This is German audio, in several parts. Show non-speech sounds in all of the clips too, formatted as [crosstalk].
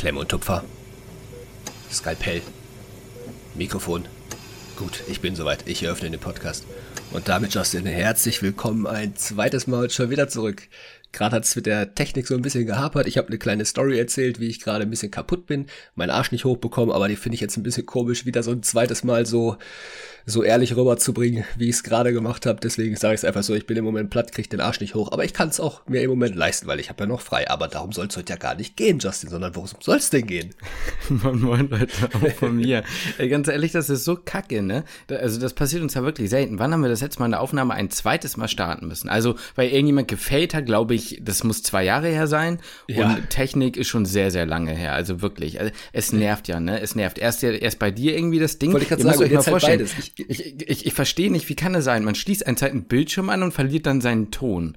Klemme und Tupfer. Skalpell. Mikrofon. Gut, ich bin soweit. Ich eröffne den Podcast. Und damit, Justin, herzlich willkommen ein zweites Mal schon wieder zurück. Gerade hat es mit der Technik so ein bisschen gehapert. Ich habe eine kleine Story erzählt, wie ich gerade ein bisschen kaputt bin, meinen Arsch nicht hochbekommen, aber die finde ich jetzt ein bisschen komisch, wieder so ein zweites Mal so so ehrlich rüberzubringen, wie ich es gerade gemacht habe. Deswegen sage ich es einfach so, ich bin im Moment platt, kriege den Arsch nicht hoch. Aber ich kann es auch mir im Moment leisten, weil ich habe ja noch frei. Aber darum soll es heute ja gar nicht gehen, Justin, sondern worum soll es denn gehen? [laughs] moin, moin, Leute, auch von mir. Ey, ganz ehrlich, das ist so kacke, ne? Also das passiert uns ja wirklich selten. Wann haben wir das letzte Mal eine Aufnahme ein zweites Mal starten müssen? Also, weil irgendjemand gefällt hat, glaube ich, das muss zwei Jahre her sein. Ja. Und Technik ist schon sehr, sehr lange her. Also wirklich. Also, es nervt ja, ne? Es nervt. Erst, erst bei dir irgendwie das Ding. Wollte ich gerade sagen, euch mal vorstellen. Halt ich, ich, ich, ich verstehe nicht, wie kann es sein? Man schließt einen zweiten Bildschirm an und verliert dann seinen Ton.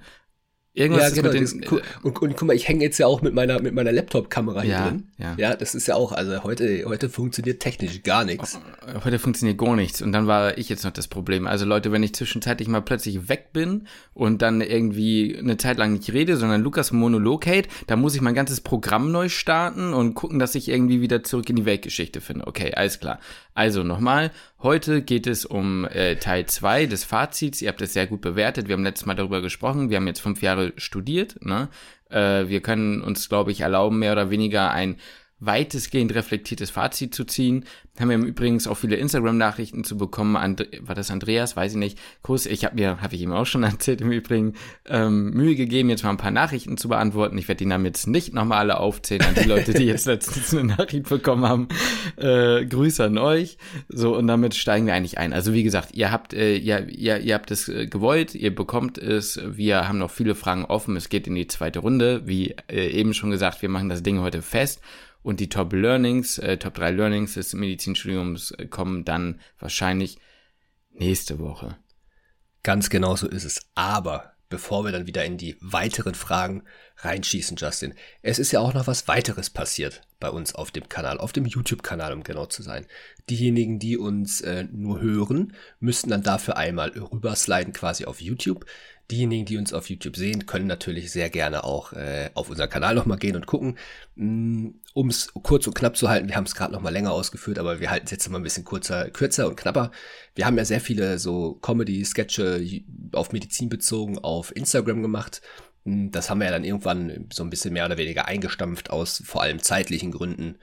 Irgendwas ja, genau. Den, das, und, und, und, guck mal, ich hänge jetzt ja auch mit meiner, mit meiner Laptop-Kamera hier ja, drin. Ja. ja, das ist ja auch, also heute, heute funktioniert technisch gar nichts. Heute funktioniert gar nichts. Und dann war ich jetzt noch das Problem. Also Leute, wenn ich zwischenzeitlich mal plötzlich weg bin und dann irgendwie eine Zeit lang nicht rede, sondern Lukas Monolog hält, dann muss ich mein ganzes Programm neu starten und gucken, dass ich irgendwie wieder zurück in die Weltgeschichte finde. Okay, alles klar. Also nochmal, heute geht es um äh, Teil 2 des Fazits. Ihr habt es sehr gut bewertet. Wir haben letztes Mal darüber gesprochen. Wir haben jetzt fünf Jahre studiert. Ne? Äh, wir können uns, glaube ich, erlauben, mehr oder weniger ein weitestgehend reflektiertes Fazit zu ziehen. Haben wir übrigens auch viele Instagram-Nachrichten zu bekommen. And war das Andreas? Weiß ich nicht. Kuss, ich habe mir, habe ich ihm auch schon [laughs] erzählt im Übrigen, ähm, Mühe gegeben, jetzt mal ein paar Nachrichten zu beantworten. Ich werde die Namen jetzt nicht nochmal alle aufzählen an die Leute, die jetzt [laughs] letztens eine Nachricht bekommen haben. Äh, Grüße an euch. So, und damit steigen wir eigentlich ein. Also wie gesagt, ihr habt, äh, ihr, ihr, ihr habt es äh, gewollt, ihr bekommt es. Wir haben noch viele Fragen offen. Es geht in die zweite Runde. Wie äh, eben schon gesagt, wir machen das Ding heute fest. Und die Top Learnings, äh, Top 3 Learnings des Medizinstudiums äh, kommen dann wahrscheinlich nächste Woche. Ganz genau so ist es. Aber bevor wir dann wieder in die weiteren Fragen reinschießen, Justin, es ist ja auch noch was weiteres passiert bei uns auf dem Kanal, auf dem YouTube-Kanal, um genau zu sein. Diejenigen, die uns äh, nur hören, müssten dann dafür einmal rübersliden quasi auf YouTube. Diejenigen, die uns auf YouTube sehen, können natürlich sehr gerne auch äh, auf unseren Kanal nochmal gehen und gucken. Mm, um es kurz und knapp zu halten, wir haben es gerade nochmal länger ausgeführt, aber wir halten es jetzt mal ein bisschen kurzer, kürzer und knapper. Wir haben ja sehr viele so Comedy-Sketche auf Medizin bezogen auf Instagram gemacht. Mm, das haben wir ja dann irgendwann so ein bisschen mehr oder weniger eingestampft aus vor allem zeitlichen Gründen.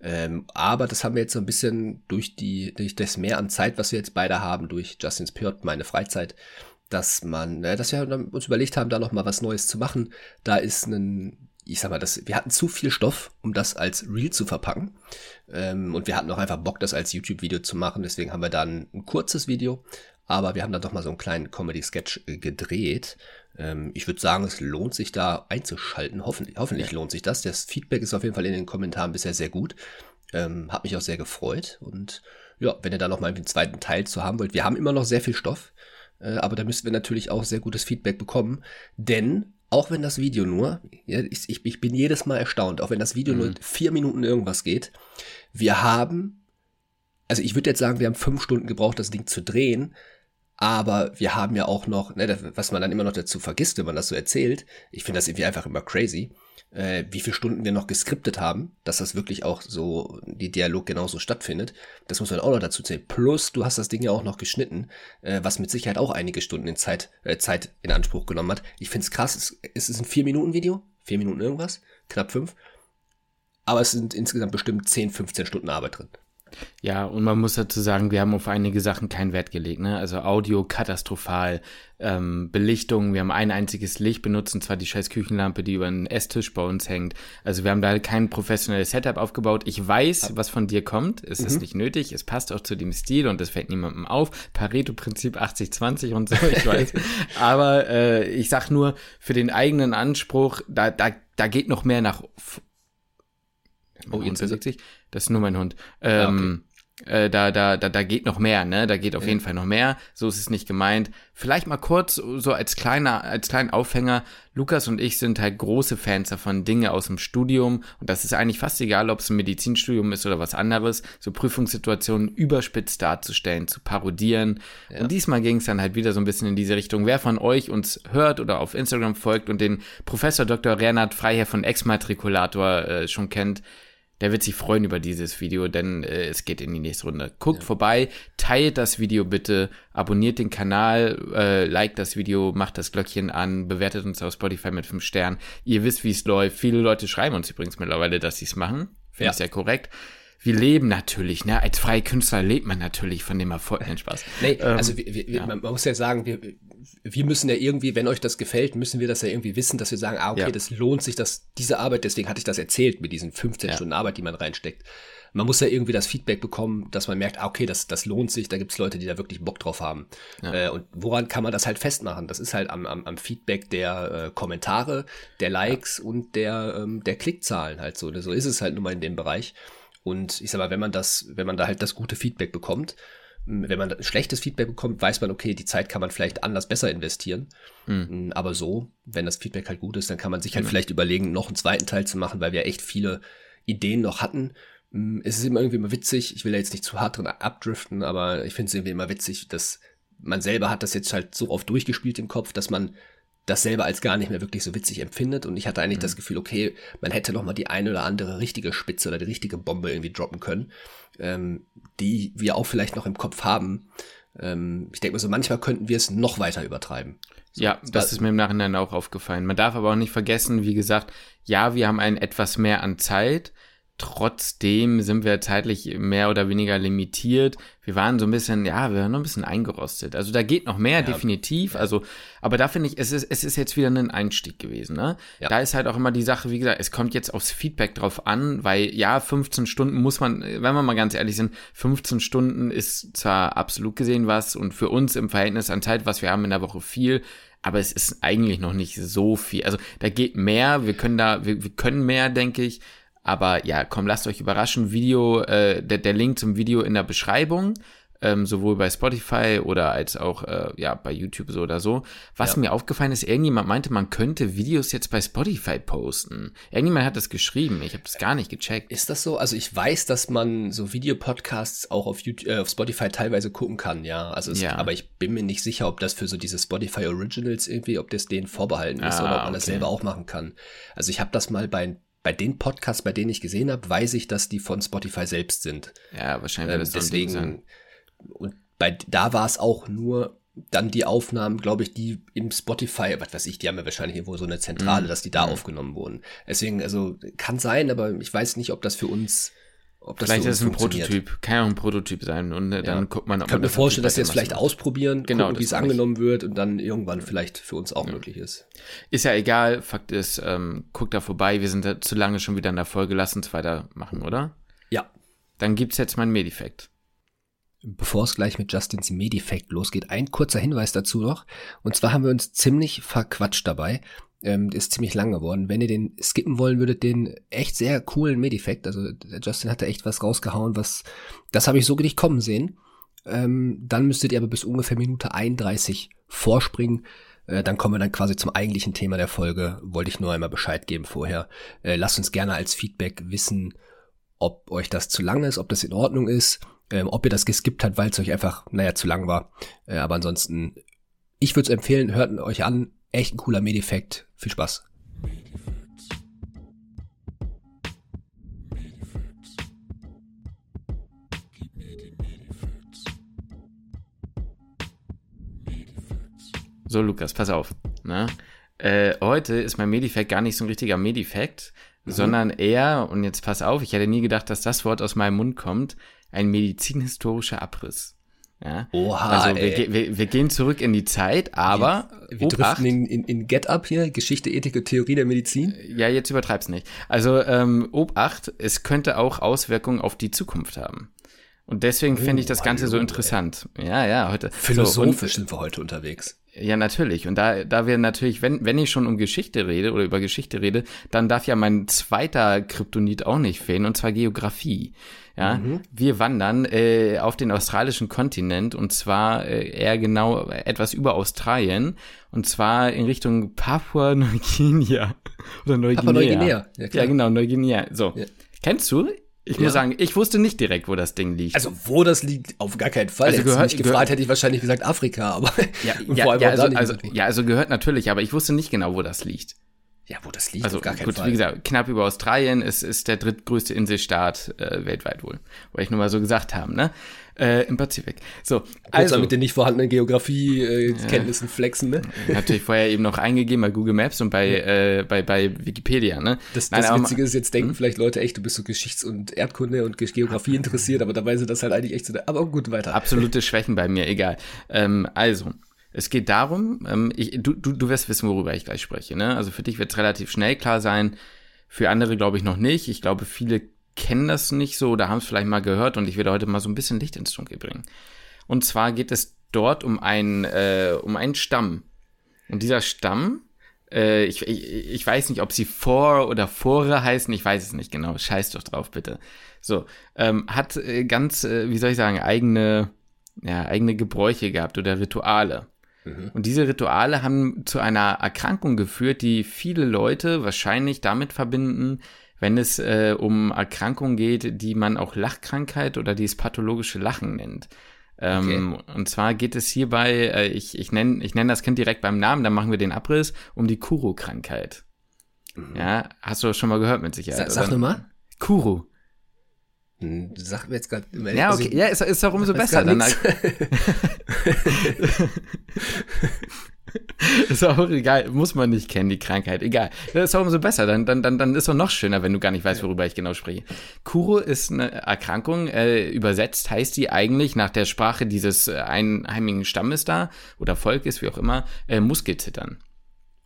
Ähm, aber das haben wir jetzt so ein bisschen durch die, durch das Mehr an Zeit, was wir jetzt beide haben, durch Justins Piot, meine Freizeit, dass man, ne, dass wir uns überlegt haben, da noch mal was Neues zu machen. Da ist ein, ich sag mal, das, wir hatten zu viel Stoff, um das als Reel zu verpacken. Ähm, und wir hatten auch einfach Bock, das als YouTube-Video zu machen. Deswegen haben wir dann ein kurzes Video, aber wir haben dann doch mal so einen kleinen Comedy-Sketch äh, gedreht. Ähm, ich würde sagen, es lohnt sich da einzuschalten. Hoffentlich, hoffentlich lohnt sich das. Das Feedback ist auf jeden Fall in den Kommentaren bisher sehr gut. Ähm, hat mich auch sehr gefreut. Und ja, wenn ihr da noch mal einen zweiten Teil zu haben wollt, wir haben immer noch sehr viel Stoff. Äh, aber da müssen wir natürlich auch sehr gutes Feedback bekommen, denn auch wenn das Video nur, ja, ich, ich, bin jedes Mal erstaunt, auch wenn das Video mhm. nur vier Minuten irgendwas geht, wir haben, also ich würde jetzt sagen, wir haben fünf Stunden gebraucht, das Ding zu drehen, aber wir haben ja auch noch, ne, was man dann immer noch dazu vergisst, wenn man das so erzählt, ich finde das irgendwie einfach immer crazy, äh, wie viele Stunden wir noch geskriptet haben, dass das wirklich auch so, die Dialog genauso stattfindet. Das muss man auch noch dazu zählen. Plus, du hast das Ding ja auch noch geschnitten, äh, was mit Sicherheit auch einige Stunden in Zeit, äh, Zeit in Anspruch genommen hat. Ich finde es krass, es, ist ein 4-Minuten-Video, 4 Minuten irgendwas, knapp 5. Aber es sind insgesamt bestimmt 10, 15 Stunden Arbeit drin. Ja, und man muss dazu sagen, wir haben auf einige Sachen keinen Wert gelegt. Ne? Also Audio katastrophal, ähm, Belichtung, wir haben ein einziges Licht benutzt, und zwar die scheiß Küchenlampe, die über den Esstisch bei uns hängt. Also wir haben da kein professionelles Setup aufgebaut. Ich weiß, was von dir kommt. Es mhm. ist nicht nötig, es passt auch zu dem Stil und es fällt niemandem auf. Pareto-Prinzip 80-20 und so, ich weiß. [laughs] Aber äh, ich sag nur, für den eigenen Anspruch, da, da, da geht noch mehr nach Oh, jetzt bewegt sich. Das ist nur mein Hund. Ähm, ah, okay. äh, da, da, da, da geht noch mehr, ne? Da geht auf ja. jeden Fall noch mehr. So ist es nicht gemeint. Vielleicht mal kurz, so als kleiner, als kleinen Aufhänger. Lukas und ich sind halt große Fans davon, Dinge aus dem Studium. Und das ist eigentlich fast egal, ob es ein Medizinstudium ist oder was anderes. So Prüfungssituationen überspitzt darzustellen, zu parodieren. Ja. Und diesmal ging es dann halt wieder so ein bisschen in diese Richtung. Wer von euch uns hört oder auf Instagram folgt und den Professor Dr. Renat Freiherr von Exmatrikulator äh, schon kennt, Der wird sich freuen über dieses Video, denn äh, es geht in die nächste Runde. Guckt ja. vorbei, teilt das Video bitte, abonniert den Kanal, äh, liked das Video, macht das Glöckchen an, bewertet uns auf Spotify mit 5 Sternen. Ihr wisst, wie es läuft. Viele Leute schreiben uns übrigens mittlerweile, dass sie es machen. Finde ja. ich sehr korrekt wir leben natürlich, ne? Als freie Künstler lebt man natürlich von dem Erfolg. Nein, Spaß. Nee, ähm, also wir, wir, ja. man muss ja sagen, wir, wir müssen ja irgendwie, wenn euch das gefällt, müssen wir das ja irgendwie wissen, dass wir sagen, ah, okay, ja. das lohnt sich, dass diese Arbeit, deswegen hatte ich das erzählt mit diesen 15 ja. Stunden Arbeit, die man reinsteckt. Man muss ja irgendwie das Feedback bekommen, dass man merkt, ah, okay, das, das lohnt sich, da gibt's Leute, die da wirklich Bock drauf haben. Äh, und woran kann man das halt festmachen? Das ist halt am, am, am Feedback der äh, Kommentare, der Likes und der, ähm, der Klickzahlen halt so. So ist es halt nun mal in dem Bereich. Und ich sag mal, wenn man das, wenn man da halt das gute Feedback bekommt, wenn man schlechtes Feedback bekommt, weiß man, okay, die Zeit kann man vielleicht anders besser investieren. Mhm. Aber so, wenn das Feedback halt gut ist, dann kann man sich halt mhm. vielleicht überlegen, noch einen zweiten Teil zu machen, weil wir echt viele Ideen noch hatten. Es ist immer irgendwie immer witzig, ich will ja jetzt nicht zu hart drin abdriften, aber ich finde es irgendwie immer witzig, dass man selber hat das jetzt halt so oft durchgespielt im Kopf, dass man das selber als gar nicht mehr wirklich so witzig empfindet. Und ich hatte eigentlich mhm. das Gefühl, okay, man hätte noch mal die eine oder andere richtige Spitze oder die richtige Bombe irgendwie droppen können, ähm, die wir auch vielleicht noch im Kopf haben. Ähm, ich denke mal so, manchmal könnten wir es noch weiter übertreiben. So, ja, das ist mir im Nachhinein auch aufgefallen. Man darf aber auch nicht vergessen, wie gesagt, ja, wir haben ein etwas mehr an Zeit, Trotzdem sind wir zeitlich mehr oder weniger limitiert. Wir waren so ein bisschen, ja, wir waren noch ein bisschen eingerostet. Also da geht noch mehr, ja. definitiv. Also, aber da finde ich, es ist, es ist jetzt wieder ein Einstieg gewesen. Ne? Ja. Da ist halt auch immer die Sache, wie gesagt, es kommt jetzt aufs Feedback drauf an, weil ja, 15 Stunden muss man, wenn wir mal ganz ehrlich sind, 15 Stunden ist zwar absolut gesehen was und für uns im Verhältnis an Zeit, was wir haben in der Woche viel, aber es ist eigentlich noch nicht so viel. Also da geht mehr, wir können da, wir, wir können mehr, denke ich. Aber ja, komm, lasst euch überraschen. Video, äh, der, der Link zum Video in der Beschreibung, ähm, sowohl bei Spotify oder als auch äh, ja bei YouTube so oder so. Was ja. mir aufgefallen ist, irgendjemand meinte, man könnte Videos jetzt bei Spotify posten. Irgendjemand hat das geschrieben. Ich habe das gar nicht gecheckt. Ist das so? Also ich weiß, dass man so Videopodcasts auch auf, YouTube, äh, auf Spotify teilweise gucken kann, ja. Also es, ja. aber ich bin mir nicht sicher, ob das für so diese Spotify Originals irgendwie, ob das denen vorbehalten ist ah, oder ob man okay. das selber auch machen kann. Also ich habe das mal bei bei den Podcasts, bei denen ich gesehen habe, weiß ich, dass die von Spotify selbst sind. Ja, wahrscheinlich ähm, deswegen. Sein. Und bei da war es auch nur dann die Aufnahmen, glaube ich, die im Spotify, was weiß ich, die haben ja wahrscheinlich irgendwo so eine Zentrale, mm. dass die da mm. aufgenommen wurden. Deswegen, also kann sein, aber ich weiß nicht, ob das für uns ob das vielleicht ist es ein Prototyp, kann ja auch ein Prototyp sein und dann guckt man, ob ich kann man mir vorstellen, dass sie es vielleicht ausprobieren, genau, gucken, wie es angenommen wird und dann irgendwann vielleicht für uns auch ja. möglich ist. Ist ja egal, Fakt ist, ähm, guckt da vorbei, wir sind da zu lange schon wieder in der Folge, lass uns weitermachen, oder? Ja. Dann gibt's jetzt mein Medifekt. Bevor es gleich mit Justins Medifekt losgeht, ein kurzer Hinweis dazu noch. Und zwar haben wir uns ziemlich verquatscht dabei ähm, ist ziemlich lang geworden. Wenn ihr den skippen wollen würdet, den echt sehr coolen Medifekt, also der Justin hat da echt was rausgehauen, was, das habe ich so nicht kommen sehen. Ähm, dann müsstet ihr aber bis ungefähr Minute 31 vorspringen. Äh, dann kommen wir dann quasi zum eigentlichen Thema der Folge. Wollte ich nur einmal Bescheid geben vorher. Äh, lasst uns gerne als Feedback wissen, ob euch das zu lang ist, ob das in Ordnung ist, ähm, ob ihr das geskippt habt, weil es euch einfach, naja, zu lang war. Äh, aber ansonsten, ich würde es empfehlen, hört euch an, Echt ein cooler Medeffekt. Viel Spaß. So, Lukas, pass auf. Ne? Äh, heute ist mein Medifekt gar nicht so ein richtiger Medifekt, mhm. sondern eher, und jetzt pass auf, ich hätte nie gedacht, dass das Wort aus meinem Mund kommt, ein medizinhistorischer Abriss. Ja? Oha, also wir, wir, wir, gehen zurück in die Zeit, aber wir, wir driften in, in, in Get Up hier, Geschichte, Ethik und Theorie der Medizin. Ja, jetzt übertreib's nicht. Also ähm, Obacht, es könnte auch Auswirkungen auf die Zukunft haben. Und deswegen oh, finde ich das Ganze so interessant. Ey. Ja, ja, heute. Philosophisch so, sind wir heute unterwegs. Ja, natürlich. Und da, da wir natürlich, wenn, wenn ich schon um Geschichte rede oder über Geschichte rede, dann darf ja mein zweiter Kryptonit auch nicht fehlen, und zwar Geografie. Ja, mhm. wir wandern äh, auf den australischen Kontinent und zwar äh, eher genau etwas über Australien und zwar in Richtung Papua [laughs] Neuguinea oder Neuguinea. Papua Neuguinea. Ja, ja, genau, Neuguinea. So. Ja. Kennst du? Ich ja. muss sagen, ich wusste nicht direkt, wo das Ding liegt. Also wo das liegt, auf gar keinen Fall. Also gehört, mich gefragt, hätte ich wahrscheinlich gesagt Afrika, aber ja, [laughs] ja, ja, also, also, ja, also gehört natürlich, aber ich wusste nicht genau, wo das liegt. Ja, wo das liegt, Also gar keinen gut, Fall. wie gesagt, knapp über Australien ist, ist der drittgrößte Inselstaat äh, weltweit wohl. Wollte ich nur mal so gesagt haben, ne? Äh, Im Pazifik. So, Kurz also, mit den nicht vorhandenen Geografie-Kenntnissen flexen, ne? [laughs] natürlich vorher eben noch eingegeben bei Google Maps und bei, äh, bei, bei Wikipedia, ne? Das, Nein, das Witzige ist, jetzt denken vielleicht Leute echt, du bist so Geschichts- und Erdkunde und Ge- Geografie interessiert, aber dabei sind das halt eigentlich echt so. Aber gut, weiter. absolute [laughs] Schwächen bei mir, egal. Ähm, also, es geht darum, ähm, ich, du, du, du wirst wissen, worüber ich gleich spreche. Ne? Also für dich wird es relativ schnell klar sein, für andere glaube ich noch nicht. Ich glaube, viele kennen das nicht so oder haben es vielleicht mal gehört und ich werde heute mal so ein bisschen Licht ins Dunkel bringen. Und zwar geht es dort um einen, äh, um einen Stamm. Und dieser Stamm, äh, ich, ich, ich weiß nicht, ob sie Vor- oder Fore heißen, ich weiß es nicht genau. Scheiß doch drauf, bitte. So, ähm, hat äh, ganz, äh, wie soll ich sagen, eigene, ja, eigene Gebräuche gehabt oder Rituale. Und diese Rituale haben zu einer Erkrankung geführt, die viele Leute wahrscheinlich damit verbinden, wenn es äh, um Erkrankungen geht, die man auch Lachkrankheit oder dieses pathologische Lachen nennt. Ähm, Und zwar geht es hierbei, äh, ich, ich nenne ich nenn das Kind direkt beim Namen, dann machen wir den Abriss, um die Kuro-Krankheit. Ja, hast du schon mal gehört mit Sicherheit. Sa sag nochmal. Kuro. Hm, Sag mir jetzt gerade. Ja, okay, ja, ist, ist doch umso besser. Dann, [laughs] ist auch egal, muss man nicht kennen, die Krankheit, egal. Das ist auch umso besser, dann, dann, dann, dann ist doch noch schöner, wenn du gar nicht weißt, worüber ich genau spreche. Kuro ist eine Erkrankung, äh, übersetzt heißt die eigentlich nach der Sprache dieses äh, einheimigen Stammes da oder Volkes, wie auch immer, äh, Muskelzittern.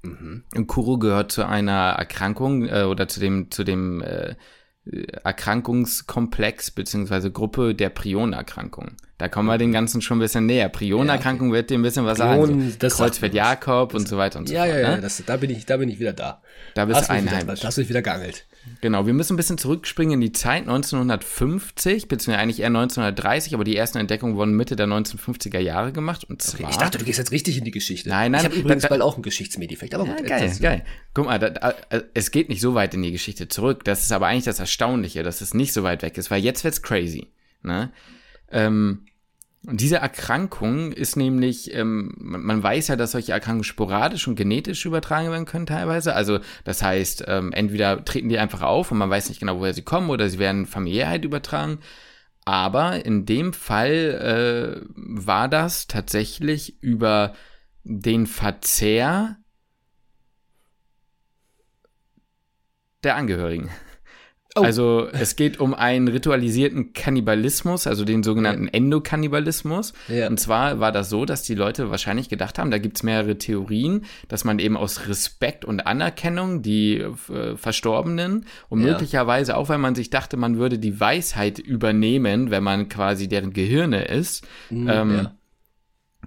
Und Kuro gehört zu einer Erkrankung äh, oder zu dem, zu dem äh, Erkrankungskomplex beziehungsweise Gruppe der Prionerkrankungen. Da kommen wir dem Ganzen schon ein bisschen näher. Prionerkrankung wird dir ein bisschen was Prion, sagen. So das sagt Kreuzfeld mir Jakob und so weiter und so Ja, fort. ja, ja, ne? das, da, bin ich, da bin ich wieder da. Da bist du einheimisch. da hast du mich wieder geangelt. Genau, wir müssen ein bisschen zurückspringen in die Zeit 1950, beziehungsweise eigentlich eher 1930, aber die ersten Entdeckungen wurden Mitte der 1950er Jahre gemacht. Und zwar Ich dachte, du gehst jetzt richtig in die Geschichte. Nein, nein, Ich habe übrigens da- bald auch einen Geschichtsmedifekt, aber Ja, gut. geil, geil. Guck mal, da, da, es geht nicht so weit in die Geschichte zurück. Das ist aber eigentlich das Erstaunliche, dass es nicht so weit weg ist, weil jetzt wird's crazy. Ne? Ähm, und diese Erkrankung ist nämlich, ähm, man, weiß ja, dass solche Erkrankungen sporadisch und genetisch übertragen werden können teilweise. Also das heißt, ähm, entweder treten die einfach auf und man weiß nicht genau, woher sie kommen, oder sie werden familiär übertragen. Aber in dem Fall äh, war das tatsächlich über den Verzehr der Angehörigen. Oh. Also es geht um einen ritualisierten Kannibalismus, also den sogenannten Endokannibalismus. Ja. Und zwar war das so, dass die Leute wahrscheinlich gedacht haben, da gibt's mehrere Theorien, dass man eben aus Respekt und Anerkennung die äh, Verstorbenen und Ja. möglicherweise auch, weil man sich dachte, man würde die Weisheit übernehmen, wenn man quasi deren Gehirne ist, ähm,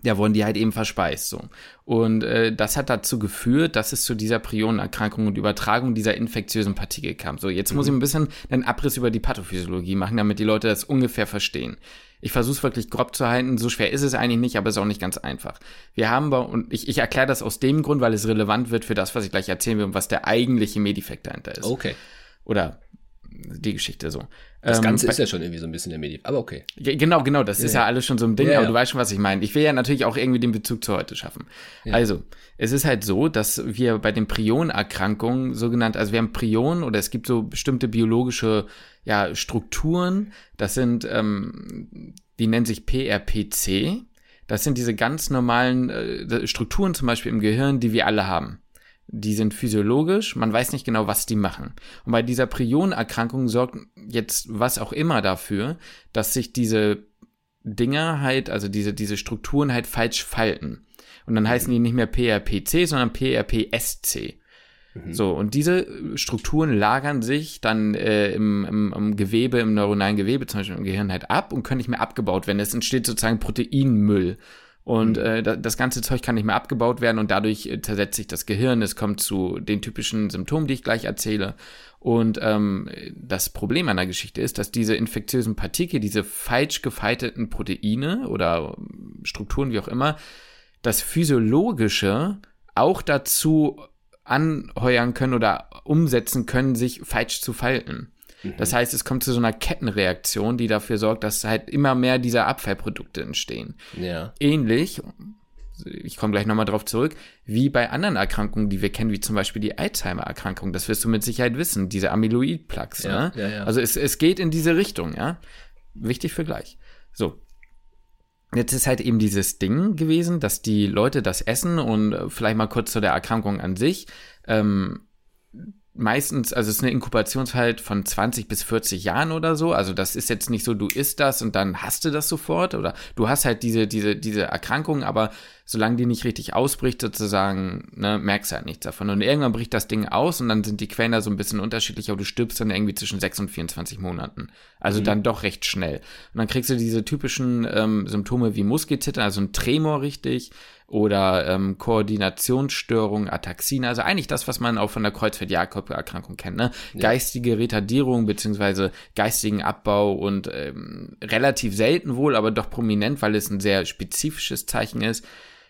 ja. wurden die halt eben verspeist so. Und äh, das hat dazu geführt, dass es zu dieser Prionenerkrankung und Übertragung dieser infektiösen Partikel kam. So, jetzt muss ich ein bisschen einen Abriss über die Pathophysiologie machen, damit die Leute das ungefähr verstehen. Ich versuche es wirklich grob zu halten, so schwer ist es eigentlich nicht, aber es ist auch nicht ganz einfach. Wir haben bei, und ich, ich erkläre das aus dem Grund, weil es relevant wird für das, was ich gleich erzählen will und was der eigentliche Medifekt dahinter ist. Okay. Oder die Geschichte so. Das Ähm, Ganze ist ja schon irgendwie so ein bisschen der Medif. Aber okay. Ge- Genau, genau, das ist ja alles schon so ein Ding, Ja, aber ja. du weißt schon, was ich meine. Ich will ja natürlich auch irgendwie den Bezug zu heute schaffen. Also, es ist halt so, dass wir bei den Prionerkrankungen sogenannt, also wir haben Prionen oder es gibt so bestimmte biologische ja, Strukturen, das sind, ähm, die nennen sich PRPC. Das sind diese ganz normalen äh, Strukturen zum Beispiel im Gehirn, die wir alle haben. Die sind physiologisch, man weiß nicht genau, was die machen. Und bei dieser Prionerkrankung sorgt jetzt was auch immer dafür, dass sich diese Dinger halt, also diese, diese Strukturen halt falsch falten. Und dann heißen die nicht mehr PRPC, sondern PRPSC. So, und diese Strukturen lagern sich dann äh, im, im, im Gewebe, im neuronalen Gewebe, zum Beispiel im Gehirn halt ab und können nicht mehr abgebaut werden. Es entsteht sozusagen Proteinmüll. Und äh, da- das ganze Zeug kann nicht mehr abgebaut werden und dadurch äh, zersetzt sich das Gehirn. Es kommt zu den typischen Symptomen, die ich gleich erzähle. Und ähm, das Problem an der Geschichte ist, dass diese infektiösen Partikel, diese falsch gefalteten Proteine oder ähm, Strukturen, wie auch immer, das Physiologische auch dazu anheuern können oder umsetzen können, sich falsch zu falten. Das heißt, es kommt zu so einer Kettenreaktion, die dafür sorgt, dass halt immer mehr dieser Abfallprodukte entstehen. Ja. Ähnlich, ich komme gleich nochmal drauf zurück, wie bei anderen Erkrankungen, die wir kennen, wie zum Beispiel die Alzheimer-Erkrankung. Das wirst du mit Sicherheit wissen, diese Amyloid-Plaques. Ja, ne? ja, ja. Also es, es geht in diese Richtung, ja. Wichtig für gleich. So. Jetzt ist halt eben dieses Ding gewesen, dass die Leute das essen und äh, vielleicht mal kurz zu der Erkrankung an sich. Ähm, meistens, also es ist eine Inkubationszeit von 20 bis 40 Jahren oder so. Also das ist jetzt nicht so, du isst das und dann hast du das sofort oder du hast halt diese, diese, diese Erkrankung, aber solange die nicht richtig ausbricht, sozusagen, ne, merkst du halt nichts davon. Und irgendwann bricht das Ding aus und dann sind die Quellen da so ein bisschen unterschiedlich, aber du stirbst dann irgendwie zwischen 6 und 24 Monaten. Also Mhm. dann doch recht schnell. Und dann kriegst du diese typischen ähm, Symptome wie Muskelzittern, also ein Tremor richtig, oder ähm, Koordinationsstörung, Ataxine, also eigentlich das, was man auch von der Kreuzfeld-Jakob-Erkrankung kennt, ne? Geistige Retardierung beziehungsweise geistigen Abbau und ähm, relativ selten wohl, aber doch prominent, weil es ein sehr spezifisches Zeichen ist,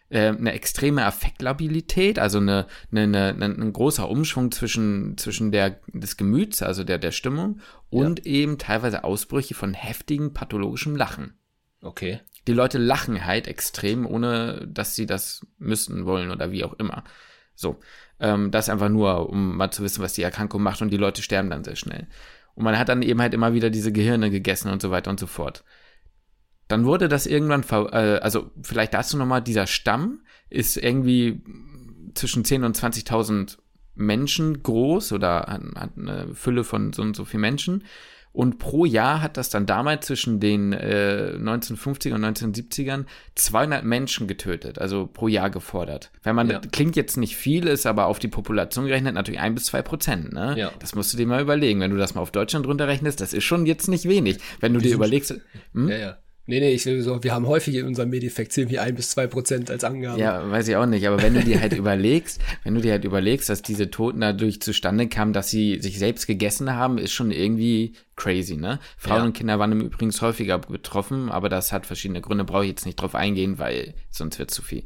äh, eine extreme Affektlabilität, also eine, eine, eine, ein großer Umschwung zwischen, zwischen der, des Gemüts, also der, der Stimmung, und eben teilweise Ausbrüche von heftigem pathologischem Lachen Okay. Die Leute lachen halt extrem, ohne dass sie das müssen wollen oder wie auch immer. So, ähm, das einfach nur, um mal zu wissen, was die Erkrankung macht und die Leute sterben dann sehr schnell. Und man hat dann eben halt immer wieder diese Gehirne gegessen und so weiter und so fort. Dann wurde das irgendwann, äh, also vielleicht dazu nochmal, dieser Stamm ist irgendwie zwischen 10.000 und 20.000 Menschen groß oder hat, hat eine Fülle von so und so viel Menschen. Und pro Jahr hat das dann damals zwischen den äh, 1950er und 1970ern 200 Menschen getötet, also pro Jahr gefordert. Wenn man, Ja. klingt jetzt nicht viel, ist aber auf die Population gerechnet natürlich ein bis zwei Prozent. Ne? Ja. Das musst du dir mal überlegen. Wenn du das mal auf Deutschland runterrechnest, das ist schon jetzt nicht wenig. Wenn du dir sind- überlegst, hm? Ja, ja. Nee, nee, ich will so, wir haben häufig in unserem Medifekt irgendwie ein bis zwei Prozent als Angabe. Ja, weiß ich auch nicht. Aber wenn du dir halt [laughs] überlegst, wenn du dir halt überlegst, dass diese Toten dadurch zustande kamen, dass sie sich selbst gegessen haben, ist schon irgendwie crazy, ne? Frauen Ja. und Kinder waren übrigens häufiger betroffen, aber das hat verschiedene Gründe, brauche ich jetzt nicht drauf eingehen, weil sonst wird zu viel.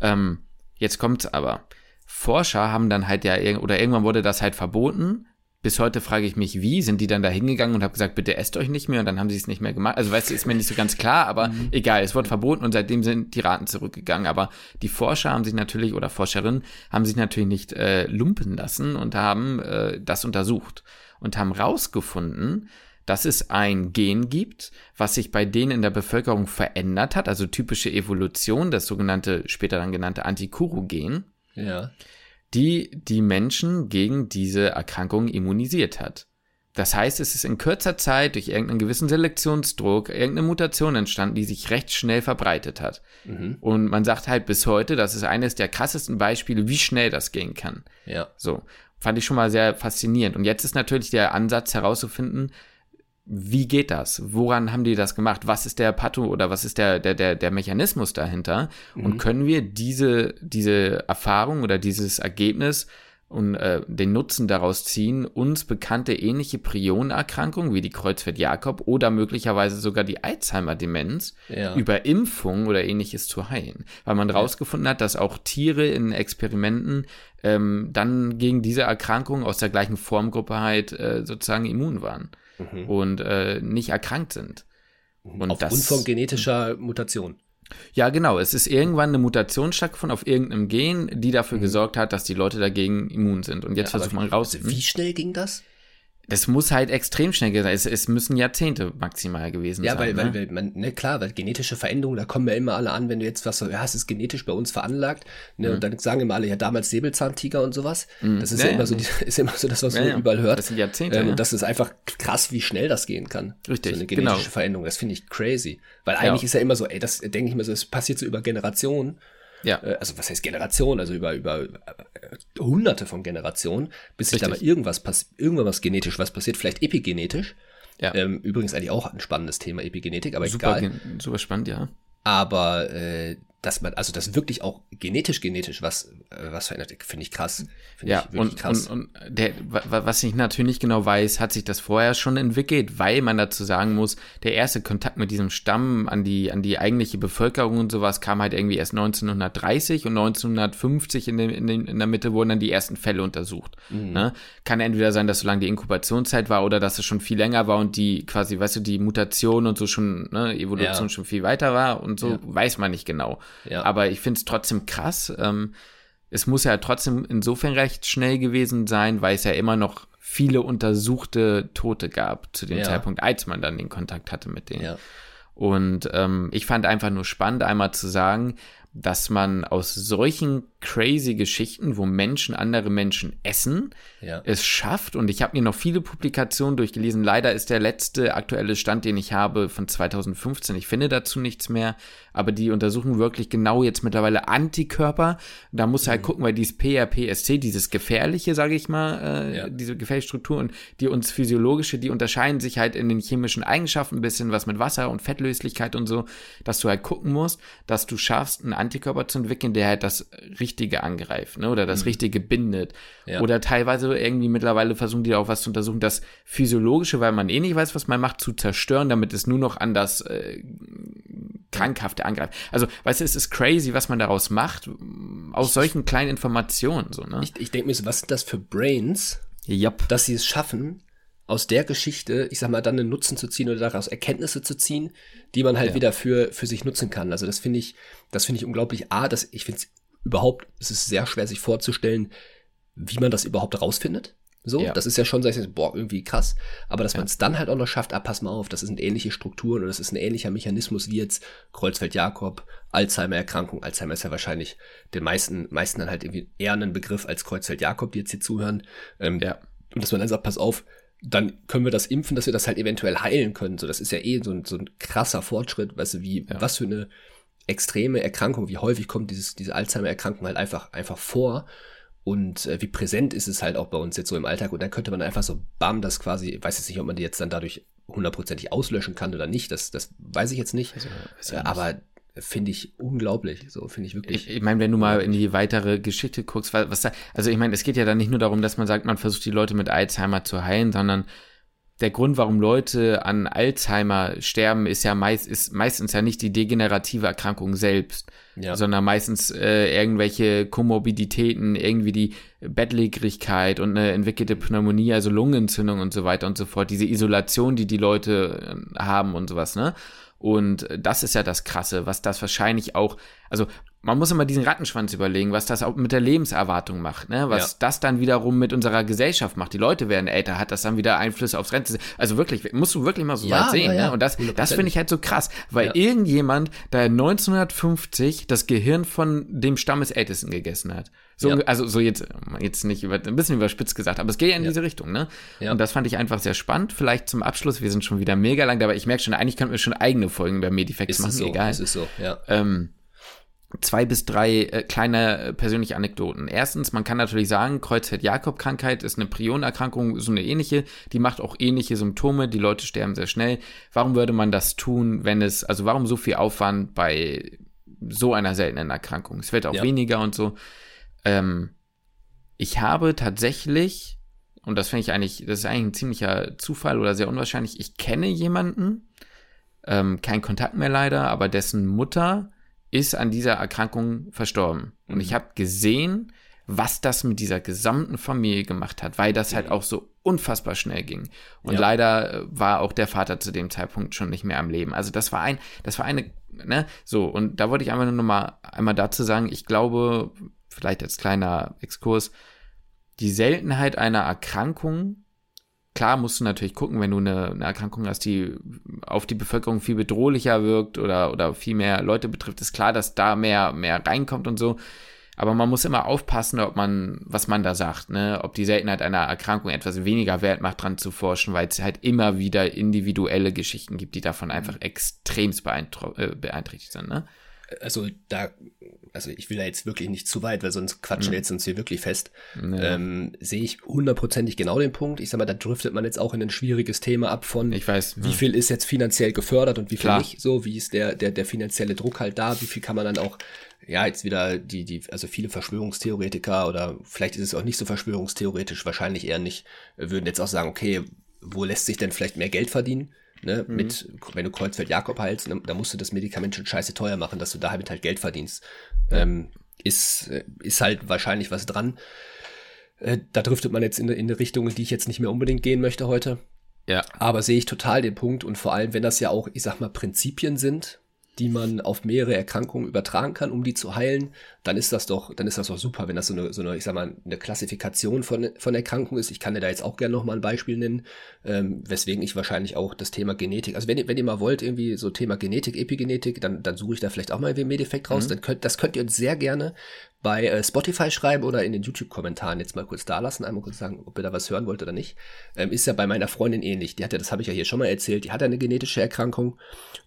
Ähm, jetzt kommt's aber. Forscher haben dann halt ja, oder irgendwann wurde das halt verboten. Bis heute frage ich mich, wie sind die dann da hingegangen und habe gesagt, bitte esst euch nicht mehr und dann haben sie es nicht mehr gemacht. Also weißt du, ist mir nicht so ganz klar, aber egal, es wurde verboten und seitdem sind die Raten zurückgegangen. Aber die Forscher haben sich natürlich oder Forscherinnen haben sich natürlich nicht äh, lumpen lassen und haben äh, das untersucht und haben rausgefunden, dass es ein Gen gibt, was sich bei denen in der Bevölkerung verändert hat, also typische Evolution, das sogenannte, später dann genannte Antikuru-Gen Ja. Die die Menschen gegen diese Erkrankung immunisiert hat. Das heißt, es ist in kürzer Zeit durch irgendeinen gewissen Selektionsdruck irgendeine Mutation entstanden, die sich recht schnell verbreitet hat. Mhm. Und man sagt halt bis heute, das ist eines der krassesten Beispiele, wie schnell das gehen kann. Ja. So, fand ich schon mal sehr faszinierend. Und jetzt ist natürlich der Ansatz herauszufinden, wie geht das? Woran haben die das gemacht? Was ist der Patho oder was ist der, der, der, der Mechanismus dahinter? Und können wir diese, diese Erfahrung oder dieses Ergebnis und äh, den Nutzen daraus ziehen, uns bekannte ähnliche Prionerkrankungen wie die Kreuzfeld-Jakob oder möglicherweise sogar die Alzheimer-Demenz Ja. über Impfung oder ähnliches zu heilen. Weil man rausgefunden hat, dass auch Tiere in Experimenten ähm, dann gegen diese Erkrankung aus der gleichen Formgruppe halt äh, sozusagen immun waren und äh, nicht erkrankt sind. Und Aufgrund von genetischer Mutation. ja, genau. Es ist irgendwann eine Mutation stattgefunden auf irgendeinem Gen, die dafür gesorgt hat, dass die Leute dagegen immun sind. Und jetzt Aber versucht man raus. Wie schnell ging das? Das muss halt extrem schnell sein. Es, es müssen Jahrzehnte maximal gewesen Ja, sein. weil, ne? weil, weil man, ne, klar, weil genetische Veränderungen, da kommen ja immer alle an, wenn du jetzt was so, ja, es ist genetisch bei uns veranlagt, ne, und dann sagen immer alle, ja, damals Säbelzahntiger und sowas. Das ist Mhm. Ja, ja, immer ja. so, die, [laughs] ist immer so das, was Ja, man ja. überall hört. Das sind Jahrzehnte, Ähm, ja. und das ist einfach krass, wie schnell das gehen kann. Richtig, So eine genetische genau. Veränderung, das finde ich crazy. Weil eigentlich ist ja immer so, ey, das denke ich mir so, es passiert so über Generationen. Ja. Äh, also was heißt Generation, also über, über äh, hunderte von Generationen, bis sich da mal irgendwas passiert, irgendwann was genetisch was passiert, vielleicht epigenetisch. Ja. Ähm, übrigens eigentlich auch ein spannendes Thema, Epigenetik, aber super, egal. super spannend, ja. Aber äh, dass man, also dass wirklich auch genetisch, genetisch was, äh, was verändert, finde ich krass. Finde Ja, ich und, krass. und, und der, wa- wa- was ich natürlich nicht genau weiß, hat sich das vorher schon entwickelt, weil man dazu sagen muss, der erste Kontakt mit diesem Stamm an die, an die eigentliche Bevölkerung und sowas kam halt irgendwie erst 1930 und 1950 in, den, in, den, in der Mitte wurden dann die ersten Fälle untersucht. Mhm. Ne? Kann entweder sein, dass so lange die Inkubationszeit war oder dass es schon viel länger war und die quasi, weißt du, die Mutation und so schon, ne, Evolution Ja. schon viel weiter war und so, Ja. weiß man nicht genau. Ja. Aber ich finde es trotzdem krass. Ähm, es muss ja trotzdem insofern recht schnell gewesen sein, weil es ja immer noch viele untersuchte Tote gab zu dem ja. Zeitpunkt, als man dann den Kontakt hatte mit denen. Ja. Und ähm, ich fand einfach nur spannend, einmal zu sagen, dass man aus solchen crazy Geschichten, wo Menschen andere Menschen essen, ja. es schafft. Und ich habe mir noch viele Publikationen durchgelesen. Leider ist der letzte aktuelle Stand, den ich habe, von 2015. Ich finde dazu nichts mehr. Aber die untersuchen wirklich genau jetzt mittlerweile Antikörper. Da muss mhm. halt gucken, weil dieses PRPSC, dieses gefährliche, sage ich mal, äh, ja. diese gefährliche Struktur und die uns physiologische, die unterscheiden sich halt in den chemischen Eigenschaften ein bisschen, was mit Wasser und Fettlöslichkeit und so, dass du halt gucken musst, dass du schaffst, einen Antikörper zu entwickeln, der halt das Richtige angreift, ne? Oder das mhm. Richtige bindet. Ja. Oder teilweise irgendwie mittlerweile versuchen die auch was zu untersuchen, das Physiologische, weil man eh nicht weiß, was man macht, zu zerstören, damit es nur noch an das äh, Krankhafte angreift. Also, weißt du, es ist crazy, was man daraus macht, aus solchen kleinen Informationen, so, ne? Ich, ich denke mir so, was sind das für Brains, yep. dass sie es schaffen, aus der Geschichte, ich sag mal, dann einen Nutzen zu ziehen oder daraus Erkenntnisse zu ziehen, die man halt ja. wieder für, für sich nutzen kann. Also das finde ich, das finde ich unglaublich. A, das, ich finde es überhaupt, es ist sehr schwer sich vorzustellen, wie man das überhaupt rausfindet. So, ja. das ist ja schon, sag ich, boah, irgendwie krass. Aber dass ja. man es dann halt auch noch schafft, ah, pass mal auf, das sind ähnliche Strukturen oder das ist ein ähnlicher Mechanismus wie jetzt Kreuzfeld-Jakob, Alzheimer-Erkrankung. Alzheimer ist ja wahrscheinlich den meisten, meisten dann halt irgendwie eher ein Begriff als Kreuzfeld-Jakob, die jetzt hier zuhören. Ähm, ja. Und dass man dann sagt, pass auf, dann können wir das impfen, dass wir das halt eventuell heilen können. So, das ist ja eh so ein, so ein krasser Fortschritt, weißt du, wie, ja. was für eine extreme Erkrankung, wie häufig kommt dieses, diese Alzheimer-Erkrankung halt einfach, einfach vor und äh, wie präsent ist es halt auch bei uns jetzt so im Alltag und dann könnte man einfach so bam, das quasi, ich weiß jetzt nicht, ob man die jetzt dann dadurch hundertprozentig auslöschen kann oder nicht, das, das weiß ich jetzt nicht, also, äh, aber finde ich unglaublich. So finde ich wirklich. Ich, ich meine, wenn du mal in die weitere Geschichte guckst, was, was da, also ich meine, es geht ja dann nicht nur darum, dass man sagt, man versucht die Leute mit Alzheimer zu heilen, sondern der Grund, warum Leute an Alzheimer sterben, ist ja meist, ist meistens ja nicht die degenerative Erkrankung selbst, ja. sondern meistens äh, irgendwelche Komorbiditäten, irgendwie die Bettlägerigkeit und eine entwickelte Pneumonie, also Lungenentzündung und so weiter und so fort, diese Isolation, die die Leute äh, haben und sowas, ne? Und das ist ja das Krasse, was das wahrscheinlich auch, also man muss immer diesen Rattenschwanz überlegen, was das auch mit der Lebenserwartung macht, ne? Was ja. das dann wiederum mit unserer Gesellschaft macht. Die Leute werden älter, hat das dann wieder Einflüsse aufs Rente. Also wirklich, musst du wirklich mal so ja, weit sehen, ja, ne? Und das, das finde ich halt so krass, weil irgendjemand da 1950 das Gehirn von dem Stammesältesten gegessen hat. So, also so jetzt, jetzt nicht über, ein bisschen überspitzt gesagt, aber es geht ja in diese Richtung, ne? Und das fand ich einfach sehr spannend. Vielleicht zum Abschluss, wir sind schon wieder mega lang, aber ich merke schon, eigentlich könnten wir schon eigene Folgen bei Medifacts machen, so, egal. Es ist so, ja. Ähm, zwei bis drei äh, kleine äh, persönliche Anekdoten. Erstens, man kann natürlich sagen, Kreuzfeld-Jakob-Krankheit ist eine Prionerkrankung, so eine ähnliche, die macht auch ähnliche Symptome, die Leute sterben sehr schnell. Warum würde man das tun, wenn es, also warum so viel Aufwand bei so einer seltenen Erkrankung? Es wird auch ja. weniger und so. Ähm, ich habe tatsächlich, und das finde ich eigentlich, das ist eigentlich ein ziemlicher Zufall oder sehr unwahrscheinlich, ich kenne jemanden, ähm, kein Kontakt mehr leider, aber dessen Mutter ist an dieser Erkrankung verstorben. Mhm. Und ich mhm. habe gesehen, was das mit dieser gesamten Familie gemacht hat, weil das halt mhm. auch so unfassbar schnell ging. Und ja. leider äh, war auch der Vater zu dem Zeitpunkt schon nicht mehr am Leben. Also das war ein, das war eine, ne, so, und da wollte ich einfach nur noch mal einmal dazu sagen, ich glaube, vielleicht als kleiner Exkurs, die Seltenheit einer Erkrankung, klar musst du natürlich gucken, wenn du eine, eine, Erkrankung hast, die auf die Bevölkerung viel bedrohlicher wirkt oder, oder viel mehr Leute betrifft, ist klar, dass da mehr, mehr reinkommt und so. Aber man muss immer aufpassen, ob man, was man da sagt, ne? Ob die Seltenheit einer Erkrankung etwas weniger Wert macht, dran zu forschen, weil es halt immer wieder individuelle Geschichten gibt, die davon einfach extremst äh, beeinträchtigt sind, ne? Also da, also ich will da jetzt wirklich nicht zu weit, weil sonst quatschen wir mhm. jetzt uns hier wirklich fest. Ja. Ähm, sehe ich hundertprozentig genau den Punkt. Ich sag mal, da driftet man jetzt auch in ein schwieriges Thema ab von, ich weiß, wie ja. viel ist jetzt finanziell gefördert und wie viel Klar. nicht. So, wie ist der, der, der finanzielle Druck halt da? Wie viel kann man dann auch, ja, jetzt wieder die, die, also viele Verschwörungstheoretiker oder vielleicht ist es auch nicht so verschwörungstheoretisch, wahrscheinlich eher nicht, würden jetzt auch sagen, okay, wo lässt sich denn vielleicht mehr Geld verdienen? Ne, mhm. mit, wenn du Kreuzfeld-Jakob heilst, ne, da musst du das Medikament schon scheiße teuer machen, dass du damit halt Geld verdienst. Ähm, ist, ist halt wahrscheinlich was dran. Äh, da driftet man jetzt in, in eine Richtung, in die ich jetzt nicht mehr unbedingt gehen möchte heute. Ja. Aber sehe ich total den Punkt und vor allem, wenn das ja auch, ich sag mal, Prinzipien sind, die man auf mehrere Erkrankungen übertragen kann, um die zu heilen, dann ist das doch, dann ist das doch super, wenn das so eine, so eine ich sag mal, eine Klassifikation von, von Erkrankungen ist. Ich kann dir da jetzt auch gerne noch mal ein Beispiel nennen, ähm, weswegen ich wahrscheinlich auch das Thema Genetik, also wenn ihr, wenn ihr mal wollt, irgendwie so Thema Genetik, Epigenetik, dann, dann suche ich da vielleicht auch mal irgendwie Medefekt raus. Mhm. Dann könnt, das könnt ihr uns sehr gerne bei äh, Spotify schreiben oder in den YouTube-Kommentaren jetzt mal kurz da lassen, einmal kurz sagen, ob ihr da was hören wollt oder nicht. Ähm, ist ja bei meiner Freundin ähnlich. Die hat ja, das habe ich ja hier schon mal erzählt, die hat ja eine genetische Erkrankung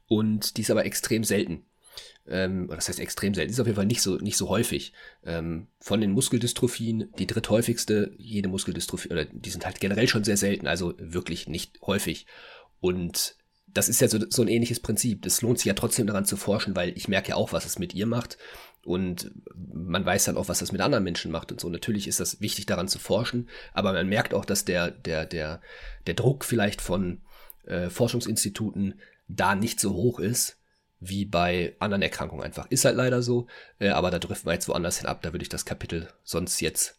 und die ist aber extrem selten. Ähm, das heißt extrem selten, ist auf jeden Fall nicht so, nicht so häufig. Ähm, von den Muskeldystrophien, die dritthäufigste, jede Muskeldystrophie, oder die sind halt generell schon sehr selten, also wirklich nicht häufig. Und das ist ja so, so ein ähnliches Prinzip. Es lohnt sich ja trotzdem daran zu forschen, weil ich merke ja auch, was es mit ihr macht. Und man weiß dann auch, was das mit anderen Menschen macht und so. Natürlich ist das wichtig, daran zu forschen, aber man merkt auch, dass der, der, der, der Druck vielleicht von äh, Forschungsinstituten da nicht so hoch ist wie bei anderen Erkrankungen einfach. Ist halt leider so, äh, aber da driften wir jetzt woanders hin ab. Da würde ich das Kapitel sonst jetzt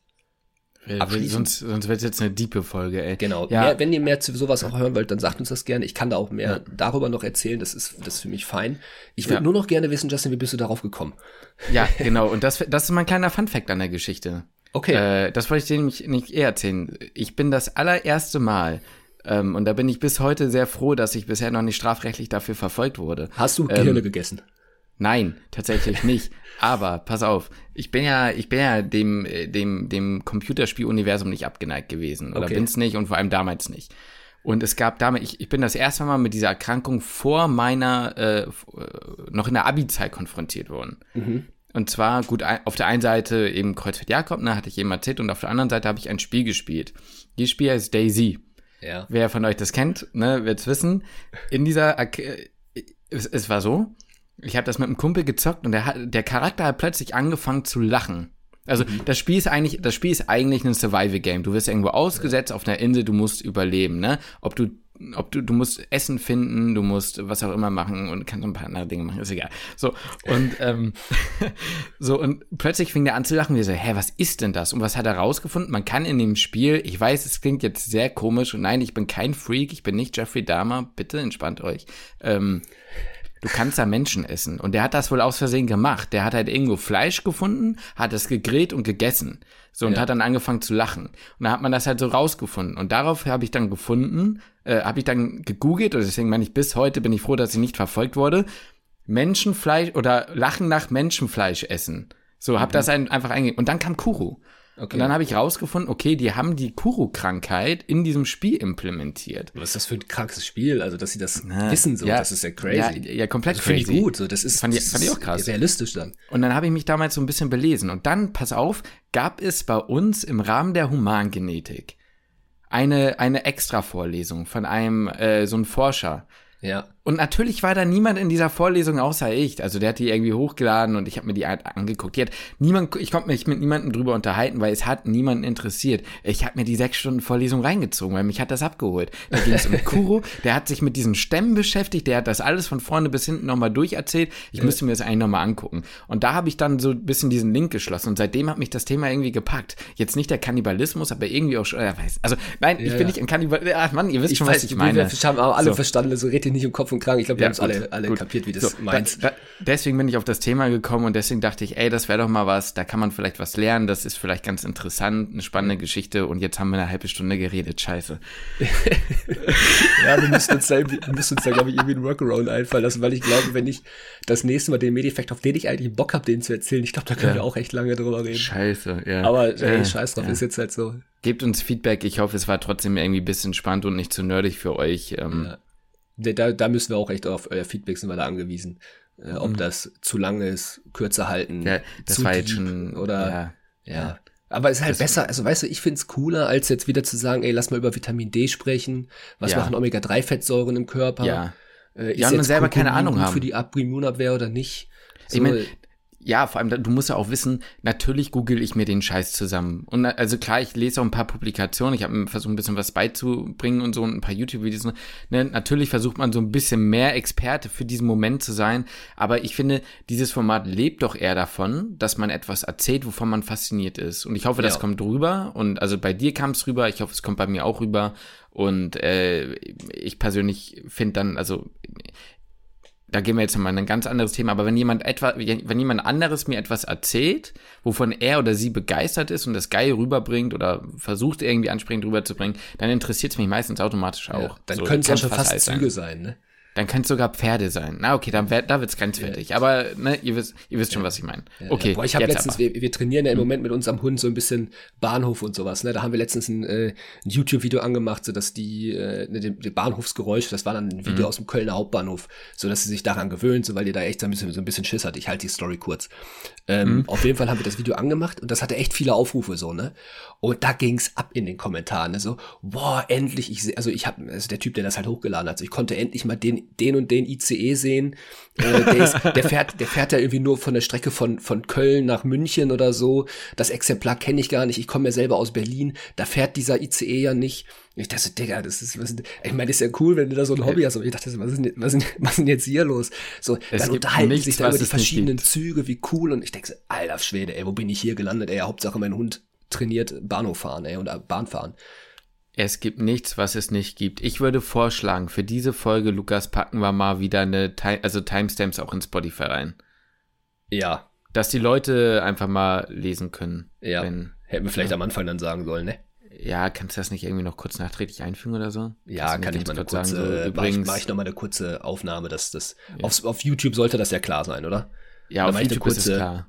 äh, abschließen. Sonst, sonst wird es jetzt eine diepe Folge, ey. Genau. Ja. Mehr, wenn ihr mehr zu sowas auch hören wollt, dann sagt uns das gerne. Ich kann da auch mehr ja. darüber noch erzählen. Das ist, das ist für mich fein. Ich würde ja. nur noch gerne wissen, Justin, wie bist du darauf gekommen? Ja, [laughs] genau. Und das, das ist mein kleiner Funfact an der Geschichte. Okay. Äh, das wollte ich dir nämlich nicht eher erzählen. Ich bin das allererste Mal ähm, und da bin ich bis heute sehr froh, dass ich bisher noch nicht strafrechtlich dafür verfolgt wurde. Hast du Gehirne ähm, gegessen? Nein, tatsächlich nicht. Aber pass auf, ich bin ja, ich bin ja dem, äh, dem, dem Computerspieluniversum nicht abgeneigt gewesen. Oder okay. bin's nicht und vor allem damals nicht. Und es gab damals, ich, ich bin das erste Mal mit dieser Erkrankung vor meiner, äh, äh noch in der Abi-Zeit konfrontiert worden. Mhm. Und zwar, gut, auf der einen Seite eben Kreuzfeld Jakob, ne, hatte ich eben erzählt, und auf der anderen Seite habe ich ein Spiel gespielt. Dieses Spiel heißt Daisy. Ja. Wer von euch das kennt, ne, wird's wissen. In dieser, äh, es, es war so, ich habe das mit einem Kumpel gezockt und der, hat, der Charakter hat plötzlich angefangen zu lachen. Also mhm. das Spiel ist eigentlich, das Spiel ist eigentlich ein Survival-Game. Du wirst irgendwo ausgesetzt auf einer Insel, du musst überleben, ne? Ob du ob du, du musst Essen finden, du musst was auch immer machen und kannst ein paar andere Dinge machen, ist egal. So, und, [laughs] ähm, [laughs] so, und plötzlich fing der an zu lachen, wir so, hä, was ist denn das? Und was hat er rausgefunden? Man kann in dem Spiel, ich weiß, es klingt jetzt sehr komisch und nein, ich bin kein Freak, ich bin nicht Jeffrey Dahmer, bitte entspannt euch. Ähm, du kannst da Menschen essen. Und der hat das wohl aus Versehen gemacht. Der hat halt irgendwo Fleisch gefunden, hat es gegrillt und gegessen. So, und ja. hat dann angefangen zu lachen. Und da hat man das halt so rausgefunden. Und darauf habe ich dann gefunden, äh, habe ich dann gegoogelt, und deswegen meine ich, bis heute bin ich froh, dass ich nicht verfolgt wurde. Menschenfleisch oder Lachen nach Menschenfleisch essen. So, hab mhm. das ein, einfach eingegeben. Und dann kam Kuru. Okay. Und dann habe ich rausgefunden, okay, die haben die Kuru-Krankheit in diesem Spiel implementiert. Was ist das für ein krankes Spiel? Also, dass sie das Na, wissen, so, ja, das ist ja crazy. Ja, ja komplett das crazy. Finde ich gut, so, das ist, fand ich, fand ich auch krass. Realistisch dann. Und dann habe ich mich damals so ein bisschen belesen. Und dann, pass auf, gab es bei uns im Rahmen der Humangenetik eine, eine Extra-Vorlesung von einem, äh, so einem Forscher. Ja. Und natürlich war da niemand in dieser Vorlesung außer ich. Also der hat die irgendwie hochgeladen und ich habe mir die angeguckt. Die hat niemand, ich konnte mich mit niemandem drüber unterhalten, weil es hat niemanden interessiert. Ich habe mir die sechs Stunden Vorlesung reingezogen, weil mich hat das abgeholt. Da ging es um [laughs] Kuro, der hat sich mit diesen Stämmen beschäftigt, der hat das alles von vorne bis hinten nochmal durcherzählt. Ich ja. müsste mir das eigentlich nochmal angucken. Und da habe ich dann so ein bisschen diesen Link geschlossen und seitdem hat mich das Thema irgendwie gepackt. Jetzt nicht der Kannibalismus, aber irgendwie auch schon, äh, also nein, ich ja, bin nicht ein Kannibal. Ach Mann, ihr wisst ich schon, weiß, was ich meine. Wir haben auch alle so. verstanden, so red ihr nicht im Kopf und krank. Ich glaube, wir ja, haben es alle, alle kapiert, wie das so, meint. Da, da, deswegen bin ich auf das Thema gekommen und deswegen dachte ich, ey, das wäre doch mal was, da kann man vielleicht was lernen, das ist vielleicht ganz interessant, eine spannende Geschichte und jetzt haben wir eine halbe Stunde geredet, scheiße. [laughs] ja, wir müssen uns da, wir müssen uns da glaube ich, irgendwie einen Workaround einfallen lassen, weil ich glaube, wenn ich das nächste Mal den Medifekt, auf den ich eigentlich Bock habe, den zu erzählen, ich glaube, da können ja. wir auch echt lange drüber reden. Scheiße, ja. Aber ey, scheiß drauf, ja. ist jetzt halt so. Gebt uns Feedback. Ich hoffe, es war trotzdem irgendwie ein bisschen spannend und nicht zu nerdig für euch. Ähm, ja da, da müssen wir auch echt auf euer Feedback sind wir da angewiesen. Äh, ob mhm. das zu lang ist, kürzer halten, ja, das zu war schon, oder ja. ja. Aber es ist halt das besser, also weißt du, ich find's cooler, als jetzt wieder zu sagen, ey, lass mal über Vitamin D sprechen, was ja. machen Omega-3-Fettsäuren im Körper. Ja. Äh, ist ja, und man selber keine Ahnung haben. für die Abimmunabwehr oder nicht. So, ich meine, ja, vor allem, du musst ja auch wissen, natürlich google ich mir den Scheiß zusammen. Und also klar, ich lese auch ein paar Publikationen, ich habe versucht, ein bisschen was beizubringen und so, und ein paar YouTube-Videos. Ne? Natürlich versucht man so ein bisschen mehr Experte für diesen Moment zu sein, aber ich finde, dieses Format lebt doch eher davon, dass man etwas erzählt, wovon man fasziniert ist. Und ich hoffe, das ja. kommt rüber. Und also bei dir kam es rüber, ich hoffe, es kommt bei mir auch rüber. Und äh, ich persönlich finde dann, also da gehen wir jetzt mal in ein ganz anderes Thema, aber wenn jemand etwa, wenn jemand anderes mir etwas erzählt, wovon er oder sie begeistert ist und das geil rüberbringt oder versucht irgendwie ansprechend rüberzubringen, dann interessiert es mich meistens automatisch auch. Ja, dann so, können es ja schon fast Züge sein, ne? Dann können es sogar Pferde sein. Na, okay, dann wär, da wird's grenzwertig. Ja. Aber ne, ihr wisst, ihr wisst schon, was ich meine. Okay. Boah, ich habe letztens, wir, wir, trainieren ja im Moment mit unserem Hund so ein bisschen Bahnhof und sowas. Ne? Da haben wir letztens ein, äh, ein YouTube-Video angemacht, so dass die, äh, ne, die, die Bahnhofsgeräusche, das war dann ein Video mhm. aus dem Kölner Hauptbahnhof, so dass sie sich daran gewöhnt, so weil die da echt so ein bisschen, so ein bisschen Schiss hat. Ich halte die Story kurz. Ähm, mhm. Auf jeden Fall haben wir das Video angemacht und das hatte echt viele Aufrufe so, ne? Und da ging's ab in den Kommentaren, ne? So, boah, endlich, ich also ich habe, also der Typ, der das halt hochgeladen hat, so, ich konnte endlich mal den, den und den IC ICE sehen. Äh, der, ist, der, fährt, der fährt ja irgendwie nur von der Strecke von, von Köln nach München oder so. Das Exemplar kenne ich gar nicht. Ich komme ja selber aus Berlin. Da fährt dieser ICE ja nicht. Ich dachte, Digga, das ist, was, ich meine, ist ja cool, wenn du da so ein Hobby hast. Aber ich dachte, was ist denn, was ist, was ist denn jetzt hier los? So, es dann unterhalten nichts, sich da über die verschiedenen Züge, wie cool. Und ich denke, alter Schwede, ey, wo bin ich hier gelandet? Ey, Hauptsache mein Hund trainiert Bahnhof fahren, ey, und Bahn fahren. Es gibt nichts, was es nicht gibt. Ich würde vorschlagen, für diese Folge, Lukas, packen wir mal wieder eine, also Timestamps auch in Spotify rein. Ja. Dass die Leute einfach mal lesen können. Ja. Wenn, Hätten wir vielleicht ja. am Anfang dann sagen sollen, ne? Ja, kannst du das nicht irgendwie noch kurz nachträglich einfügen oder so? Ja, kann ich mal eine kurze, sagen, so, übrigens, mach ich, noch mal eine kurze Aufnahme, dass das, ja. auf, auf YouTube sollte das ja klar sein, oder? Ja, auf YouTube kurze, ist es klar.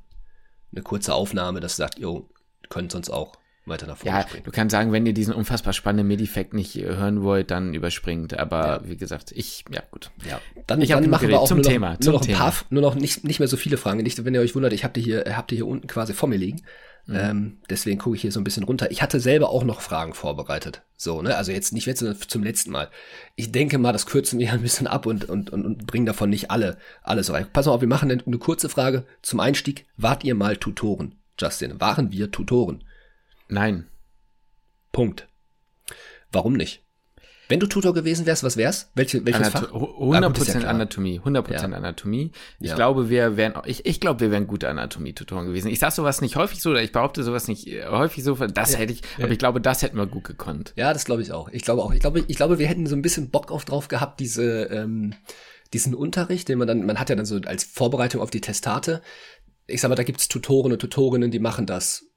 Eine kurze Aufnahme, das sagt, jo, könnt sonst auch weiter nach vorne Ja, springen. du kannst sagen, wenn ihr diesen unfassbar spannenden Medifact nicht hören wollt, dann überspringt. Aber ja. wie gesagt, ich, ja gut. Ja, dann, ich dann machen wir auch zum nur noch, Thema. Nur noch ein paar, nur noch nicht, nicht mehr so viele Fragen. Nicht, wenn ihr euch wundert, ich habe die hier, habt ihr hier unten quasi vor mir liegen. Mhm. Ähm, deswegen gucke ich hier so ein bisschen runter. Ich hatte selber auch noch Fragen vorbereitet. So, ne? Also jetzt nicht jetzt zum letzten Mal. Ich denke mal, das kürzen wir [laughs] ein bisschen ab und, und, und, und bringen davon nicht alle, alles rein. Pass mal auf, wir machen eine, eine kurze Frage zum Einstieg. Wart ihr mal Tutoren? Justin, waren wir Tutoren? Nein. Punkt. Warum nicht? Wenn du Tutor gewesen wärst, was wär's? Welche, welches Anato Fach? 100% ah, ja Anatomie. 100% ja. Anatomie. Ich ja. glaube, wir wären, ich, ich glaube, wir wären gute Anatomie-Tutoren gewesen. Ich sage sowas nicht häufig so, oder ich behaupte sowas nicht äh, häufig so, das hätte ich, aber ich glaube, das hätten wir gut gekonnt. Ja, das glaube ich auch. Ich glaube auch. Ich glaube, ich glaube, wir hätten so ein bisschen Bock auf drauf gehabt, diese, ähm, diesen Unterricht, den man dann, man hat ja dann so als Vorbereitung auf die Testate. Ich sag mal, da gibt's Tutoren und Tutorinnen, die machen das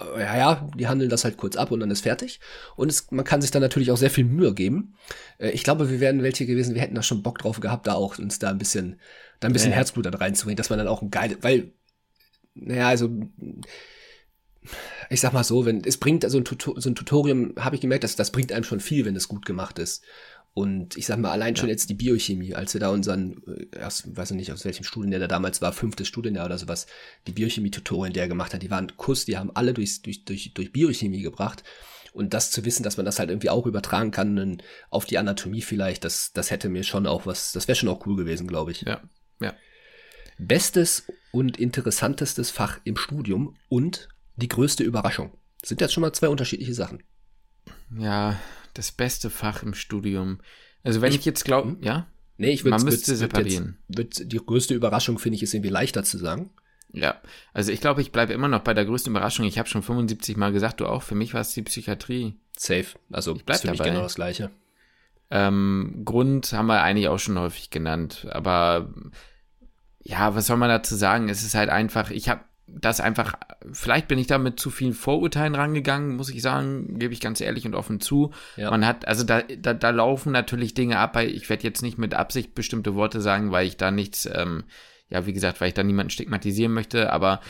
ja, ja, die handeln das halt kurz ab und dann ist fertig. Und es, man kann sich dann natürlich auch sehr viel Mühe geben. Äh, ich glaube, wir wären welche gewesen, wir hätten da schon Bock drauf gehabt, da auch uns da ein bisschen, da ein bisschen ja. Herzblut dann reinzubringen, dass man dann auch ein geiles, weil, naja, also, ich sag mal so, wenn, es bringt, also ein, Tutor, so ein Tutorium, habe ich gemerkt, dass das bringt einem schon viel, wenn es gut gemacht ist. Und ich sag mal, allein schon ja. jetzt die Biochemie, als wir da unseren, äh, erst, weiß ich nicht, aus welchem Studienjahr der damals war, fünftes Studienjahr oder sowas, die Biochemie-Tutorien, der gemacht hat, die waren Kuss, die haben alle durch, durch, durch, durch Biochemie gebracht. Und das zu wissen, dass man das halt irgendwie auch übertragen kann auf die Anatomie vielleicht, das, das hätte mir schon auch was, das wäre schon auch cool gewesen, glaube ich. Ja, ja. Bestes und interessantestes Fach im Studium und die größte Überraschung. Das sind jetzt schon mal zwei unterschiedliche Sachen. Ja, das beste Fach im Studium. Also wenn ich, ich jetzt glaube, hm? ja? Nee, ich würde Man müsste separieren. Wird, wird, die größte Überraschung, finde ich, ist irgendwie leichter zu sagen. Ja, also ich glaube, ich bleibe immer noch bei der größten Überraschung. Ich habe schon 75 Mal gesagt, du auch. Für mich war es die Psychiatrie. Safe. Also ich bleib ist für dabei. mich genau das Gleiche. Ähm, Grund haben wir eigentlich auch schon häufig genannt. Aber ja, was soll man dazu sagen? Es ist halt einfach, ich habe das einfach, vielleicht bin ich da mit zu vielen Vorurteilen rangegangen, muss ich sagen, gebe ich ganz ehrlich und offen zu. Ja. Man hat, also da, da, da laufen natürlich Dinge ab, ich werde jetzt nicht mit Absicht bestimmte Worte sagen, weil ich da nichts, ähm, ja, wie gesagt, weil ich da niemanden stigmatisieren möchte, aber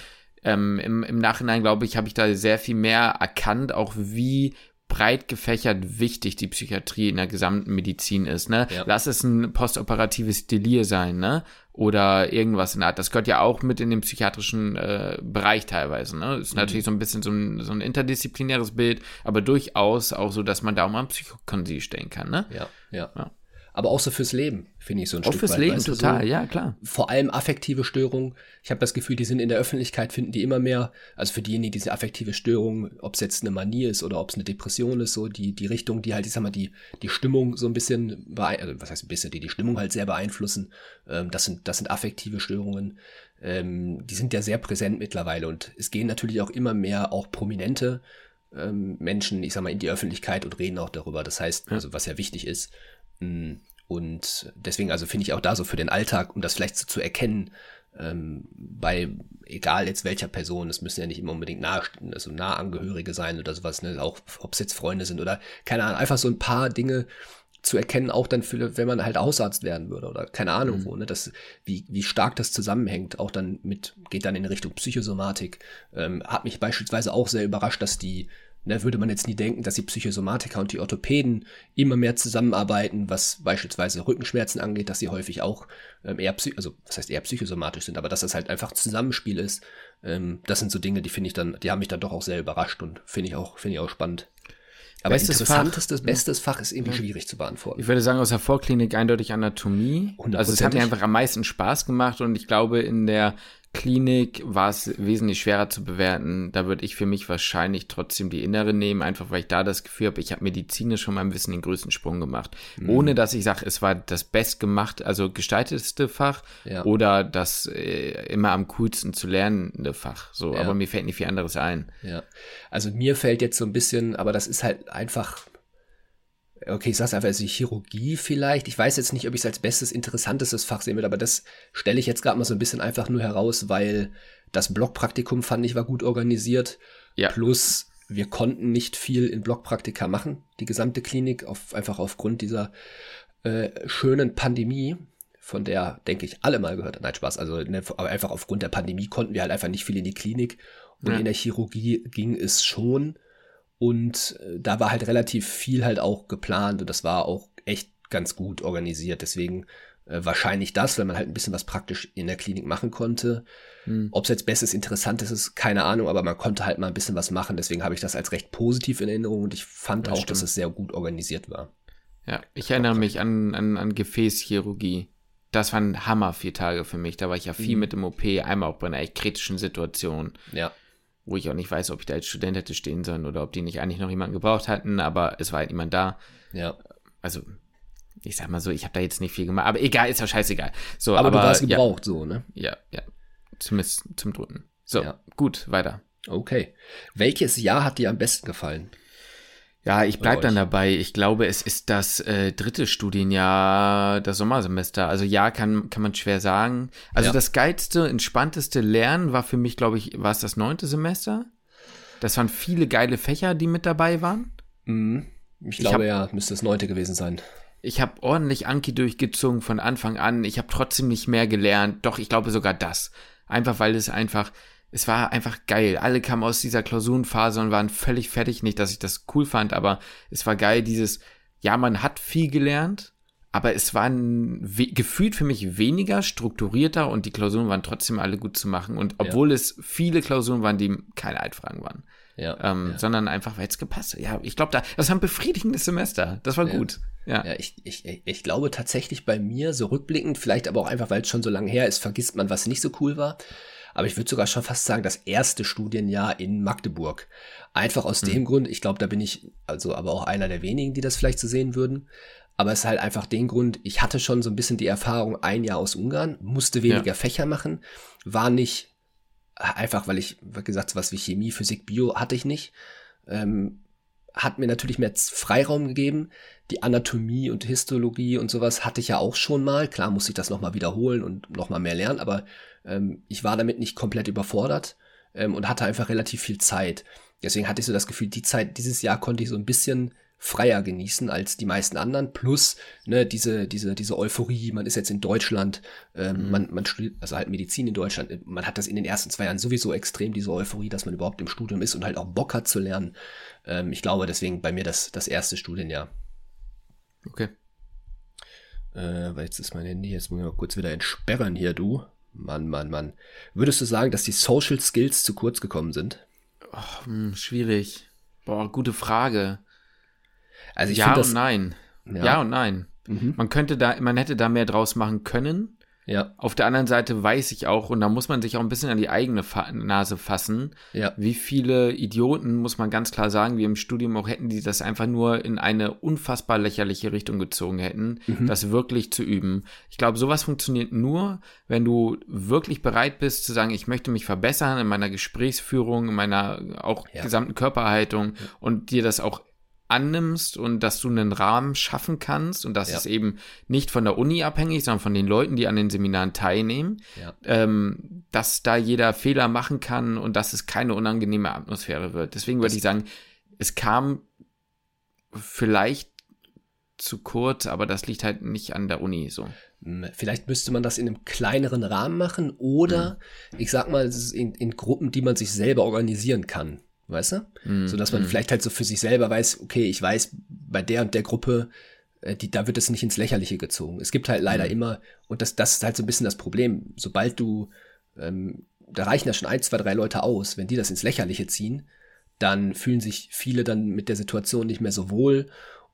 ähm, im, im Nachhinein, glaube ich, habe ich da sehr viel mehr erkannt, auch wie breit gefächert wichtig die Psychiatrie in der gesamten Medizin ist. Ne? Ja. Lass es ein postoperatives Delir sein, ne? Oder irgendwas in der Art. Das gehört ja auch mit in den psychiatrischen äh, Bereich teilweise. Ne? Ist mhm. natürlich so ein bisschen so ein, so ein interdisziplinäres Bild, aber durchaus auch so, dass man da auch mal ein Psychokonsil stellen kann. Ne? Ja, ja. ja aber auch so fürs Leben, finde ich so ein auch Stück fürs weit. Leben, total, so, ja, klar. Vor allem affektive Störungen. Ich habe das Gefühl, die sind in der Öffentlichkeit, finden die immer mehr, also für diejenigen, die diese affektive Störung, ob es jetzt eine Manie ist oder ob es eine Depression ist, so die, die Richtung, die halt, ich sag mal, die, die Stimmung so ein bisschen, also was heißt ein bisschen, die die Stimmung halt sehr beeinflussen, ähm, das, sind, das sind affektive Störungen. Ähm, die sind ja sehr präsent mittlerweile und es gehen natürlich auch immer mehr auch prominente ähm, Menschen, ich sag mal, in die Öffentlichkeit und reden auch darüber. Das heißt, also was ja wichtig ist. Und deswegen, also finde ich auch da so für den Alltag, um das vielleicht so zu erkennen, ähm, bei egal jetzt welcher Person, es müssen ja nicht immer unbedingt nah, also Nahangehörige sein oder sowas, ne? auch ob es jetzt Freunde sind oder keine Ahnung, einfach so ein paar Dinge zu erkennen, auch dann für, wenn man halt Hausarzt werden würde oder keine Ahnung mhm. wo, ne, das, wie, wie stark das zusammenhängt, auch dann mit, geht dann in Richtung Psychosomatik, ähm, hat mich beispielsweise auch sehr überrascht, dass die da würde man jetzt nie denken, dass die Psychosomatiker und die Orthopäden immer mehr zusammenarbeiten, was beispielsweise Rückenschmerzen angeht, dass sie häufig auch ähm, eher, also was heißt eher psychosomatisch sind, aber dass das halt einfach Zusammenspiel ist. Ähm, das sind so Dinge, die finde ich dann, die haben mich dann doch auch sehr überrascht und finde ich auch, finde ich auch spannend. Aber bestes interessantestes, Fach, bestes Fach ist irgendwie schwierig zu beantworten. Ich würde sagen, aus der Vorklinik eindeutig Anatomie. Also es hat mir einfach am meisten Spaß gemacht und ich glaube, in der Klinik war es wesentlich schwerer zu bewerten. Da würde ich für mich wahrscheinlich trotzdem die innere nehmen, einfach weil ich da das Gefühl habe, ich habe medizinisch schon meinem Wissen den größten Sprung gemacht. Mhm. Ohne dass ich sage, es war das bestgemacht, also gestaltetste Fach ja. oder das äh, immer am coolsten zu lernende Fach. So, ja. aber mir fällt nicht viel anderes ein. Ja. Also mir fällt jetzt so ein bisschen, aber das ist halt einfach okay, ich sag's einfach, also Chirurgie vielleicht. Ich weiß jetzt nicht, ob ich es als bestes, interessantestes Fach sehen würde, aber das stelle ich jetzt gerade mal so ein bisschen einfach nur heraus, weil das Blockpraktikum fand ich war gut organisiert. Ja. Plus wir konnten nicht viel in Blockpraktika machen, die gesamte Klinik, auf, einfach aufgrund dieser äh, schönen Pandemie, von der, denke ich, alle mal gehört haben. Nein, Spaß. Also ne, einfach aufgrund der Pandemie konnten wir halt einfach nicht viel in die Klinik. Und ja. in der Chirurgie ging es schon. Und äh, da war halt relativ viel halt auch geplant und das war auch echt ganz gut organisiert. Deswegen äh, wahrscheinlich das, weil man halt ein bisschen was praktisch in der Klinik machen konnte. Hm. Ob es jetzt bestes, interessantes ist, keine Ahnung, aber man konnte halt mal ein bisschen was machen. Deswegen habe ich das als recht positiv in Erinnerung und ich fand ja, auch, stimmt. dass es sehr gut organisiert war. Ja, ich erinnere mich an, an, an Gefäßchirurgie. Das waren Hammer vier Tage für mich. Da war ich ja viel mhm. mit dem OP, einmal auch bei einer echt kritischen Situation. Ja wo ich auch nicht weiß, ob ich da als Student hätte stehen sollen oder ob die nicht eigentlich noch jemanden gebraucht hatten, aber es war halt niemand da. Ja. Also, ich sag mal so, ich habe da jetzt nicht viel gemacht, aber egal, ist ja scheißegal. So, aber, aber du warst gebraucht, ja, so, ne? Ja, ja. Zumindest zum Drücken. So, ja. gut, weiter. Okay. Welches Jahr hat dir am besten gefallen? Ja, ich bleib dann dabei. Ich glaube, es ist das äh, dritte Studienjahr, das Sommersemester. Also ja, kann, kann man schwer sagen. Also ja. das geilste, entspannteste Lernen war für mich, glaube ich, war es das neunte Semester. Das waren viele geile Fächer, die mit dabei waren. Mhm. Ich glaube ich hab, ja, müsste das neunte gewesen sein. Ich habe ordentlich Anki durchgezogen von Anfang an. Ich habe trotzdem nicht mehr gelernt. Doch, ich glaube sogar das. Einfach weil es einfach es war einfach geil. Alle kamen aus dieser Klausurenphase und waren völlig fertig. Nicht, dass ich das cool fand, aber es war geil, dieses, ja, man hat viel gelernt, aber es war gefühlt für mich weniger strukturierter und die Klausuren waren trotzdem alle gut zu machen. Und obwohl ja. es viele Klausuren waren, die keine Altfragen waren. Ja, ähm, ja. sondern einfach, weil es gepasst hat. Ja, ich glaube, da, das war ein befriedigendes Semester. Das war gut. Ja, ja ich, ich, ich glaube tatsächlich bei mir, so rückblickend, vielleicht aber auch einfach, weil es schon so lange her ist, vergisst man, was nicht so cool war. Aber ich würde sogar schon fast sagen, das erste Studienjahr in Magdeburg. Einfach aus mhm. dem Grund, ich glaube, da bin ich also aber auch einer der wenigen, die das vielleicht so sehen würden. Aber es ist halt einfach den Grund, ich hatte schon so ein bisschen die Erfahrung, ein Jahr aus Ungarn, musste weniger ja. Fächer machen, war nicht einfach, weil ich, wie gesagt, was wie Chemie, Physik, Bio hatte ich nicht. Ähm, hat mir natürlich mehr Freiraum gegeben. Die Anatomie und Histologie und sowas hatte ich ja auch schon mal. Klar musste ich das nochmal wiederholen und nochmal mehr lernen, aber ähm, ich war damit nicht komplett überfordert ähm, und hatte einfach relativ viel Zeit. Deswegen hatte ich so das Gefühl, die Zeit, dieses Jahr konnte ich so ein bisschen freier genießen als die meisten anderen. Plus, ne, diese, diese, diese Euphorie, man ist jetzt in Deutschland, ähm, mhm. man, man studiert, also halt Medizin in Deutschland, man hat das in den ersten zwei Jahren sowieso extrem, diese Euphorie, dass man überhaupt im Studium ist und halt auch Bock hat zu lernen. Ähm, ich glaube, deswegen bei mir das, das erste Studienjahr. Okay. Äh, weil jetzt ist mein Handy, jetzt muss ich mal kurz wieder entsperren hier, du. Mann, Mann, Mann. Würdest du sagen, dass die Social Skills zu kurz gekommen sind? Oh, schwierig. Boah, gute Frage. Also ich ja und nein. Ja. ja. und nein. Mhm. Man könnte da, man hätte da mehr draus machen können. Ja. Auf der anderen Seite weiß ich auch, und da muss man sich auch ein bisschen an die eigene Fa Nase fassen, ja. wie viele Idioten, muss man ganz klar sagen, wie im Studium auch hätten, die das einfach nur in eine unfassbar lächerliche Richtung gezogen hätten, mhm. das wirklich zu üben. Ich glaube, sowas funktioniert nur, wenn du wirklich bereit bist zu sagen, ich möchte mich verbessern in meiner Gesprächsführung, in meiner auch ja. gesamten Körperhaltung und dir das auch annimmst und dass du einen Rahmen schaffen kannst und das Ja. ist eben nicht von der Uni abhängig, sondern von den Leuten, die an den Seminaren teilnehmen, Ja. ähm, dass da jeder Fehler machen kann und dass es keine unangenehme Atmosphäre wird. Deswegen würde Das- ich sagen, es kam vielleicht zu kurz, aber das liegt halt nicht an der Uni so. Vielleicht müsste man das in einem kleineren Rahmen machen oder ich sag mal, in, in Gruppen, die man sich selber organisieren kann. Weißt du? Mhm. So dass man vielleicht halt so für sich selber weiß, okay, ich weiß, bei der und der Gruppe, äh, die, da wird es nicht ins Lächerliche gezogen. Es gibt halt leider immer, und das, das ist halt so ein bisschen das Problem, sobald du, ähm, da reichen ja schon ein, zwei, drei Leute aus, wenn die das ins Lächerliche ziehen, dann fühlen sich viele dann mit der Situation nicht mehr so wohl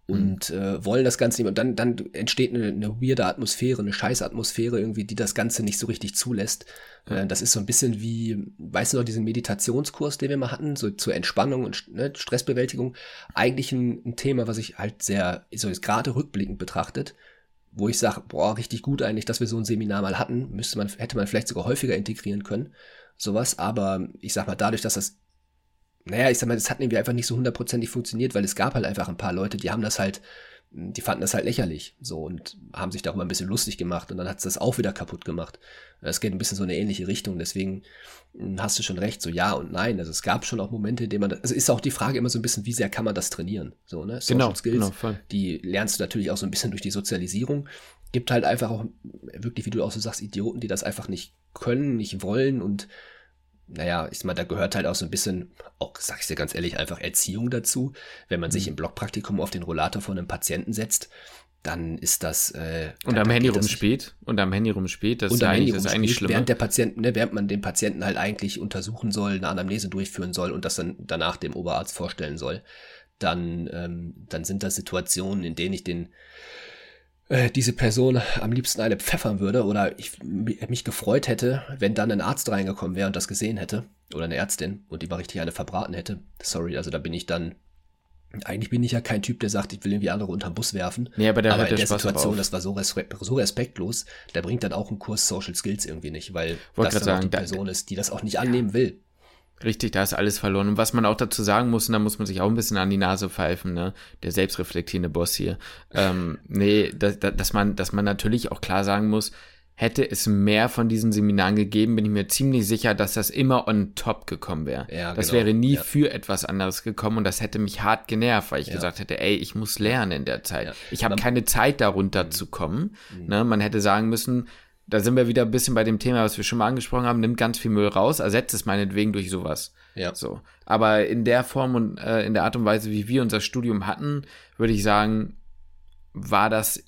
und äh, wollen das Ganze nicht. Und dann, dann entsteht eine, eine weirde Atmosphäre, eine scheiß Atmosphäre irgendwie, die das Ganze nicht so richtig zulässt. Äh, das ist so ein bisschen wie, weißt du noch, diesen Meditationskurs, den wir mal hatten, so zur Entspannung und ne, Stressbewältigung. Eigentlich ein, ein Thema, was ich halt sehr, so jetzt gerade rückblickend betrachtet, wo ich sage, boah, richtig gut eigentlich, dass wir so ein Seminar mal hatten, müsste man, hätte man vielleicht sogar häufiger integrieren können, sowas. Aber ich sag mal, dadurch, dass das naja, ich sag mal, das hat irgendwie einfach nicht so hundertprozentig funktioniert, weil es gab halt einfach ein paar Leute, die haben das halt, die fanden das halt lächerlich, so und haben sich darüber ein bisschen lustig gemacht und dann hat's das auch wieder kaputt gemacht. Es geht ein bisschen so eine ähnliche Richtung, deswegen mh, hast du schon recht, so ja und nein. Also es gab schon auch Momente, in denen man, also ist auch die Frage immer so ein bisschen, wie sehr kann man das trainieren, so ne? Social Genau, Skills, genau, voll. die lernst du natürlich auch so ein bisschen durch die Sozialisierung. Gibt halt einfach auch wirklich, wie du auch so sagst, Idioten, die das einfach nicht können, nicht wollen und naja, ich meine, da gehört halt auch so ein bisschen, auch sag ich dir ganz ehrlich, einfach Erziehung dazu. Wenn man sich Mhm. im Blockpraktikum auf den Rollator von einem Patienten setzt, dann ist das. Äh, Und da- am da Handy rumspielt. Und am Handy rumspielt. Das Und ist am Handy eigentlich, das ist eigentlich schlimmer. während der Patienten, ne, während man den Patienten halt eigentlich untersuchen soll, eine Anamnese durchführen soll und das dann danach dem Oberarzt vorstellen soll, dann, ähm, dann sind das Situationen, in denen ich den äh, diese Person am liebsten eine pfeffern würde oder ich mich gefreut hätte, wenn dann ein Arzt reingekommen wäre und das gesehen hätte oder eine Ärztin und die mal richtig eine verbraten hätte. Sorry, also da bin ich dann eigentlich bin ich ja kein Typ, der sagt, ich will irgendwie andere unterm Bus werfen. Nee, aber da aber in der der Spaß Situation, das war so, respe so respektlos, da bringt dann auch ein Kurs Social Skills irgendwie nicht, weil Wollte das dann auch sagen, die da- Person ist, die das auch nicht annehmen will. Richtig, da ist alles verloren. Und was man auch dazu sagen muss, und da muss man sich auch ein bisschen an die Nase pfeifen, ne? Der selbstreflektierende Boss hier. Ähm, [laughs] nee, dass, dass man, dass man natürlich auch klar sagen muss, hätte es mehr von diesen Seminaren gegeben, bin ich mir ziemlich sicher, dass das immer on top gekommen wäre. Ja, das genau, wäre nie ja. für etwas anderes gekommen und das hätte mich hart genervt, weil ich Ja. gesagt hätte, ey, ich muss lernen in der Zeit. Ich habe keine Zeit darunter zu kommen. Ne? Man hätte sagen müssen, da sind wir wieder ein bisschen bei dem Thema, was wir schon mal angesprochen haben, nimmt ganz viel Müll raus, ersetzt es meinetwegen durch sowas. Ja. So. Aber in der Form und äh, in der Art und Weise, wie wir unser Studium hatten, würde ich sagen, war das,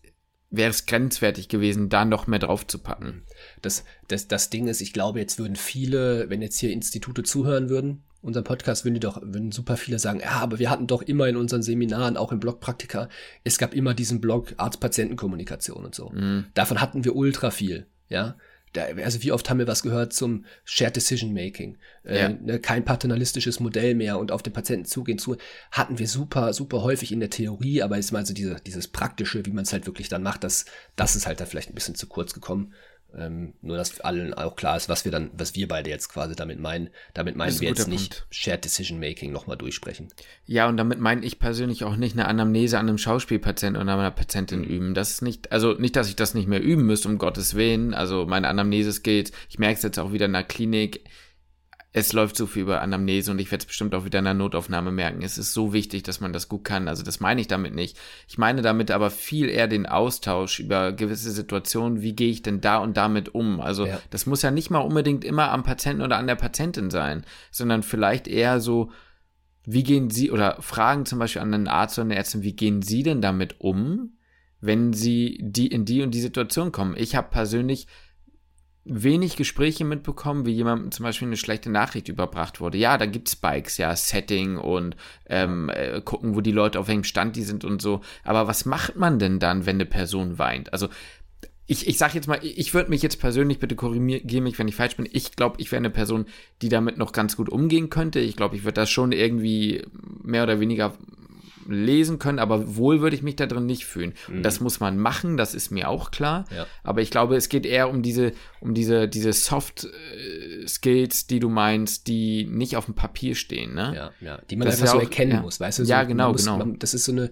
wäre es grenzwertig gewesen, da noch mehr drauf zu packen. Das, das, das Ding ist, ich glaube, jetzt würden viele, wenn jetzt hier Institute zuhören würden, unseren Podcast, würden die doch, würden super viele sagen, ja, aber wir hatten doch immer in unseren Seminaren, auch im Blockpraktika, es gab immer diesen Blog Arzt-Patienten-Kommunikation und so. Davon hatten wir ultra viel, ja. Da, also wie oft haben wir was gehört zum Shared Decision Making? Äh, Ja. ne, kein paternalistisches Modell mehr und auf den Patienten zugehen zu. Hatten wir super, super häufig in der Theorie, aber ist mal so diese, dieses Praktische, wie man es halt wirklich dann macht, das, das ist halt da vielleicht ein bisschen zu kurz gekommen. Ähm, nur, dass allen auch klar ist, was wir dann, was wir beide jetzt quasi damit meinen. Damit meinen wir jetzt guter nicht Punkt. Shared Decision Making nochmal durchsprechen. Ja, und damit meine ich persönlich auch nicht eine Anamnese an einem Schauspielpatienten oder einer Patientin üben. Das ist nicht, also nicht, dass ich das nicht mehr üben müsste, um Gottes Willen. Also meine Anamnese-Skills, ich merke es jetzt auch wieder in der Klinik, es läuft so viel über Anamnese und ich werde es bestimmt auch wieder in der Notaufnahme merken. Es ist so wichtig, dass man das gut kann. Also das meine ich damit nicht. Ich meine damit aber viel eher den Austausch über gewisse Situationen. Wie gehe ich denn da und damit um? Also Ja. das muss ja nicht mal unbedingt immer am Patienten oder an der Patientin sein, sondern vielleicht eher so, wie gehen Sie oder fragen zum Beispiel an einen Arzt oder eine Ärztin, wie gehen Sie denn damit um, wenn Sie die in die und die Situation kommen? Ich habe persönlich wenig Gespräche mitbekommen, wie jemandem zum Beispiel eine schlechte Nachricht überbracht wurde. Ja, da gibt's Spikes, ja, Setting und ähm, äh, gucken, wo die Leute auf welchem Stand die sind und so. Aber was macht man denn dann, wenn eine Person weint? Also ich, ich sag jetzt mal, ich würde mich jetzt persönlich, bitte korrigiere mich, wenn ich falsch bin, ich glaube, ich wäre eine Person, die damit noch ganz gut umgehen könnte. Ich glaube, ich würde das schon irgendwie mehr oder weniger lesen können, aber wohl würde ich mich da drin nicht fühlen. Mhm. Und das muss man machen, das ist mir auch klar. Ja. Aber ich glaube, es geht eher um diese, um diese, diese Soft äh, Skills, die du meinst, die nicht auf dem Papier stehen, ne? Ja, ja, die man Das einfach ist so ja auch- erkennen ja. muss, weißt du? So, Ja, genau, muss, genau. Man, das ist so eine,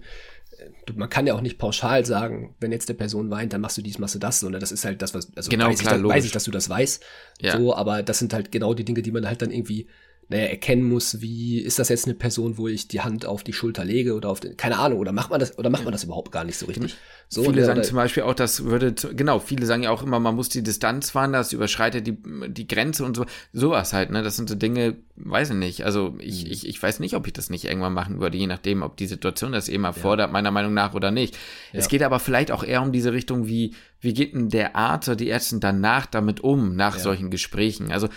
man kann ja auch nicht pauschal sagen, wenn jetzt der Person weint, dann machst du dies, machst du das, sondern das ist halt das, was, also Genau, weiß, klar, ich, weiß ich, dass du das weißt, Ja. so, aber das sind halt genau die Dinge, die man halt dann irgendwie, naja, erkennen muss, wie, ist das jetzt eine Person, wo ich die Hand auf die Schulter lege oder auf den, keine Ahnung, oder macht man das, oder macht man das überhaupt gar nicht so richtig? So, viele oder, sagen zum Beispiel auch, das würde, genau, viele sagen ja auch immer, man muss die Distanz fahren, das überschreitet die, die Grenze und so, sowas halt, ne, das sind so Dinge, weiß ich nicht, also ich, Mhm. ich, ich weiß nicht, ob ich das nicht irgendwann machen würde, je nachdem, ob die Situation das eben erfordert, meiner Meinung nach oder nicht. Es Ja. geht aber vielleicht auch eher um diese Richtung, wie, wie geht denn der Arzt oder die Ärztin danach damit um, nach Ja. solchen Gesprächen, also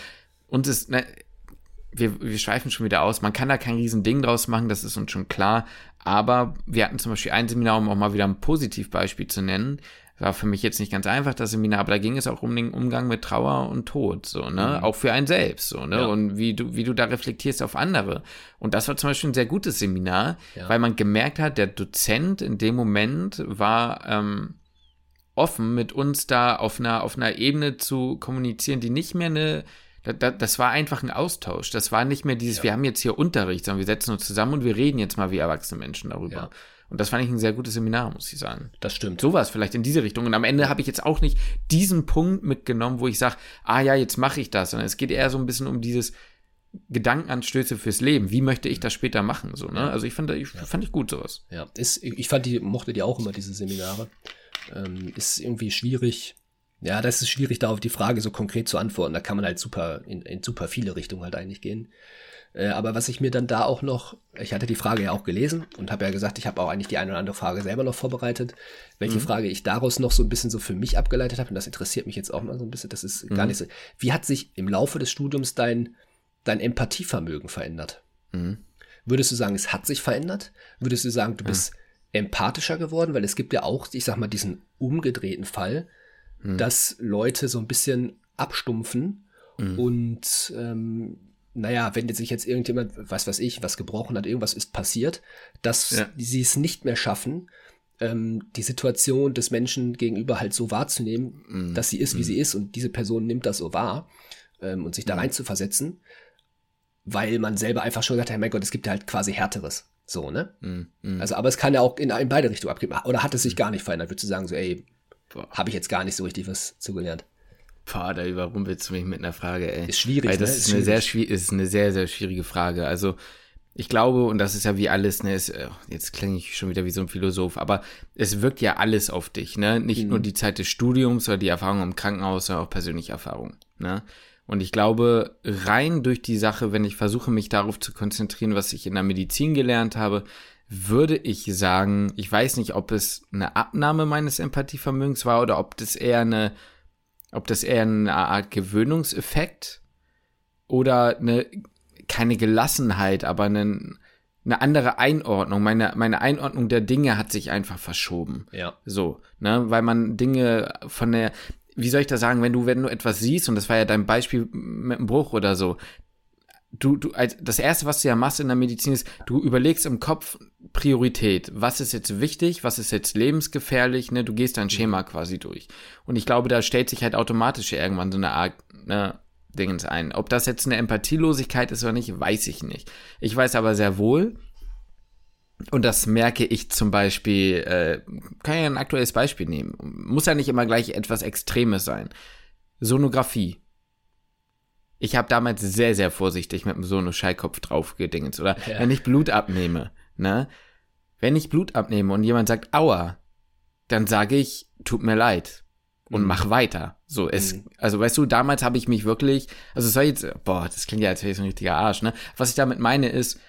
uns ist, ne, wir, wir schweifen schon wieder aus. Man kann da kein riesen Ding draus machen, das ist uns schon klar. Aber wir hatten zum Beispiel ein Seminar, um auch mal wieder ein Positivbeispiel zu nennen. War für mich jetzt nicht ganz einfach, das Seminar, aber da ging es auch um den Umgang mit Trauer und Tod, so, ne? Auch für einen selbst, so, ne? Ja. Und wie du, wie du da reflektierst auf andere. Und das war zum Beispiel ein sehr gutes Seminar, Ja. weil man gemerkt hat, der Dozent in dem Moment war, ähm, offen, mit uns da auf einer, auf einer Ebene zu kommunizieren, die nicht mehr eine, das war einfach ein Austausch. Das war nicht mehr dieses, wir haben jetzt hier Unterricht, sondern wir setzen uns zusammen und wir reden jetzt mal wie erwachsene Menschen darüber. Ja. Und das fand ich ein sehr gutes Seminar, muss ich sagen. das stimmt. Sowas vielleicht in diese Richtung. Und am Ende habe ich jetzt auch nicht diesen Punkt mitgenommen, wo ich sage, ah ja, jetzt mache ich das, sondern es geht eher so ein bisschen um dieses Gedankenanstöße fürs Leben. Wie möchte ich das später machen? So, ne? Also ich fand, ich fand ich gut sowas. Ja, ist, ich fand die, mochte die auch immer, diese Seminare. Ähm, ist irgendwie schwierig. Ja, das ist schwierig, da auf die Frage so konkret zu antworten. Da kann man halt super, in, in super viele Richtungen halt eigentlich gehen. Äh, aber was ich mir dann da auch noch, ich hatte die Frage ja auch gelesen und habe ja gesagt, ich habe auch eigentlich die eine oder andere Frage selber noch vorbereitet. Welche Frage ich daraus noch so ein bisschen so für mich abgeleitet habe, und das interessiert mich jetzt auch mal so ein bisschen, das ist gar nicht so. Wie hat sich im Laufe des Studiums dein, dein Empathievermögen verändert? Würdest du sagen, es hat sich verändert? Würdest du sagen, du bist empathischer geworden? Weil es gibt ja auch, ich sag mal, diesen umgedrehten Fall, dass Leute so ein bisschen abstumpfen und ähm, naja, wenn jetzt sich jetzt irgendjemand, was weiß ich, was gebrochen hat, irgendwas ist passiert, dass Ja. sie es nicht mehr schaffen, ähm, die Situation des Menschen gegenüber halt so wahrzunehmen, dass sie ist, wie sie ist und diese Person nimmt das so wahr ähm, und sich da rein zu versetzen, weil man selber einfach schon gesagt hat, mein Gott, es gibt ja halt quasi härteres. So, ne? Also, aber es kann ja auch in, in beide Richtungen abgeben. Oder hat es sich gar nicht verändert? Würdest du sagen, so, ey. Habe ich jetzt gar nicht so richtig was zugelernt? Boah, da überrumpelst du mich mit einer Frage, ey. Ist schwierig, Weil das ne? ist, Ist eine sehr schwierig. ist eine sehr, sehr schwierige Frage. Also, ich glaube, und das ist ja wie alles, ne, ist, äh, jetzt klinge ich schon wieder wie so ein Philosoph, aber es wirkt ja alles auf dich, ne? Nicht nur die Zeit des Studiums oder die Erfahrung im Krankenhaus, sondern auch persönliche Erfahrungen, ne? Und ich glaube, rein durch die Sache, wenn ich versuche, mich darauf zu konzentrieren, was ich in der Medizin gelernt habe, würde ich sagen, ich weiß nicht, ob es eine Abnahme meines Empathievermögens war oder ob das eher eine, ob das eher eine Art Gewöhnungseffekt oder eine, keine Gelassenheit, aber eine, eine andere Einordnung. Meine, meine Einordnung der Dinge hat sich einfach verschoben. Ja. So, ne, weil man Dinge von der, wie soll ich das sagen, wenn du, wenn du etwas siehst, und das war ja dein Beispiel mit dem Bruch oder so, du, du, als, das erste, was du ja machst in der Medizin ist, du überlegst im Kopf Priorität. Was ist jetzt wichtig? Was ist jetzt lebensgefährlich? Ne, du gehst dein Schema quasi durch. Und ich glaube, da stellt sich halt automatisch irgendwann so eine Art, ne, Dingens ein. Ob das jetzt eine Empathielosigkeit ist oder nicht, weiß ich nicht. Ich weiß aber sehr wohl, und das merke ich zum Beispiel, äh, kann ja ein aktuelles Beispiel nehmen. Muss ja nicht immer gleich etwas Extremes sein. Sonographie. Ich habe damals sehr, sehr vorsichtig mit dem Sono-Schallkopf draufgedingt. Oder Ja. wenn ich Blut abnehme, ne? Wenn ich Blut abnehme und jemand sagt, aua, dann sage ich, tut mir leid. Und Mhm. mach weiter. So, es, Mhm. also weißt du, damals habe ich mich wirklich, also es soll jetzt, boah, das klingt ja, als wäre ich so ein richtiger Arsch, ne? Was ich damit meine ist,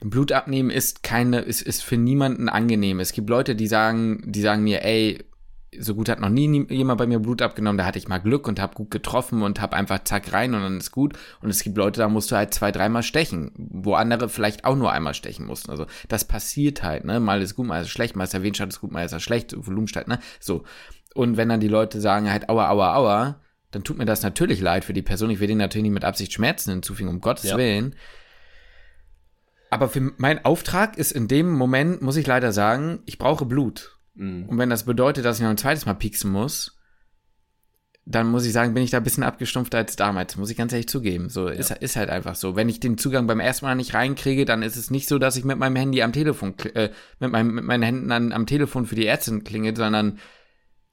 Blut abnehmen ist keine, ist, ist für niemanden angenehm. Es gibt Leute, die sagen, die sagen mir, ey, so gut hat noch nie jemand bei mir Blut abgenommen, da hatte ich mal Glück und hab gut getroffen und hab einfach zack rein und dann ist gut. Und es gibt Leute, da musst du halt zwei, dreimal stechen, wo andere vielleicht auch nur einmal stechen mussten. Also das passiert halt, ne? Mal ist gut, mal ist schlecht, mal ist der Venenstand ist gut, mal ist er schlecht, Volumenstadt, ne? So. Und wenn dann die Leute sagen halt, aua, aua, aua, dann tut mir das natürlich leid für die Person. Ich will denen natürlich nicht mit Absicht Schmerzen hinzufügen, um Gottes Ja. Willen. Aber für mein Auftrag ist in dem Moment, muss ich leider sagen, ich brauche Blut. Mhm. Und wenn das bedeutet, dass ich noch ein zweites Mal pieksen muss, dann muss ich sagen, bin ich da ein bisschen abgestumpfter als damals, muss ich ganz ehrlich zugeben. So, ist, ist halt einfach so. Wenn ich den Zugang beim ersten Mal nicht reinkriege, dann ist es nicht so, dass ich mit meinem Handy am Telefon, äh, mit, meinem, mit meinen Händen an, am Telefon für die Ärztin klinge, sondern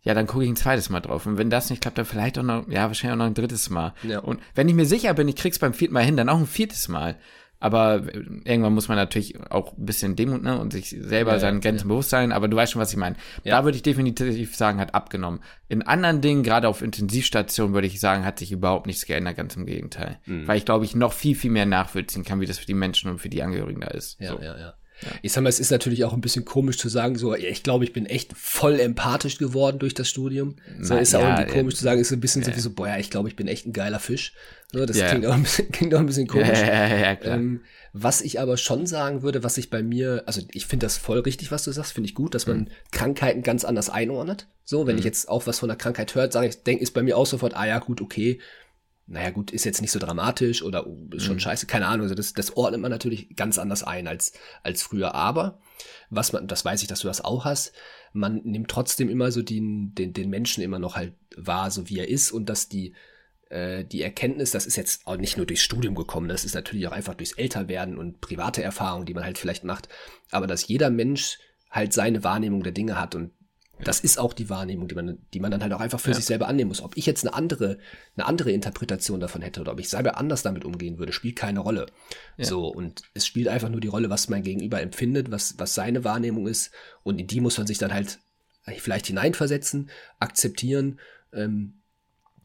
ja, dann gucke ich ein zweites Mal drauf. Und wenn das nicht klappt, dann vielleicht auch noch, ja, wahrscheinlich auch noch ein drittes Mal. Ja. Und wenn ich mir sicher bin, ich krieg's beim vierten Mal hin, dann auch ein viertes Mal. Aber irgendwann muss man natürlich auch ein bisschen Demut ne, und sich selber Ja, seinen Grenzen bewusst sein. Aber du weißt schon, was ich meine. Da würde ich definitiv sagen, hat abgenommen. In anderen Dingen, gerade auf Intensivstationen, würde ich sagen, hat sich überhaupt nichts geändert, ganz im Gegenteil. Mhm. Weil ich glaube, ich noch viel, viel mehr nachvollziehen kann, wie das für die Menschen und für die Angehörigen da ist. Ja, so. ja, ja. Ich sag mal, es ist natürlich auch ein bisschen komisch zu sagen, so, ja, ich glaube, ich bin echt voll empathisch geworden durch das Studium. So Na, ist ja auch ja, irgendwie ja. komisch zu sagen, ist so ein bisschen so wie so, boah, ja, ich glaube, ich bin echt ein geiler Fisch. So, das Ja. klingt, auch ein bisschen, [laughs] klingt auch ein bisschen komisch. Ja, ja, ja, ja. Ähm, was ich aber schon sagen würde, was ich bei mir, also ich finde das voll richtig, was du sagst, finde ich gut, dass man Krankheiten ganz anders einordnet. So, wenn ich jetzt auch was von einer Krankheit hört, sage ich, denke, ist bei mir auch sofort, ah ja, gut, okay. Naja, gut, ist jetzt nicht so dramatisch oder oh, ist schon scheiße, keine Ahnung. Also das, das ordnet man natürlich ganz anders ein als, als früher. Aber was man, das weiß ich, dass du das auch hast, man nimmt trotzdem immer so den, den, den Menschen immer noch halt wahr, so wie er ist und dass die, äh, die Erkenntnis, das ist jetzt auch nicht nur durchs Studium gekommen, das ist natürlich auch einfach durchs Älterwerden und private Erfahrungen, die man halt vielleicht macht, aber dass jeder Mensch halt seine Wahrnehmung der Dinge hat und das ist auch die Wahrnehmung, die man, die man dann halt auch einfach für Ja. sich selber annehmen muss. Ob ich jetzt eine andere, eine andere Interpretation davon hätte oder ob ich selber anders damit umgehen würde, spielt keine Rolle. Ja. So, und es spielt einfach nur die Rolle, was mein Gegenüber empfindet, was, was seine Wahrnehmung ist. Und in die muss man sich dann halt vielleicht hineinversetzen, akzeptieren, ähm,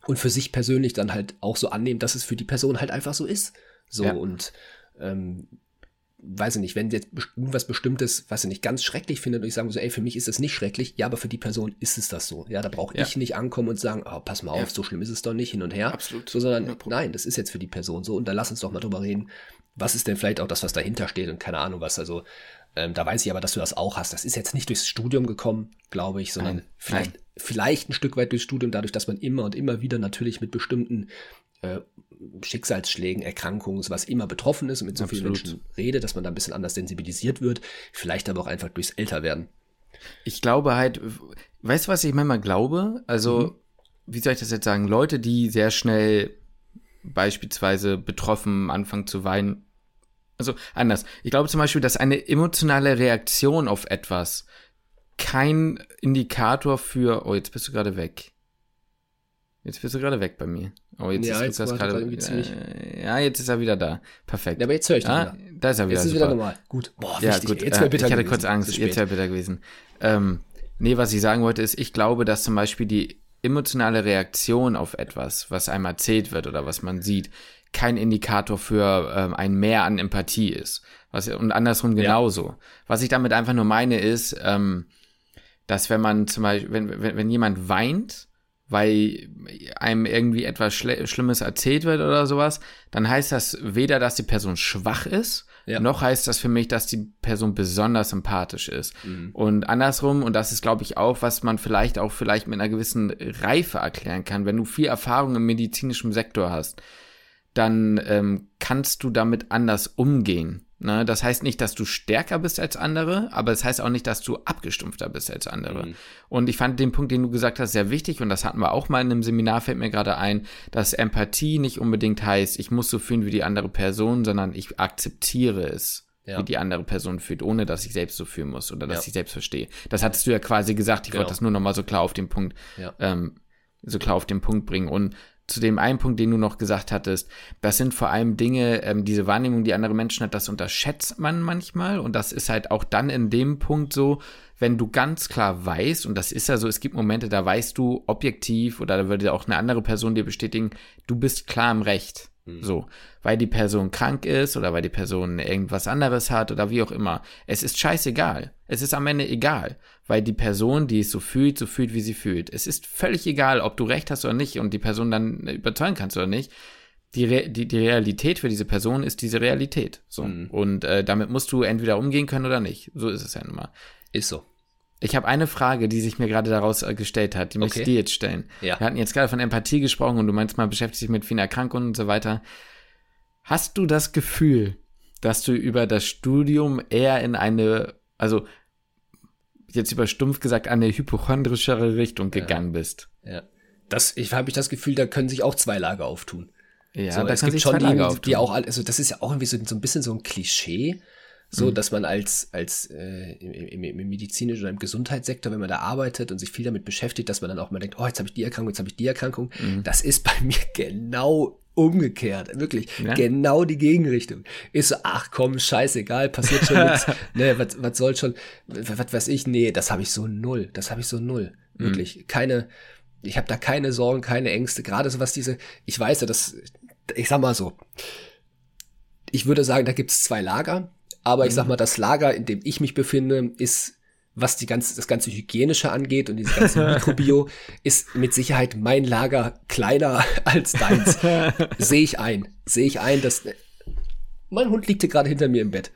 und für sich persönlich dann halt auch so annehmen, dass es für die Person halt einfach so ist. So und ähm, weiß ich nicht, wenn jetzt irgendwas Bestimmtes, was ich nicht ganz schrecklich findet und ich sage so, ey, für mich ist das nicht schrecklich, ja, aber für die Person ist es das so. Ja, da brauche Ja. ich nicht ankommen und sagen, oh, pass mal Ja. auf, so schlimm ist es doch nicht, hin und her. Absolut. So, sondern 100 Pro. nein, das ist jetzt für die Person so und dann lass uns doch mal drüber reden, was ist denn vielleicht auch das, was dahinter steht und keine Ahnung was. Also ähm, da weiß ich aber, dass du das auch hast. Das ist jetzt nicht durchs Studium gekommen, glaube ich, sondern Nein, vielleicht, vielleicht ein Stück weit durchs Studium, dadurch, dass man immer und immer wieder natürlich mit bestimmten äh, Schicksalsschlägen, Erkrankungen, sowas immer betroffen ist und mit so vielen Absolut. Menschen redet, dass man da ein bisschen anders sensibilisiert wird. Vielleicht aber auch einfach durchs Älterwerden. Ich glaube halt, weißt du, was ich manchmal glaube? Also, wie soll ich das jetzt sagen? Leute, die sehr schnell beispielsweise betroffen anfangen zu weinen. Also anders. Ich glaube zum Beispiel, dass eine emotionale Reaktion auf etwas kein Indikator für, oh, jetzt bist du gerade weg. Jetzt bist du gerade weg bei mir. Oh, jetzt Ja, ist jetzt Lukas er gerade. irgendwie ziemlich- Äh, ja, jetzt ist er wieder da. Perfekt. Ja, aber jetzt höre ich dich ah, wieder. da ist er wieder. Jetzt ist super. wieder normal. Gut. Boah, Ja, wichtig. gut. Jetzt äh, wäre bitter ich hatte gewesen. kurz Angst. Jetzt wäre bitter gewesen. Ähm, nee, was ich sagen wollte, ist, ich glaube, dass zum Beispiel die emotionale Reaktion auf etwas, was einem erzählt wird oder was man sieht, kein Indikator für ähm, ein Mehr an Empathie ist. Was, und andersrum genauso. Was ich damit einfach nur meine, ist, ähm, dass wenn man zum Beispiel, wenn, wenn, wenn jemand weint, weil einem irgendwie etwas Schle Schlimmes erzählt wird oder sowas, dann heißt das weder, dass die Person schwach ist, Ja. noch heißt das für mich, dass die Person besonders sympathisch ist. Mhm. Und andersrum, und das ist, glaube ich, auch, was man vielleicht auch vielleicht mit einer gewissen Reife erklären kann, wenn du viel Erfahrung im medizinischen Sektor hast, dann ähm, kannst du damit anders umgehen. Ne? Das heißt nicht, dass du stärker bist als andere, aber es das heißt auch nicht, dass du abgestumpfter bist als andere. Mhm. Und ich fand den Punkt, den du gesagt hast, sehr wichtig und das hatten wir auch mal in einem Seminar, fällt mir gerade ein, dass Empathie nicht unbedingt heißt, ich muss so fühlen wie die andere Person, sondern ich akzeptiere es. Ja. wie die andere Person fühlt, ohne dass ich selbst so fühlen muss oder dass Ja. ich selbst verstehe. Das hattest du ja quasi gesagt, ich Genau. wollte das nur nochmal so klar auf den Punkt Ja. ähm, so klar auf den Punkt bringen. Und zu dem einen Punkt, den du noch gesagt hattest, das sind vor allem Dinge, ähm, diese Wahrnehmung, die andere Menschen hat, das unterschätzt man manchmal. Und das ist halt auch dann in dem Punkt so, wenn du ganz klar weißt, und das ist ja so, es gibt Momente, da weißt du objektiv oder da würde auch eine andere Person dir bestätigen, du bist klar im Recht. So, weil die Person krank ist oder weil die Person irgendwas anderes hat oder wie auch immer. Es ist scheißegal. Es ist am Ende egal, weil die Person, die es so fühlt, so fühlt, wie sie fühlt. Es ist völlig egal, ob du recht hast oder nicht und die Person dann überzeugen kannst oder nicht. Die, Re die, die Realität für diese Person ist diese Realität. So. Mhm. Und äh, damit musst du entweder umgehen können oder nicht. So ist es ja nun mal. Ist so. Ich habe eine Frage, die sich mir gerade daraus äh, gestellt hat, die möchte Okay. ich dir jetzt stellen. Ja. Wir hatten jetzt gerade von Empathie gesprochen und du meinst mal, beschäftigst dich mit vielen Erkrankungen und so weiter. Hast du das Gefühl, dass du über das Studium eher in eine, also jetzt über stumpf gesagt, eine hypochondrischere Richtung gegangen bist. Ja. Das, ich habe ich das Gefühl, da können sich auch zwei Lager auftun. Ja, so, da es gibt schon die, Lager die auch, also das ist ja auch irgendwie so, so ein bisschen so ein Klischee, so Mhm. dass man als als äh, im, im, im medizinischen oder im Gesundheitssektor, wenn man da arbeitet und sich viel damit beschäftigt, dass man dann auch mal denkt, oh jetzt habe ich die Erkrankung, jetzt habe ich die Erkrankung. Mhm. Das ist bei [laughs] mir genau umgekehrt, wirklich Ja? genau die Gegenrichtung. Ist so, ach komm, scheißegal, passiert schon nichts. [laughs] Ne, was, was soll schon, was, was weiß ich, nee, das habe ich so null, das habe ich so null, Mhm. wirklich keine. Ich habe da keine Sorgen, keine Ängste, gerade so was diese, ich weiß ja, dass, ich sag mal so, ich würde sagen, da gibt es zwei Lager, aber ich sag Mhm. mal, das Lager, in dem ich mich befinde, ist, was die ganze, das ganze Hygienische angeht und dieses ganze [laughs] Mikrobio, ist mit Sicherheit mein Lager kleiner [laughs] als deins. [laughs] Sehe ich ein. Sehe ich ein, dass. Mein Hund liegt hier gerade hinter mir im Bett.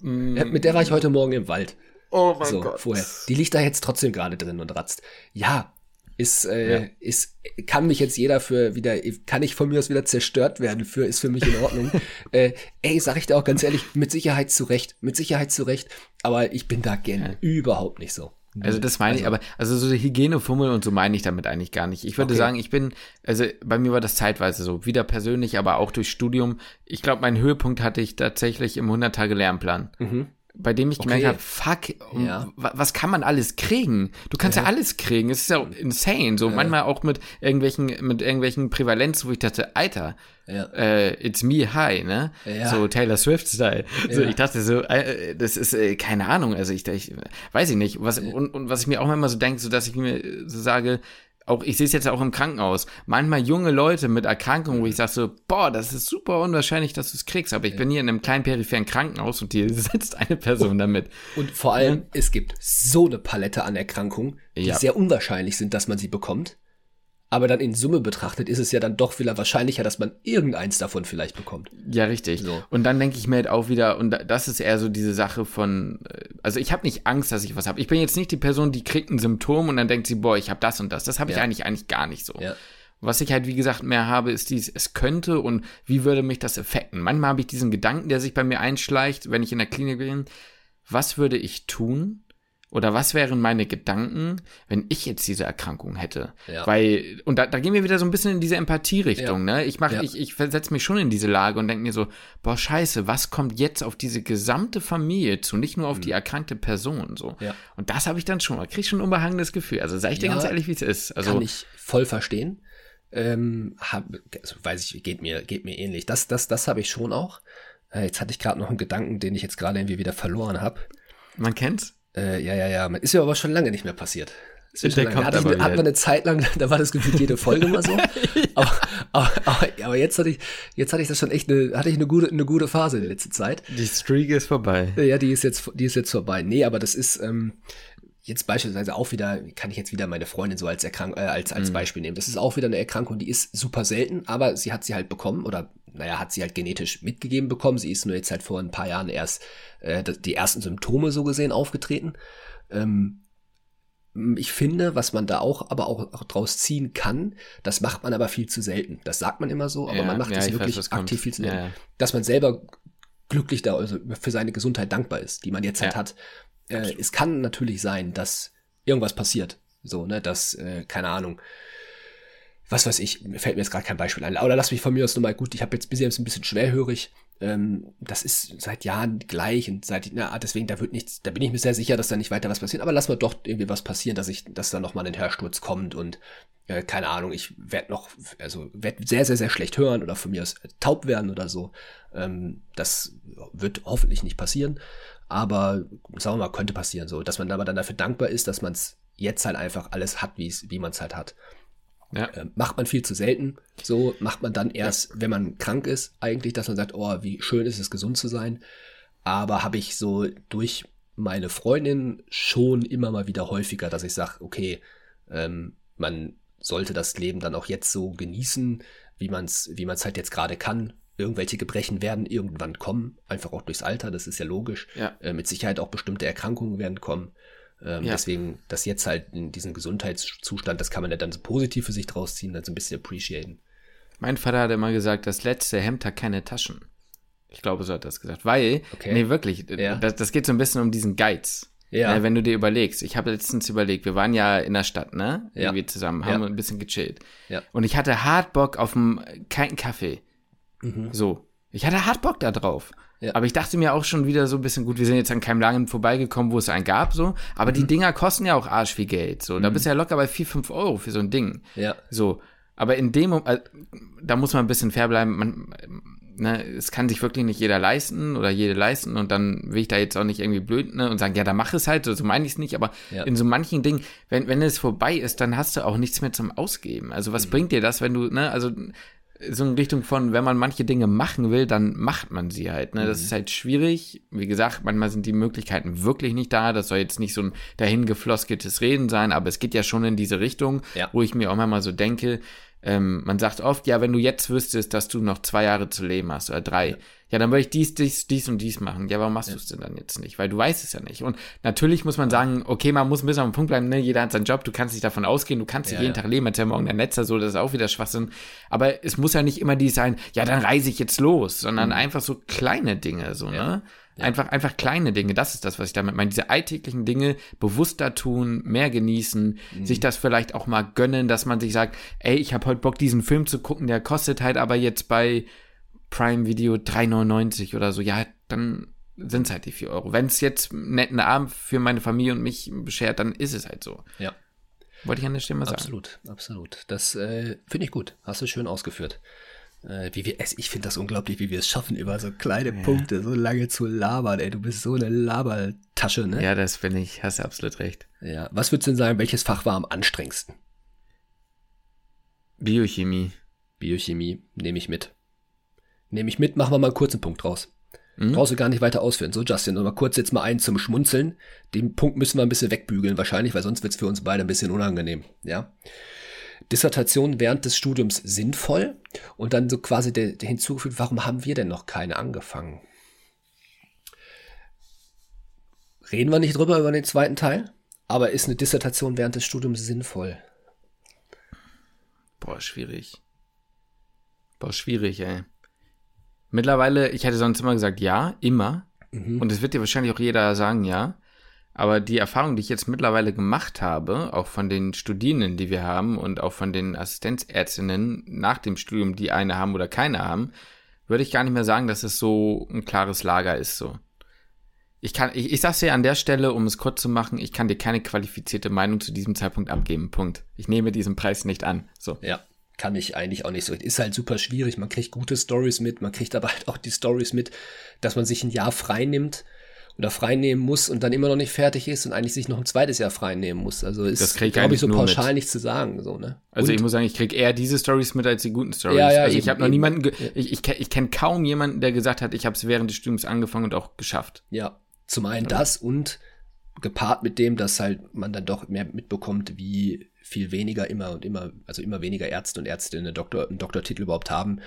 Mit der war ich heute Morgen im Wald. Oh mein so, vorher. Die liegt da jetzt trotzdem gerade drin und ratzt. Ja, ist, äh, Ja. ist, kann mich jetzt jeder für wieder, kann ich von mir aus wieder zerstört werden für, ist für mich in Ordnung. [laughs] äh, ey, sag ich dir auch ganz ehrlich, mit Sicherheit zurecht, mit Sicherheit zurecht, aber ich bin da gern überhaupt nicht so. Also das meine ich, aber also so Hygienefummel und so meine ich damit eigentlich gar nicht. Ich würde Okay. sagen, ich bin, also bei mir war das zeitweise so, wieder persönlich, aber auch durch Studium. Ich glaube, meinen Höhepunkt hatte ich tatsächlich im 100-Tage-Lernplan. Bei dem ich gemerkt Okay. habe, fuck, um, Ja. wa- was kann man alles kriegen? Du kannst ja, alles kriegen. Es ist ja insane. So manchmal auch mit irgendwelchen, mit irgendwelchen Prävalenzen, wo ich dachte, Alter, Ja. äh, it's me high, ne? Ja. So Taylor Swift-Style. So, Ja. ich dachte so, äh, das ist äh, keine Ahnung. Also ich, ich weiß ich nicht. Was, und, und was ich mir auch immer so denke, so dass ich mir so sage, auch ich sehe es jetzt auch im Krankenhaus. Manchmal junge Leute mit Erkrankungen, wo ich sage so, boah, das ist super unwahrscheinlich, dass du es kriegst. Aber ich bin hier in einem kleinen peripheren Krankenhaus und hier [laughs] sitzt eine Person damit. Und vor allem, es gibt so eine Palette an Erkrankungen, die Ja. sehr unwahrscheinlich sind, dass man sie bekommt. Aber dann in Summe betrachtet ist es ja dann doch wieder wahrscheinlicher, dass man irgendeins davon vielleicht bekommt. Ja, richtig. So. Und dann denke ich mir halt auch wieder, und da- das ist eher so diese Sache von, äh, also ich habe nicht Angst, dass ich was habe. Ich bin jetzt nicht die Person, die kriegt ein Symptom und dann denkt sie, boah, ich habe das und das. Das habe ich Ja. eigentlich eigentlich gar nicht so. Ja. Was ich halt, wie gesagt, mehr habe, ist dies, es könnte und wie würde mich das effekten? Manchmal habe ich diesen Gedanken, der sich bei mir einschleicht, wenn ich in der Klinik bin, was würde ich tun? Oder was wären meine Gedanken, wenn ich jetzt diese Erkrankung hätte? Ja. Weil, und da, da gehen wir wieder so ein bisschen in diese Empathie-Richtung, ne? Ich mach, Ja. ich, ich versetze mich schon in diese Lage und denke mir so, boah, scheiße, was kommt jetzt auf diese gesamte Familie zu, nicht nur auf die erkrankte Person, so. Mhm. Ja. Und das habe ich dann schon, krieg schon ein unbehangenes Gefühl. Also sag ich dir Ja, ganz ehrlich, wie es ist. Also, Kann ich voll verstehen. Ähm, hab, also weiß ich, geht mir, geht mir ähnlich. Das, das, das habe ich schon auch. Äh, jetzt hatte ich gerade noch einen Gedanken, den ich jetzt gerade irgendwie wieder verloren habe. man kennt's. Äh, ja, ja, ja. Ist mir aber schon lange nicht mehr passiert. Der kommt Hatte ich, hat man eine Zeit lang, [laughs] da war das gefühlt jede Folge mal so. [laughs] aber, aber, aber, aber jetzt hatte ich, jetzt hatte ich das schon echt eine, hatte ich eine gute, eine gute Phase in letzter Zeit. Die Streak ist vorbei. Ja, die ist jetzt, die ist jetzt vorbei. Nee, aber das ist ähm, jetzt beispielsweise auch wieder, kann ich jetzt wieder meine Freundin so als Erkrank äh, als, als Beispiel nehmen. Das ist auch wieder eine Erkrankung, die ist super selten, aber sie hat sie halt bekommen oder naja, hat sie halt genetisch mitgegeben bekommen. Sie ist nur jetzt halt vor ein paar Jahren erst äh, die ersten Symptome so gesehen aufgetreten. Ähm, ich finde, was man da auch, aber auch, auch draus ziehen kann, das macht man aber viel zu selten. Das sagt man immer so, aber Ja, man macht ja, das ich weiß, wirklich kommt. aktiv viel zu selten. ja. Dass man selber glücklich da, also für seine Gesundheit dankbar ist, die man jetzt halt hat. Äh, es kann natürlich sein, dass irgendwas passiert. So, ne, dass, äh, keine Ahnung, was weiß ich, fällt mir jetzt gerade kein Beispiel ein. Oder lass mich von mir aus nochmal gut, ich habe jetzt bis jetzt ein bisschen schwerhörig. Ähm, das ist seit Jahren gleich und seit, na, deswegen, da wird nichts, da bin ich mir sehr sicher, dass da nicht weiter was passiert. Aber lass mal doch irgendwie was passieren, dass ich, dass da nochmal ein Hörsturz kommt und äh, keine Ahnung, ich werde noch, also werde sehr, sehr, sehr schlecht hören oder von mir aus taub werden oder so. Ähm, das wird hoffentlich nicht passieren. Aber sagen wir mal, könnte passieren so, dass man aber dann dafür dankbar ist, dass man es jetzt halt einfach alles hat, wie man es halt hat. Ja. Ähm, macht man viel zu selten. So macht man dann erst, wenn man krank ist, eigentlich, dass man sagt, oh, wie schön ist es, gesund zu sein. Aber habe ich so durch meine Freundin schon immer mal wieder häufiger, dass ich sage, okay, ähm, man sollte das Leben dann auch jetzt so genießen, wie man es wie man's halt jetzt gerade kann. Irgendwelche Gebrechen werden irgendwann kommen, einfach auch durchs Alter, das ist ja logisch. Ja. Äh, mit Sicherheit auch bestimmte Erkrankungen werden kommen. Ähm, Ja. Deswegen, das jetzt halt in diesem Gesundheitszustand, das kann man ja dann so positiv für sich draus ziehen, dann so ein bisschen appreciaten. Mein Vater hat immer gesagt, das letzte Hemd hat keine Taschen. Ich glaube, so hat er das gesagt. Weil, Okay. nee, wirklich, Ja. das, das geht so ein bisschen um diesen Geiz. Ja. Ne, wenn du dir überlegst, ich habe letztens überlegt, wir waren ja in der Stadt, ne? Ja. Irgendwie zusammen, haben ein bisschen gechillt. Ja. Und ich hatte hart Bock auf einen kalten Kaffee. So. Ich hatte hart Bock da drauf. Mhm. Ja. Aber ich dachte mir auch schon wieder so ein bisschen, gut, wir sind jetzt an keinem Laden vorbeigekommen, wo es einen gab, so. Aber Mhm. die Dinger kosten ja auch arsch viel Geld, so. Da bist du ja locker bei 4, 5 Euro für so ein Ding. Ja. So, aber in dem Moment, äh, da muss man ein bisschen fair bleiben. Man, ne, es kann sich wirklich nicht jeder leisten oder jede leisten und dann will ich da jetzt auch nicht irgendwie blöd ne, und sagen, ja, dann mach es halt, so, so meine ich es nicht, aber Ja. in so manchen Dingen, wenn, wenn es vorbei ist, dann hast du auch nichts mehr zum Ausgeben. Also was bringt dir das, wenn du, ne, also so in Richtung von, wenn man manche Dinge machen will, dann macht man sie halt. Ne? Das ist halt schwierig. Wie gesagt, manchmal sind die Möglichkeiten wirklich nicht da. Das soll jetzt nicht so ein dahingefloskeltes Reden sein, aber es geht ja schon in diese Richtung, Ja. wo ich mir auch manchmal so denke, ähm, man sagt oft, ja, wenn du jetzt wüsstest, dass du noch zwei Jahre zu leben hast oder drei, ja, dann würde ich dies, dies, dies und dies machen. Ja, warum machst du es denn dann jetzt nicht? Weil du weißt es ja nicht. Und natürlich muss man sagen, okay, man muss ein bisschen am Punkt bleiben, ne? jeder hat seinen Job, du kannst nicht davon ausgehen, du kannst nicht Ja, jeden ja. Tag leben, als ja morgen der Netzer, so, das ist auch wieder Schwachsinn. Aber es muss ja nicht immer die sein, ja, dann reise ich jetzt los, sondern einfach so kleine Dinge, so, ne? Einfach, einfach kleine Dinge, das ist das, was ich damit meine. Diese alltäglichen Dinge bewusster tun, mehr genießen, sich das vielleicht auch mal gönnen, dass man sich sagt, ey, ich habe heute Bock, diesen Film zu gucken, der kostet halt aber jetzt bei Prime Video 3,99 oder so. Ja, dann sind es halt die 4 Euro. Wenn es jetzt einen netten Abend für meine Familie und mich beschert, dann ist es halt so. Ja. Wollte ich an der Stelle mal sagen. Absolut, absolut. Das äh, finde ich gut. Hast du schön ausgeführt. Äh, wie wir, es- ich finde das unglaublich, wie wir es schaffen, über so kleine Punkte so lange zu labern. Ey, du bist so eine Labertasche, ne? Ja, das bin ich. Hast du absolut recht. Ja. Was würdest du denn sagen, welches Fach war am anstrengendsten? Biochemie. Biochemie nehme ich mit. Nehme ich mit, machen wir mal einen kurzen Punkt draus. Brauchst du gar nicht weiter ausführen. So, Justin, noch mal kurz jetzt mal einen zum Schmunzeln. Den Punkt müssen wir ein bisschen wegbügeln wahrscheinlich, weil sonst wird's für uns beide ein bisschen unangenehm. Ja. Dissertation während des Studiums sinnvoll und dann so quasi der, der hinzugefügt, warum haben wir denn noch keine angefangen? Reden wir nicht drüber über den zweiten Teil, aber ist eine Dissertation während des Studiums sinnvoll? Boah, schwierig. Boah, schwierig, ey. Mittlerweile, ich hätte sonst immer gesagt, ja, immer. Und es wird dir wahrscheinlich auch jeder sagen, ja. Aber die Erfahrung, die ich jetzt mittlerweile gemacht habe, auch von den Studierenden, die wir haben und auch von den Assistenzärztinnen nach dem Studium, die eine haben oder keine haben, würde ich gar nicht mehr sagen, dass es so ein klares Lager ist, so. Ich kann, ich, ich sag's dir an der Stelle, um es kurz zu machen, ich kann dir keine qualifizierte Meinung zu diesem Zeitpunkt abgeben. Punkt. Ich nehme diesen Preis nicht an. So. Ja, kann ich eigentlich auch nicht so. Ist halt super schwierig. Man kriegt gute Stories mit, man kriegt aber halt auch die Stories mit, dass man sich ein Jahr frei nimmt oder frei nehmen muss und dann immer noch nicht fertig ist und eigentlich sich noch ein zweites Jahr frei nehmen muss. Also ist, glaube ich, so pauschal mit. nicht zu sagen. So, ne? Also Und- ich muss sagen, ich krieg eher diese Stories mit als die guten Stories. Ja, ja, also ich habe noch niemanden, ge ich, ich, ich kenne kaum jemanden, der gesagt hat, ich habe es während des Studiums angefangen und auch geschafft. Ja, zum einen das und gepaart mit dem, dass halt man dann doch mehr mitbekommt, wie viel weniger immer und immer, also immer weniger Ärzte und Ärztinnen eine Doktor, einen Doktortitel überhaupt haben,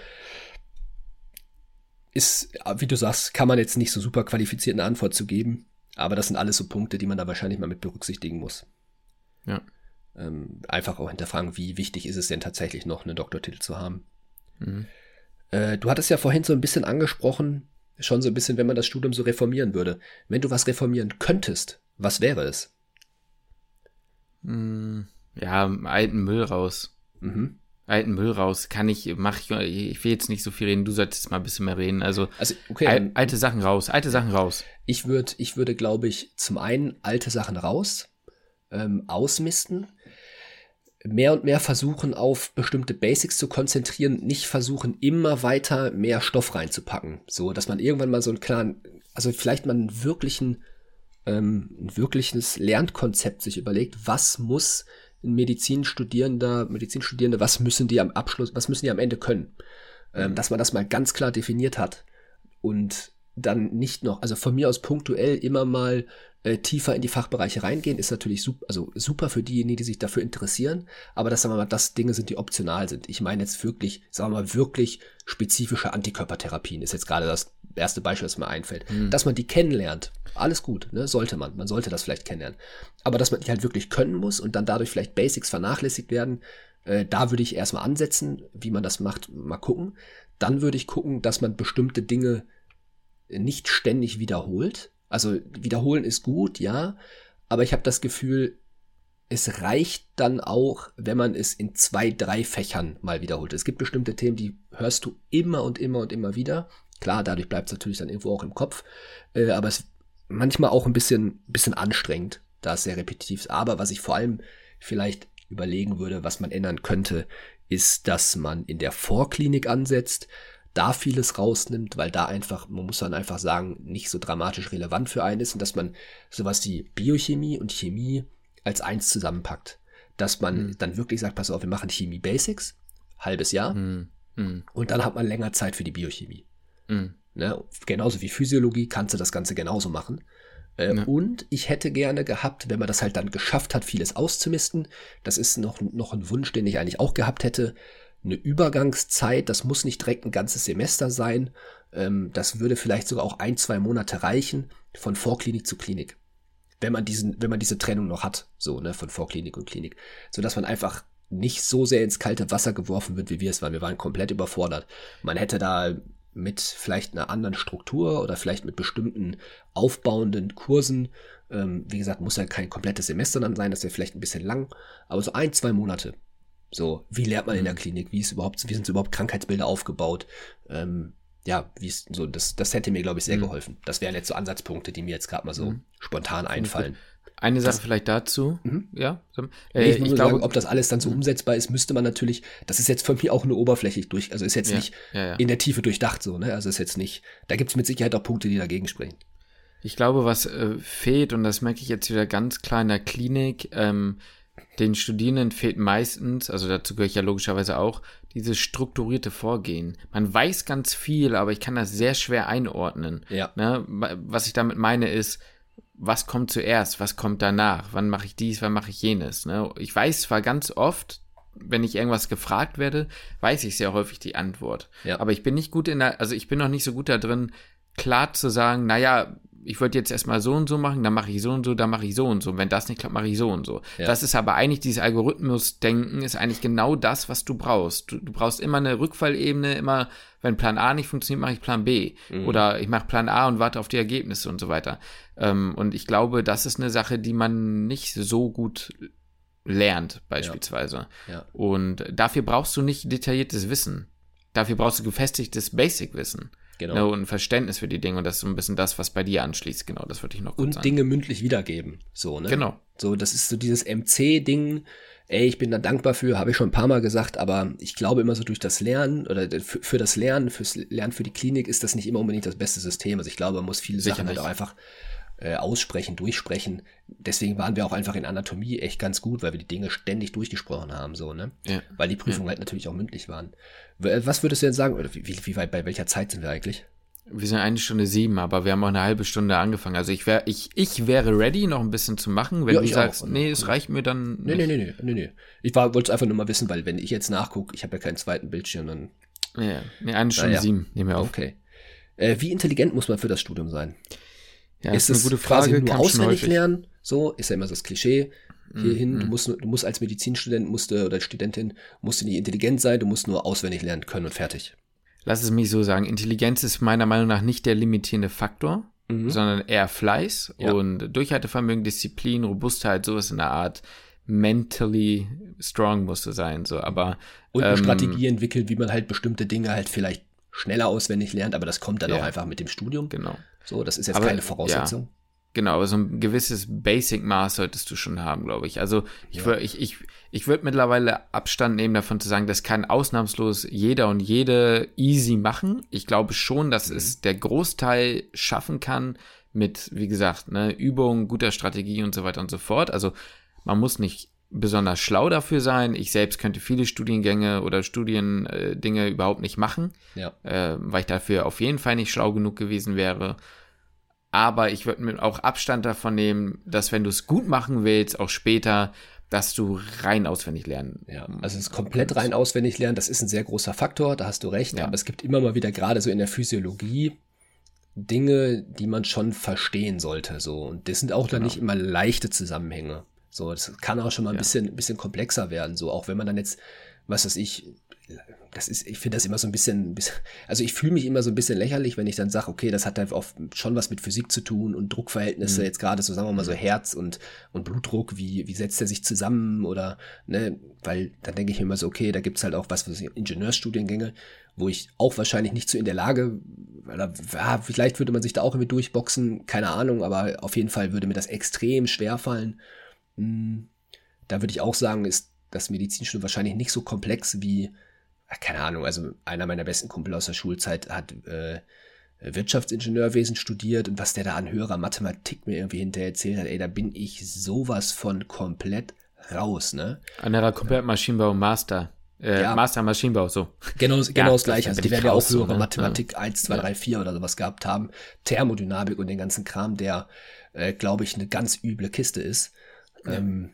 ist, wie du sagst, kann man jetzt nicht so super qualifiziert eine Antwort zu geben, aber das sind alles so Punkte, die man da wahrscheinlich mal mit berücksichtigen muss. Ja. Ähm, einfach auch hinterfragen, wie wichtig ist es denn tatsächlich noch, einen Doktortitel zu haben. Äh, du hattest ja vorhin so ein bisschen angesprochen, schon so ein bisschen, wenn man das Studium so reformieren würde. Wenn du was reformieren könntest, was wäre es? Hm, ja, alten Müll raus. Mhm. Alten Müll raus. Kann ich, mach ich, ich will jetzt nicht so viel reden, du solltest mal ein bisschen mehr reden. Also Also, okay, al alte Sachen raus, alte Sachen raus. ich würde, ich würde, glaube ich, zum einen alte Sachen raus, ähm, ausmisten, mehr und mehr versuchen, auf bestimmte Basics zu konzentrieren, nicht versuchen, immer weiter mehr Stoff reinzupacken. So, dass man irgendwann mal so einen klaren, also vielleicht mal einen wirklichen, ähm, ein wirkliches Lernkonzept sich überlegt, was muss Medizinstudierender, Medizinstudierende, was müssen die am Abschluss, was müssen die am Ende können? Ähm, dass man das mal ganz klar definiert hat und dann nicht noch, also von mir aus punktuell immer mal äh, tiefer in die Fachbereiche reingehen, ist natürlich super, also super für diejenigen, die sich dafür interessieren, aber das sagen wir mal, das Dinge sind, die optional sind. Ich meine jetzt wirklich, sagen wir mal, wirklich spezifische Antikörpertherapien ist jetzt gerade das erste Beispiel, das mir einfällt. Dass man die kennenlernt, alles gut, ne, sollte man, man sollte das vielleicht kennenlernen. Aber dass man die halt wirklich können muss und dann dadurch vielleicht Basics vernachlässigt werden, äh, da würde ich erstmal ansetzen, wie man das macht, mal gucken. Dann würde ich gucken, dass man bestimmte Dinge nicht ständig wiederholt. Also wiederholen ist gut, ja, aber ich habe das Gefühl, es reicht dann auch, wenn man es in zwei, drei Fächern mal wiederholt. Es gibt bestimmte Themen, die hörst du immer und immer und immer wieder. Klar, dadurch bleibt es natürlich dann irgendwo auch im Kopf, äh, aber es ist manchmal auch ein bisschen, bisschen anstrengend, da es sehr repetitiv ist. Aber was ich vor allem vielleicht überlegen würde, was man ändern könnte, ist, dass man in der Vorklinik ansetzt, da vieles rausnimmt, weil da einfach, man muss dann einfach sagen, nicht so dramatisch relevant für einen ist und dass man sowas wie Biochemie und Chemie als eins zusammenpackt. Dass man mhm. dann wirklich sagt, pass auf, wir machen Chemie Basics, halbes Jahr, mhm. Und dann hat man länger Zeit für die Biochemie. Mhm. Ne? Genauso wie Physiologie kannst du das Ganze genauso machen. Äh, ja. Und ich hätte gerne gehabt, wenn man das halt dann geschafft hat, vieles auszumisten, das ist noch, noch ein Wunsch, den ich eigentlich auch gehabt hätte, eine Übergangszeit, das muss nicht direkt ein ganzes Semester sein, ähm, das würde vielleicht sogar auch ein, zwei Monate reichen, von Vorklinik zu Klinik wenn man diesen, wenn man diese Trennung noch hat, so, ne, von Vorklinik und Klinik. So dass man einfach nicht so sehr ins kalte Wasser geworfen wird, wie wir es waren. Wir waren komplett überfordert. Man hätte da mit vielleicht einer anderen Struktur oder vielleicht mit bestimmten aufbauenden Kursen, ähm, wie gesagt, muss ja kein komplettes Semester dann sein, das wäre vielleicht ein bisschen lang, aber so ein, zwei Monate. So, wie lernt man in der mhm. Klinik? Wie ist überhaupt, wie sind überhaupt Krankheitsbilder aufgebaut? Ähm, ja, wie ist so, das, das hätte mir, glaube ich, sehr mhm. geholfen. Das wären jetzt so Ansatzpunkte, die mir jetzt gerade mal so mhm. spontan einfallen. Eine Sache das, vielleicht dazu, mhm. ja. Äh, ich, ich glaube, sagen, ob das alles dann so mhm. umsetzbar ist, müsste man natürlich, das ist jetzt für mich auch nur oberflächlich durch, also ist jetzt ja, nicht ja, ja. in der Tiefe durchdacht so, ne? Also ist jetzt nicht, da gibt es mit Sicherheit auch Punkte, die dagegen sprechen. Ich glaube, was äh, fehlt, und das merke ich jetzt wieder ganz klar in der Klinik, ähm, den Studierenden fehlt meistens, also dazu gehöre ich ja logischerweise auch, dieses strukturierte Vorgehen. Man weiß ganz viel, aber ich kann das sehr schwer einordnen. Ja. Ne? Was ich damit meine ist, was kommt zuerst, was kommt danach, wann mache ich dies, wann mache ich jenes. Ne? Ich weiß zwar ganz oft, wenn ich irgendwas gefragt werde, weiß ich sehr häufig die Antwort. Ja. Aber ich bin nicht gut in der, also ich bin noch nicht so gut da drin, klar zu sagen, naja, ich würde jetzt erstmal so und so machen, dann mache ich so und so, dann mache ich so und so. Und wenn das nicht klappt, mache ich so und so. Ja. Das ist aber eigentlich dieses Algorithmus-Denken, ist eigentlich genau das, was du brauchst. Du, du, brauchst immer eine Rückfallebene, immer, wenn Plan A nicht funktioniert, mache ich Plan B. Mhm. Oder ich mache Plan A und warte auf die Ergebnisse und so weiter. Ähm, und ich glaube, das ist eine Sache, die man nicht so gut lernt, beispielsweise. Ja. Ja. Und dafür brauchst du nicht detailliertes Wissen. Dafür brauchst du gefestigtes Basic-Wissen. Genau. Ne, und ein Verständnis für die Dinge. Und das ist so ein bisschen das, was bei dir anschließt. Genau, das würde ich noch kurz Und sagen. Dinge mündlich wiedergeben. So, ne? Genau. So, das ist so dieses MC-Ding. Ey, ich bin da dankbar für, habe ich schon ein paar Mal gesagt, aber ich glaube immer so durch das Lernen oder für, für das Lernen, fürs Lernen für die Klinik ist das nicht immer unbedingt das beste System. Also ich glaube, man muss viele Sicher Sachen halt auch einfach äh, aussprechen, durchsprechen. Deswegen waren wir auch einfach in Anatomie echt ganz gut, weil wir die Dinge ständig durchgesprochen haben, so, ne? Ja. Weil die Prüfungen ja. halt natürlich auch mündlich waren. Was würdest du denn sagen, oder wie, wie weit, bei welcher Zeit sind wir eigentlich? Wir sind eine Stunde sieben, aber wir haben auch eine halbe Stunde angefangen. Also ich wäre, ich, ich wäre ready, noch ein bisschen zu machen. Wenn ja, du sagst, auch. nee, es reicht mir dann. Nee, nee, nee, nee, nee, nee. Ich wollte es einfach nur mal wissen, weil wenn ich jetzt nachgucke, ich habe ja keinen zweiten Bildschirm, dann. Ja, nee, eine Stunde ja. sieben, nehmen wir auf. Okay. Äh, wie intelligent muss man für das Studium sein? Ja, ist, ist eine gute Frage. Quasi nur auswendig lernen? So ist ja immer so das Klischee. Hierhin, mm, du musst, du musst als Medizinstudent musst, oder Studentin musst du nicht intelligent sein, du musst nur auswendig lernen können und fertig. Lass es mich so sagen. Intelligenz ist meiner Meinung nach nicht der limitierende Faktor, mhm. sondern eher Fleiß ja. und Durchhaltevermögen, Disziplin, Robustheit, sowas in der Art. Mentally strong musst du sein, so, aber. Und eine ähm, Strategie entwickeln, wie man halt bestimmte Dinge halt vielleicht schneller auswendig lernt, aber das kommt dann ja. auch einfach mit dem Studium. Genau. So, das ist jetzt aber, keine Voraussetzung. Ja. Genau, aber so ein gewisses Basic-Maß solltest du schon haben, glaube ich. Also ich ja. würde ich, ich, ich würd mittlerweile Abstand nehmen davon zu sagen, das kann ausnahmslos jeder und jede easy machen. Ich glaube schon, dass mhm. es der Großteil schaffen kann mit, wie gesagt, ne, Übung, guter Strategie und so weiter und so fort. Also man muss nicht besonders schlau dafür sein. Ich selbst könnte viele Studiengänge oder Studiendinge äh, überhaupt nicht machen, ja. äh, weil ich dafür auf jeden Fall nicht schlau genug gewesen wäre. Aber ich würde mir auch Abstand davon nehmen, dass wenn du es gut machen willst, auch später, dass du rein auswendig lernen. Ja, also es ist komplett rein auswendig lernen, das ist ein sehr großer Faktor, da hast du recht. Ja. Aber es gibt immer mal wieder gerade so in der Physiologie Dinge, die man schon verstehen sollte. So. Und das sind auch genau. dann nicht immer leichte Zusammenhänge. So, das kann auch schon mal ein ja. bisschen, ein bisschen komplexer werden. So, auch wenn man dann jetzt was weiß ich, das ist, ich finde das immer so ein bisschen, also ich fühle mich immer so ein bisschen lächerlich, wenn ich dann sage, okay, das hat halt auch schon was mit Physik zu tun und Druckverhältnisse, mhm. jetzt gerade so, sagen wir mal so Herz und, und Blutdruck, wie, wie setzt er sich zusammen oder, ne, weil dann denke ich mir immer so, okay, da gibt's halt auch was für Ingenieurstudiengänge, wo ich auch wahrscheinlich nicht so in der Lage, oder, ja, vielleicht würde man sich da auch irgendwie durchboxen, keine Ahnung, aber auf jeden Fall würde mir das extrem schwer fallen. Da würde ich auch sagen, ist das Medizinstudium wahrscheinlich nicht so komplex wie, keine Ahnung, also einer meiner besten Kumpel aus der Schulzeit hat äh, Wirtschaftsingenieurwesen studiert und was der da an höherer Mathematik mir irgendwie hinterher erzählt hat, ey, da bin ich sowas von komplett raus, ne? Anderer komplett Maschinenbau Master. Äh, ja. Master Maschinenbau, so. Genau, [laughs] genau ja, das gleiche. Also die werden ja auch höhere ne? Mathematik ja. 1, 2, 3, 4 oder sowas gehabt haben. Thermodynamik und den ganzen Kram, der, äh, glaube ich, eine ganz üble Kiste ist. Ähm,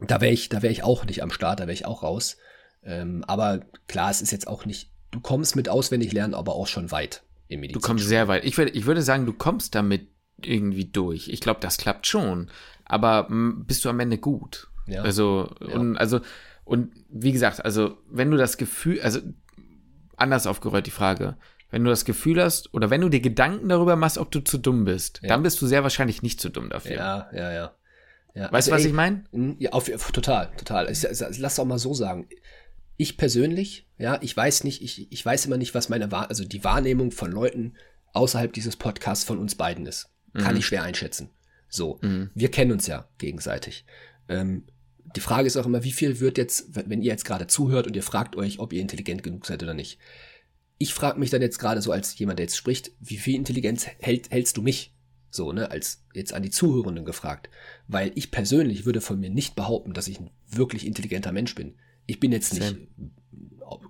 da wäre ich, da wäre ich auch nicht am Start, da wäre ich auch raus. Ähm, aber klar, es ist jetzt auch nicht, du kommst mit auswendig lernen, aber auch schon weit im Medizin. Du kommst sehr weit. Ich würde, ich würde sagen, du kommst damit irgendwie durch. Ich glaube, das klappt schon. Aber bist du am Ende gut? Ja. Also, ja. und, also, und wie gesagt, also, wenn du das Gefühl, also, anders aufgerollt die Frage. Wenn du das Gefühl hast, oder wenn du dir Gedanken darüber machst, ob du zu dumm bist, ja. dann bist du sehr wahrscheinlich nicht zu dumm dafür. Ja, ja, ja. Ja. Weißt du, also, was ey, ich meine? Ja, auf, total, total. Ich, lass auch mal so sagen ich persönlich, ja, ich weiß nicht, ich, ich weiß immer nicht, was meine Wahr also die Wahrnehmung von Leuten außerhalb dieses Podcasts von uns beiden ist. Kann mhm. ich schwer einschätzen. So, mhm. wir kennen uns ja gegenseitig. Ähm, die Frage ist auch immer, wie viel wird jetzt, wenn ihr jetzt gerade zuhört und ihr fragt euch, ob ihr intelligent genug seid oder nicht. Ich frage mich dann jetzt gerade so als jemand, der jetzt spricht, wie viel Intelligenz hält, hältst du mich? So, ne, als jetzt an die Zuhörenden gefragt. Weil ich persönlich würde von mir nicht behaupten, dass ich ein wirklich intelligenter Mensch bin. Ich bin jetzt nicht Same.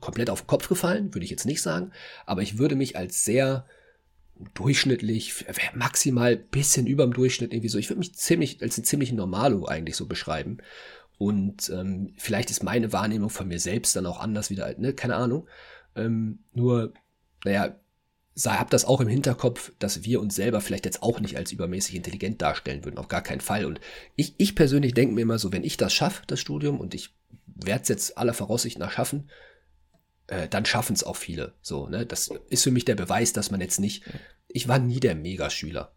komplett auf den Kopf gefallen, würde ich jetzt nicht sagen, aber ich würde mich als sehr durchschnittlich, maximal bisschen über dem Durchschnitt irgendwie so, ich würde mich ziemlich als ein ziemlich Normalo eigentlich so beschreiben. Und ähm, vielleicht ist meine Wahrnehmung von mir selbst dann auch anders wieder, ne, keine Ahnung. Ähm, nur, naja, hab das auch im Hinterkopf, dass wir uns selber vielleicht jetzt auch nicht als übermäßig intelligent darstellen würden, auf gar keinen Fall. Und ich, ich persönlich denke mir immer so, wenn ich das schaffe, das Studium, und ich werde es jetzt aller Voraussicht nach schaffen, äh, dann schaffen es auch viele. So, ne? Das ist für mich der Beweis, dass man jetzt nicht. Ich war nie der Megaschüler.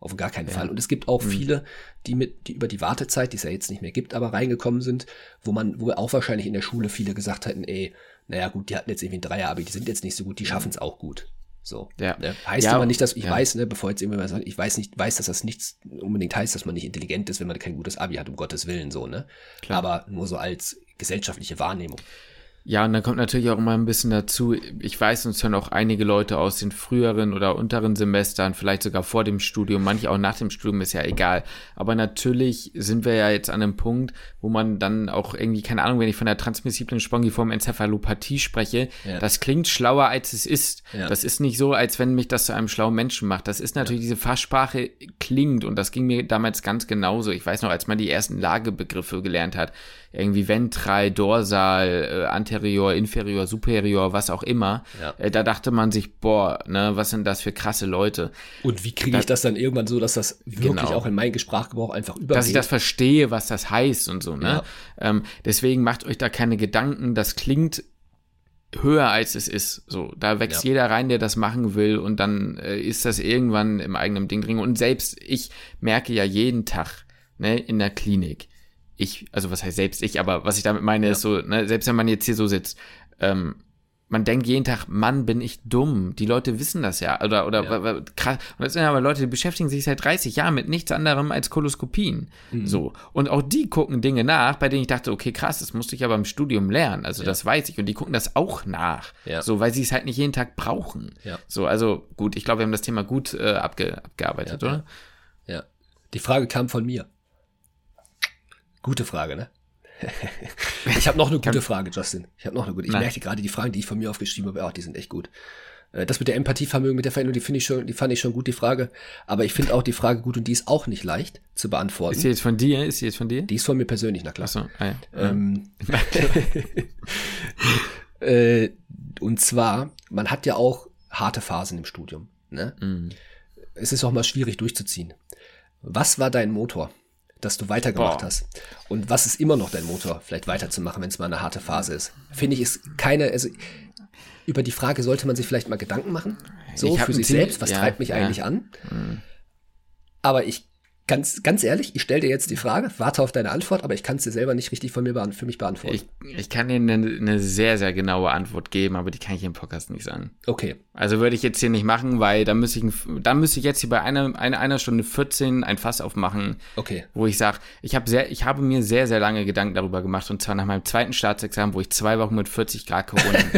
Auf gar keinen ja. Fall. Und es gibt auch mhm. viele, die mit, die über die Wartezeit, die es ja jetzt nicht mehr gibt, aber reingekommen sind, wo man, wo auch wahrscheinlich in der Schule viele gesagt hätten, ey, naja gut, die hatten jetzt irgendwie ein Dreier, aber die sind jetzt nicht so gut, die schaffen es auch gut. So. Ja. Ne? Heißt ja, aber nicht, dass ich ja. weiß, ne, bevor jetzt irgendjemand sagt, ich weiß nicht, weiß, dass das nichts unbedingt heißt, dass man nicht intelligent ist, wenn man kein gutes Abi hat, um Gottes Willen, so, ne? Klar. Aber nur so als gesellschaftliche Wahrnehmung. Ja, und dann kommt natürlich auch immer ein bisschen dazu, ich weiß, uns hören auch einige Leute aus den früheren oder unteren Semestern, vielleicht sogar vor dem Studium, manche auch nach dem Studium, ist ja egal. Aber natürlich sind wir ja jetzt an einem Punkt, wo man dann auch irgendwie, keine Ahnung, wenn ich von der transmissiblen Spongiform Enzephalopathie spreche, ja. das klingt schlauer, als es ist. Ja. Das ist nicht so, als wenn mich das zu einem schlauen Menschen macht. Das ist natürlich, ja. diese Fachsprache klingt und das ging mir damals ganz genauso. Ich weiß noch, als man die ersten Lagebegriffe gelernt hat, irgendwie ventral, dorsal, äh, anterior, inferior, superior, was auch immer. Ja. Äh, da dachte man sich, boah, ne, was sind das für krasse Leute? Und wie kriege ich das dann irgendwann so, dass das wirklich genau. auch in meinen Sprachgebrauch einfach übergeht? Dass ich das verstehe, was das heißt und so, ne? Ja. Ähm, deswegen macht euch da keine Gedanken, das klingt höher als es ist. So, da wächst ja. jeder rein, der das machen will und dann äh, ist das irgendwann im eigenen Ding drin. Und selbst ich merke ja jeden Tag, ne, in der Klinik, ich, also was heißt selbst ich, aber was ich damit meine, ja. ist so, ne, selbst wenn man jetzt hier so sitzt, ähm, man denkt jeden Tag, Mann, bin ich dumm. Die Leute wissen das ja. Oder, oder ja. krass. Und das sind aber Leute, die beschäftigen sich seit 30 Jahren mit nichts anderem als Koloskopien. Mhm. So. Und auch die gucken Dinge nach, bei denen ich dachte, okay, krass, das musste ich aber im Studium lernen. Also ja. das weiß ich. Und die gucken das auch nach. Ja. So, weil sie es halt nicht jeden Tag brauchen. So, also gut, ich glaube, wir haben das Thema gut äh, abge abgearbeitet, oder? Ja. Die Frage kam von mir. Gute Frage, ne? [laughs] ich habe noch eine gute Frage, Justin. Ich habe noch eine gute. Ich Nein. merke gerade die Fragen, die ich von mir aufgeschrieben habe, oh, die sind echt gut. Äh, das mit der Empathievermögen, mit der Veränderung, die finde ich schon, die fand ich schon gut, die Frage. Aber ich finde auch die Frage gut und die ist auch nicht leicht zu beantworten. Ist sie jetzt von dir? Ist sie jetzt von dir? Die ist von mir persönlich, na klar. Ach so, ah, ja. ähm, [laughs] [laughs] äh, und zwar, man hat ja auch harte Phasen im Studium. Ne? Mm. Es ist auch mal schwierig durchzuziehen. Was war dein Motor? Dass du weitergemacht Boah. hast? Und was ist immer noch dein Motor, vielleicht weiterzumachen, wenn es mal eine harte Phase ist? Finde ich, ist keine, also über die Frage sollte man sich vielleicht mal Gedanken machen. So für sich ziemlich- selbst, was ja, treibt mich ja. Mhm. eigentlich an? Aber ich, ganz, ganz ehrlich, ich stelle dir jetzt die Frage, warte auf deine Antwort, aber ich kann es dir selber nicht richtig von mir beant für mich beantworten. Ich, ich kann dir eine, eine sehr, sehr genaue Antwort geben, aber die kann ich im Podcast nicht sagen. okay, Also würde ich jetzt hier nicht machen, weil da müsste ich, dann müsste ich jetzt hier bei einer, einer, einer Stunde 14 ein Fass aufmachen, okay. wo ich sage, ich habe sehr, ich habe mir sehr, sehr lange Gedanken darüber gemacht und zwar nach meinem zweiten Staatsexamen, wo ich zwei Wochen mit 40 Grad Corona. [laughs]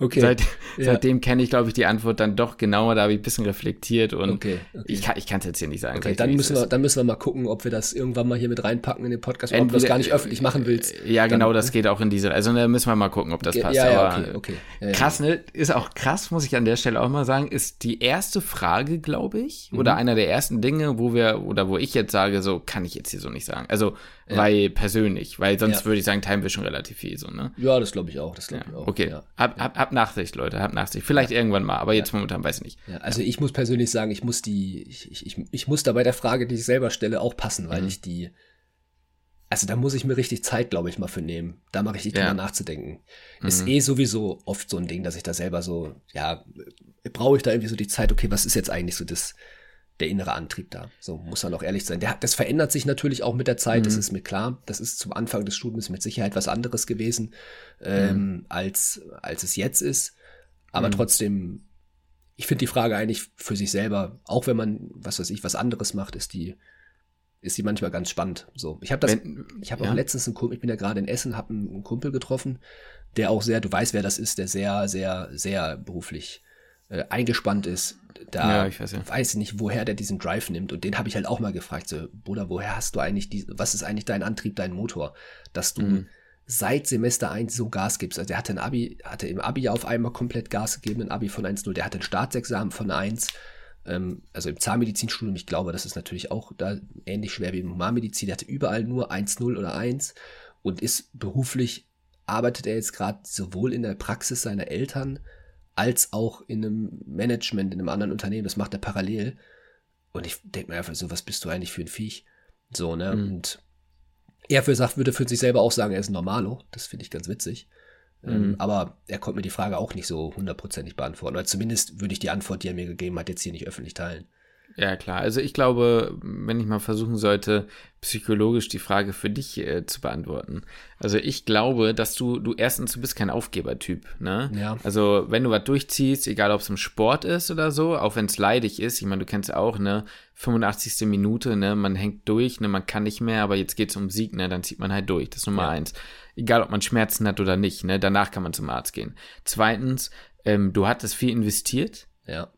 Okay. Seit, Ja. Seitdem kenne ich, glaube ich, die Antwort dann doch genauer, da habe ich ein bisschen reflektiert und Okay, okay. ich kann ich es jetzt hier nicht sagen. Okay, dann müssen wir, dann müssen wir mal gucken, ob wir das irgendwann mal hier mit reinpacken in den Podcast, ob du das gar nicht öffentlich machen willst. Ja, genau, Dann- das geht auch in diese. Also da müssen wir mal gucken, ob das passt. ja, ja, okay, okay. Ja, ja. krass, ne? Ist auch krass, muss ich an der Stelle auch mal sagen, ist die erste Frage, glaube ich, Mhm. oder einer der ersten Dinge, wo wir, oder wo ich jetzt sage, so kann ich jetzt hier so nicht sagen. Also, weil persönlich, weil sonst würde ich sagen, teilen wir schon relativ viel so, ne? Ja, das glaube ich auch. Das glaube ich auch. Okay, hab, hab, hab Nachsicht, Leute, hab Nachsicht. Vielleicht irgendwann mal, aber jetzt momentan weiß ich nicht. Also ich muss persönlich sagen, ich muss die, ich, ich, ich, ich muss da bei der Frage, die ich selber stelle, auch passen, Mhm. weil ich die, also da muss ich mir richtig Zeit, glaube ich, mal für nehmen, da mal richtig Ja. Mhm. drüber nachzudenken. Ist eh sowieso oft so ein Ding, dass ich da selber so, ja, brauche ich da irgendwie so die Zeit, okay, was ist jetzt eigentlich so das, der innere Antrieb da? So muss man auch ehrlich sein. Der, das verändert sich natürlich auch mit der Zeit, Mhm. das ist mir klar. Das ist zum Anfang des Studiums mit Sicherheit was anderes gewesen, ähm, als, als es jetzt ist. Aber Mhm. trotzdem, ich finde die Frage eigentlich für sich selber, auch wenn man, was weiß ich, was anderes macht, ist die, ist die manchmal ganz spannend. So, ich habe das, Wenn- ich habe ja. auch letztens einen Kumpel, ich bin ja gerade in Essen, habe einen Kumpel getroffen, der auch sehr, du weißt, wer das ist, der sehr, sehr, sehr beruflich äh, eingespannt ist. Da Ja, ich weiß ja. weiß nicht, woher der diesen Drive nimmt. Und den habe ich halt auch mal gefragt, so, Bruder, woher hast du eigentlich die, was ist eigentlich dein Antrieb, dein Motor, dass du Mhm. Seit Semester 1 so Gas gibst. Also der hatte ein Abi, hatte im Abi auf einmal komplett Gas gegeben, ein Abi von 1,0, der hatte ein Staatsexamen von 1, ähm, also im Zahnmedizinstudium, ich glaube, das ist natürlich auch da ähnlich schwer wie im Humanmedizin, der hatte überall nur 1,0 oder 1 und ist beruflich, arbeitet er jetzt gerade sowohl in der Praxis seiner Eltern als auch in einem Management, in einem anderen Unternehmen, das macht er parallel. Und ich denke mir einfach so, was bist du eigentlich für ein Viech? So, ne? Mhm. Und er für sagt, würde für sich selber auch sagen, er ist ein Normalo. Das finde ich ganz witzig. Ähm, Mhm. aber er konnte mir die Frage auch nicht so hundertprozentig beantworten. Oder zumindest würde ich die Antwort, die er mir gegeben hat, jetzt hier nicht öffentlich teilen. Ja, klar. Also ich glaube, wenn ich mal versuchen sollte, psychologisch die Frage für dich äh, zu beantworten. Also ich glaube, dass du, du erstens, du bist kein Aufgebertyp, ne? Ja. Also wenn du was durchziehst, egal ob es im Sport ist oder so, auch wenn es leidig ist, ich meine, du kennst auch, ne, 85. Minute, ne, man hängt durch, ne, man kann nicht mehr, aber jetzt geht's um Sieg, ne, dann zieht man halt durch. Das ist Nummer Ja. eins. Egal ob man Schmerzen hat oder nicht, ne, danach kann man zum Arzt gehen. Zweitens, ähm, du hattest viel investiert, Ja.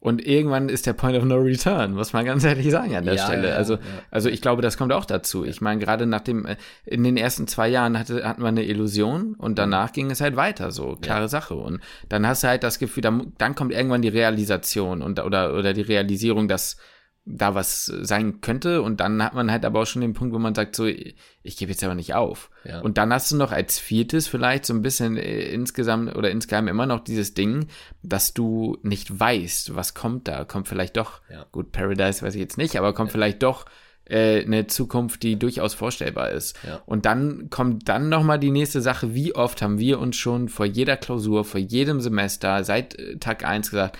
Und irgendwann ist der Point of No Return, muss man ganz ehrlich sagen an der Ja, Stelle. ja, also, ja. also ich glaube, das kommt auch dazu. Ich meine, gerade nach dem, äh, in den ersten zwei Jahren hatte, hatten wir eine Illusion und danach ging es halt weiter, so, klare Sache. Und dann hast du halt das Gefühl, dann, dann kommt irgendwann die Realisation und, oder, oder die Realisierung, dass da was sein könnte und dann hat man halt aber auch schon den Punkt, wo man sagt, so, ich gebe jetzt aber nicht auf. Ja. Und dann hast du noch als viertes vielleicht so ein bisschen äh, insgesamt oder insgeheim immer noch dieses Ding, dass du nicht weißt, was kommt da. Kommt vielleicht doch, Ja. gut, Paradise weiß ich jetzt nicht, aber kommt vielleicht doch äh, eine Zukunft, die durchaus vorstellbar ist. Ja. Und dann kommt dann nochmal die nächste Sache, wie oft haben wir uns schon vor jeder Klausur, vor jedem Semester, seit äh, Tag eins gesagt,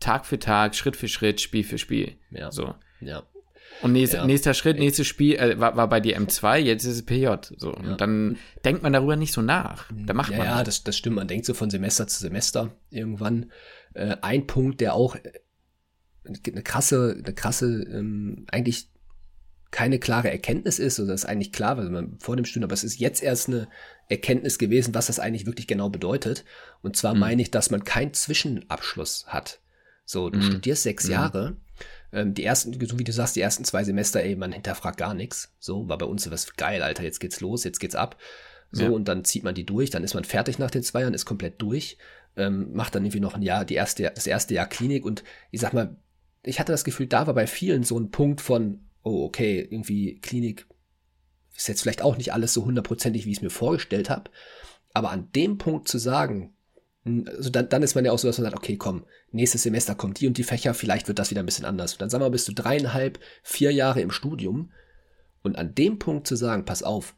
Tag für Tag, Schritt für Schritt, Spiel für Spiel. Ja. So. Ja. Und nächst, Ja. nächster Schritt, nächstes Spiel äh, war, war bei dir M2, jetzt ist es PJ. So. Und dann denkt man darüber nicht so nach. Da macht Ja, man. ja das, das stimmt. Man denkt so von Semester zu Semester irgendwann. Äh, ein Punkt, der auch äh, eine krasse, eine krasse, ähm, eigentlich keine klare Erkenntnis ist, oder das ist eigentlich klar, weil man vor dem Studium, aber es ist jetzt erst eine Erkenntnis gewesen, was das eigentlich wirklich genau bedeutet. Und zwar Mhm. meine ich, dass man keinen Zwischenabschluss hat. So, du Mhm. studierst sechs Mhm. Jahre. Ähm, die ersten, so wie du sagst, die ersten zwei Semester, ey, man hinterfragt gar nichts. So, war bei uns so was geil, Alter, jetzt geht's los, jetzt geht's ab. So, Ja. und dann zieht man die durch, dann ist man fertig nach den zwei Jahren, ist komplett durch, ähm, macht dann irgendwie noch ein Jahr, die erste, das erste Jahr Klinik und ich sag mal, ich hatte das Gefühl, da war bei vielen so ein Punkt von, oh, okay, irgendwie Klinik ist jetzt vielleicht auch nicht alles so hundertprozentig, wie ich es mir vorgestellt habe, aber an dem Punkt zu sagen, Also dann, dann ist man ja auch so, dass man sagt, okay, komm, nächstes Semester kommt die und die Fächer, vielleicht wird das wieder ein bisschen anders. Und dann sagen wir, bist du dreieinhalb, vier Jahre im Studium und an dem Punkt zu sagen, pass auf,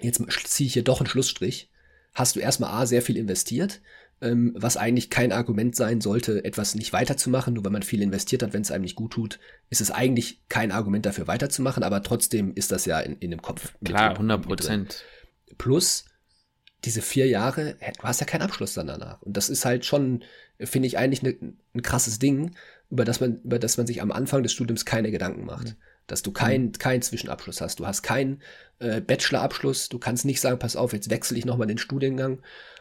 jetzt ziehe ich hier doch einen Schlussstrich, hast du erstmal A, sehr viel investiert, ähm, was eigentlich kein Argument sein sollte, etwas nicht weiterzumachen, nur weil man viel investiert hat, wenn es einem nicht gut tut, ist es eigentlich kein Argument dafür weiterzumachen, aber trotzdem ist das ja in, in dem Kopf. Klar, 100 Prozent. Plus, diese vier Jahre, du hast ja keinen Abschluss dann danach. Und das ist halt schon, finde ich, eigentlich ne, ein krasses Ding, über das man, über das man sich am Anfang des Studiums keine Gedanken macht. Mhm. Dass du keinen mhm. keinen Zwischenabschluss hast. Du hast keinen äh, Bachelorabschluss. Du kannst nicht sagen, pass auf, jetzt wechsle ich nochmal den Studiengang.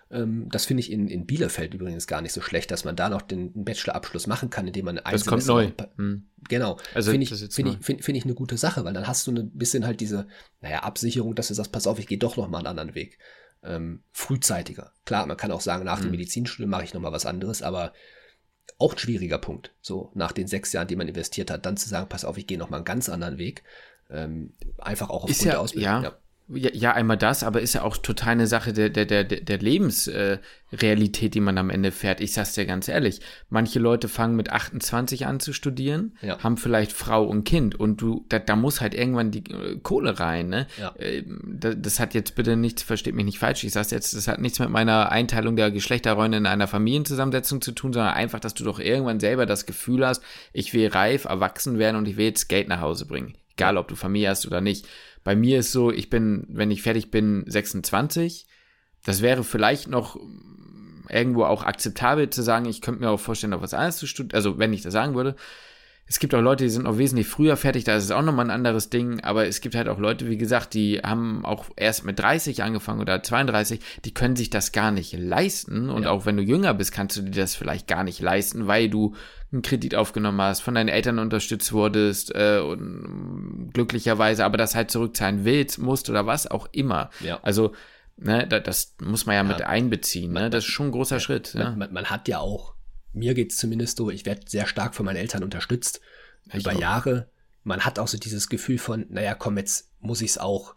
Ähm, das finde ich in, in Bielefeld übrigens gar nicht so schlecht, dass man da noch den Bachelorabschluss machen kann, indem man ein Das kommt neu. Hm. Genau. Also finde ich, find ich, find, find ich eine gute Sache, weil dann hast du ein bisschen halt diese, naja, Absicherung, dass du sagst, pass auf, ich gehe doch nochmal einen anderen Weg ähm, frühzeitiger. Klar, man kann auch sagen, nach mhm. dem Medizinstudium mache ich nochmal was anderes, aber auch ein schwieriger Punkt. So nach den sechs Jahren, die man investiert hat, dann zu sagen, pass auf, ich gehe nochmal einen ganz anderen Weg. Ähm, einfach auch aufgrund ja, der Ausbildung. Ja. ja. Ja, ja, einmal das, aber ist ja auch total eine Sache der, der, der, der Lebensrealität, äh, die man am Ende fährt. Ich sag's dir ganz ehrlich. Manche Leute fangen mit 28 an zu studieren, ja. haben vielleicht Frau und Kind und du, da, da muss halt irgendwann die äh, Kohle rein, ne? Ja. Äh, das, das, hat jetzt bitte nichts, versteht mich nicht falsch, ich sag's jetzt, das hat nichts mit meiner Einteilung der Geschlechterrollen in einer Familienzusammensetzung zu tun, sondern einfach, dass du doch irgendwann selber das Gefühl hast, ich will reif, erwachsen werden und ich will jetzt Geld nach Hause bringen. Egal, ob du Familie hast oder nicht. Bei mir ist so, ich bin, wenn ich fertig bin, 26. Das wäre vielleicht noch irgendwo auch akzeptabel zu sagen, ich könnte mir auch vorstellen, noch was anderes zu studieren, also wenn ich das sagen würde. Es gibt auch Leute, die sind noch wesentlich früher fertig, da ist es auch nochmal ein anderes Ding, aber es gibt halt auch Leute, wie gesagt, die haben auch erst mit 30 angefangen oder 32, die können sich das gar nicht leisten und ja. auch wenn du jünger bist, kannst du dir das vielleicht gar nicht leisten, weil du einen Kredit aufgenommen hast, von deinen Eltern unterstützt wurdest äh, und glücklicherweise aber das halt zurückzahlen willst, musst oder was auch immer. Ja. Also ne, das muss man ja, ja. mit einbeziehen. Ne? Das ist schon ein großer ja, Schritt. Man, ja. man, man, hat ja auch, mir geht es zumindest so, ich werde sehr stark von meinen Eltern unterstützt ich über auch. Jahre. Man hat auch so dieses Gefühl von, naja, komm, jetzt muss ich es auch,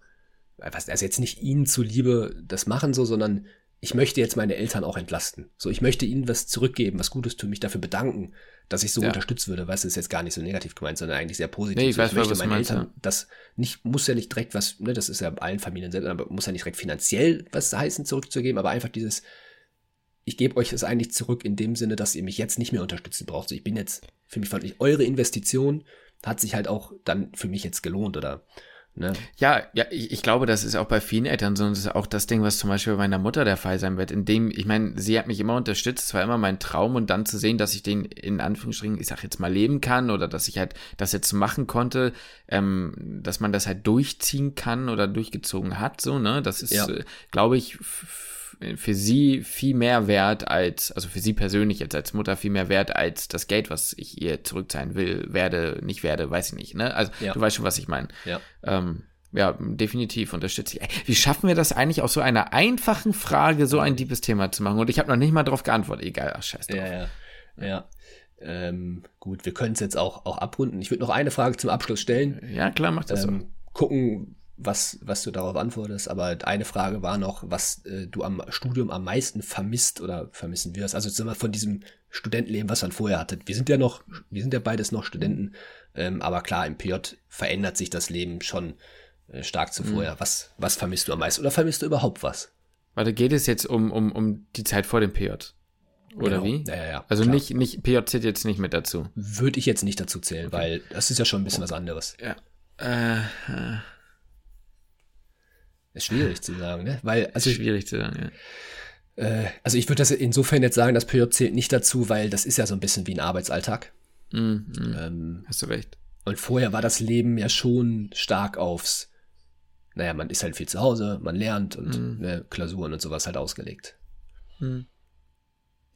also jetzt nicht ihnen zuliebe das machen so, sondern ich möchte jetzt meine Eltern auch entlasten. So, ich möchte ihnen was zurückgeben, was Gutes tun, mich dafür bedanken, dass ich so ja. unterstützt würde. Weißt du, ist jetzt gar nicht so negativ gemeint, sondern eigentlich sehr positiv. Nee, ich, weiß, ich möchte meine Eltern, ja. das nicht, muss ja nicht direkt was, ne, das ist ja allen Familien selbst, aber muss ja nicht direkt finanziell was heißen, zurückzugeben, aber einfach dieses, ich gebe euch das eigentlich zurück in dem Sinne, dass ihr mich jetzt nicht mehr unterstützen braucht. So, ich bin jetzt, für mich fand ich, eure Investition hat sich halt auch dann für mich jetzt gelohnt oder Ne? Ja, ja, ich, ich, glaube, das ist auch bei vielen Eltern so. Und das ist auch das Ding, was zum Beispiel bei meiner Mutter der Fall sein wird. In dem, ich meine, sie hat mich immer unterstützt, es war immer mein Traum und dann zu sehen, dass ich den in Anführungsstrichen, ich sag jetzt mal, leben kann oder dass ich halt das jetzt machen konnte, ähm, dass man das halt durchziehen kann oder durchgezogen hat, so, ne? Das ist, ja. äh, glaube ich, für sie viel mehr wert als, also für sie persönlich jetzt als Mutter viel mehr wert als das Geld, was ich ihr zurückzahlen will, werde, nicht werde, weiß ich nicht. Ne? Also ja. du weißt schon, was ich meine. Ja. Ähm, ja, definitiv unterstütze ich. Ey, wie schaffen wir das eigentlich aus so einer einfachen Frage so ein deepes Thema zu machen? Und ich habe noch nicht mal darauf geantwortet. Egal, ach scheiß drauf. Ja, ja. ja. Ähm, gut, wir können es jetzt auch, auch abrunden. Ich würde noch eine Frage zum Abschluss stellen. Ja, klar, mach das ähm, so. Gucken, was, was du darauf antwortest, aber eine Frage war noch, was äh, du am Studium am meisten vermisst oder vermissen wirst. Also sind wir von diesem Studentenleben, was man vorher hatte. Wir sind ja noch, wir sind ja beides noch Studenten, ähm, aber klar, im PJ verändert sich das Leben schon äh, stark zu mhm. vorher. Mhm. Was, was vermisst du am meisten oder vermisst du überhaupt was? Warte, geht es jetzt um, um, um die Zeit vor dem PJ? Oder genau. wie? Ja, ja, ja. Also klar. nicht, nicht, PJ zählt jetzt nicht mit dazu. Würde ich jetzt nicht dazu zählen, okay. weil das ist ja schon ein bisschen was anderes. Ja. Äh, äh. Ist schwierig zu sagen, ne? Weil, also. Schwierig zu sagen, ja. Äh, also ich würde das insofern jetzt sagen, das PJ zählt nicht dazu, weil das ist ja so ein bisschen wie ein Arbeitsalltag. Mm, mm. Ähm, Hast du recht. Und vorher war das Leben ja schon stark aufs, naja, man ist halt viel zu Hause, man lernt und mm. ne, Klausuren und sowas halt ausgelegt.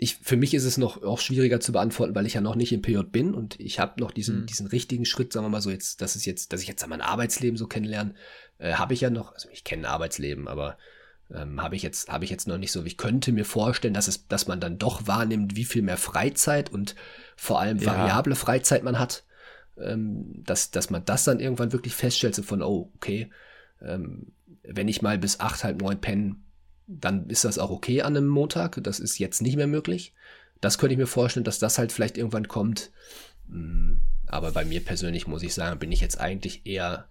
Ich, für mich ist es noch auch schwieriger zu beantworten, weil ich ja noch nicht im PJ bin und ich habe noch diesen, mhm. diesen richtigen Schritt, sagen wir mal so, jetzt, dass es jetzt, dass ich jetzt mein Arbeitsleben so kennenlerne, äh, habe ich ja noch, also ich kenne Arbeitsleben, aber ähm, habe ich jetzt, habe ich jetzt noch nicht so. Ich könnte mir vorstellen, dass es, dass man dann doch wahrnimmt, wie viel mehr Freizeit und vor allem ja. variable Freizeit man hat, ähm, dass, dass man das dann irgendwann wirklich feststellt, so von, oh, okay, ähm, wenn ich mal bis acht, halb neun pennen, dann ist das auch okay an einem Montag. Das ist jetzt nicht mehr möglich. Das könnte ich mir vorstellen, dass das halt vielleicht irgendwann kommt. Hm, aber bei mir persönlich muss ich sagen, bin ich jetzt eigentlich eher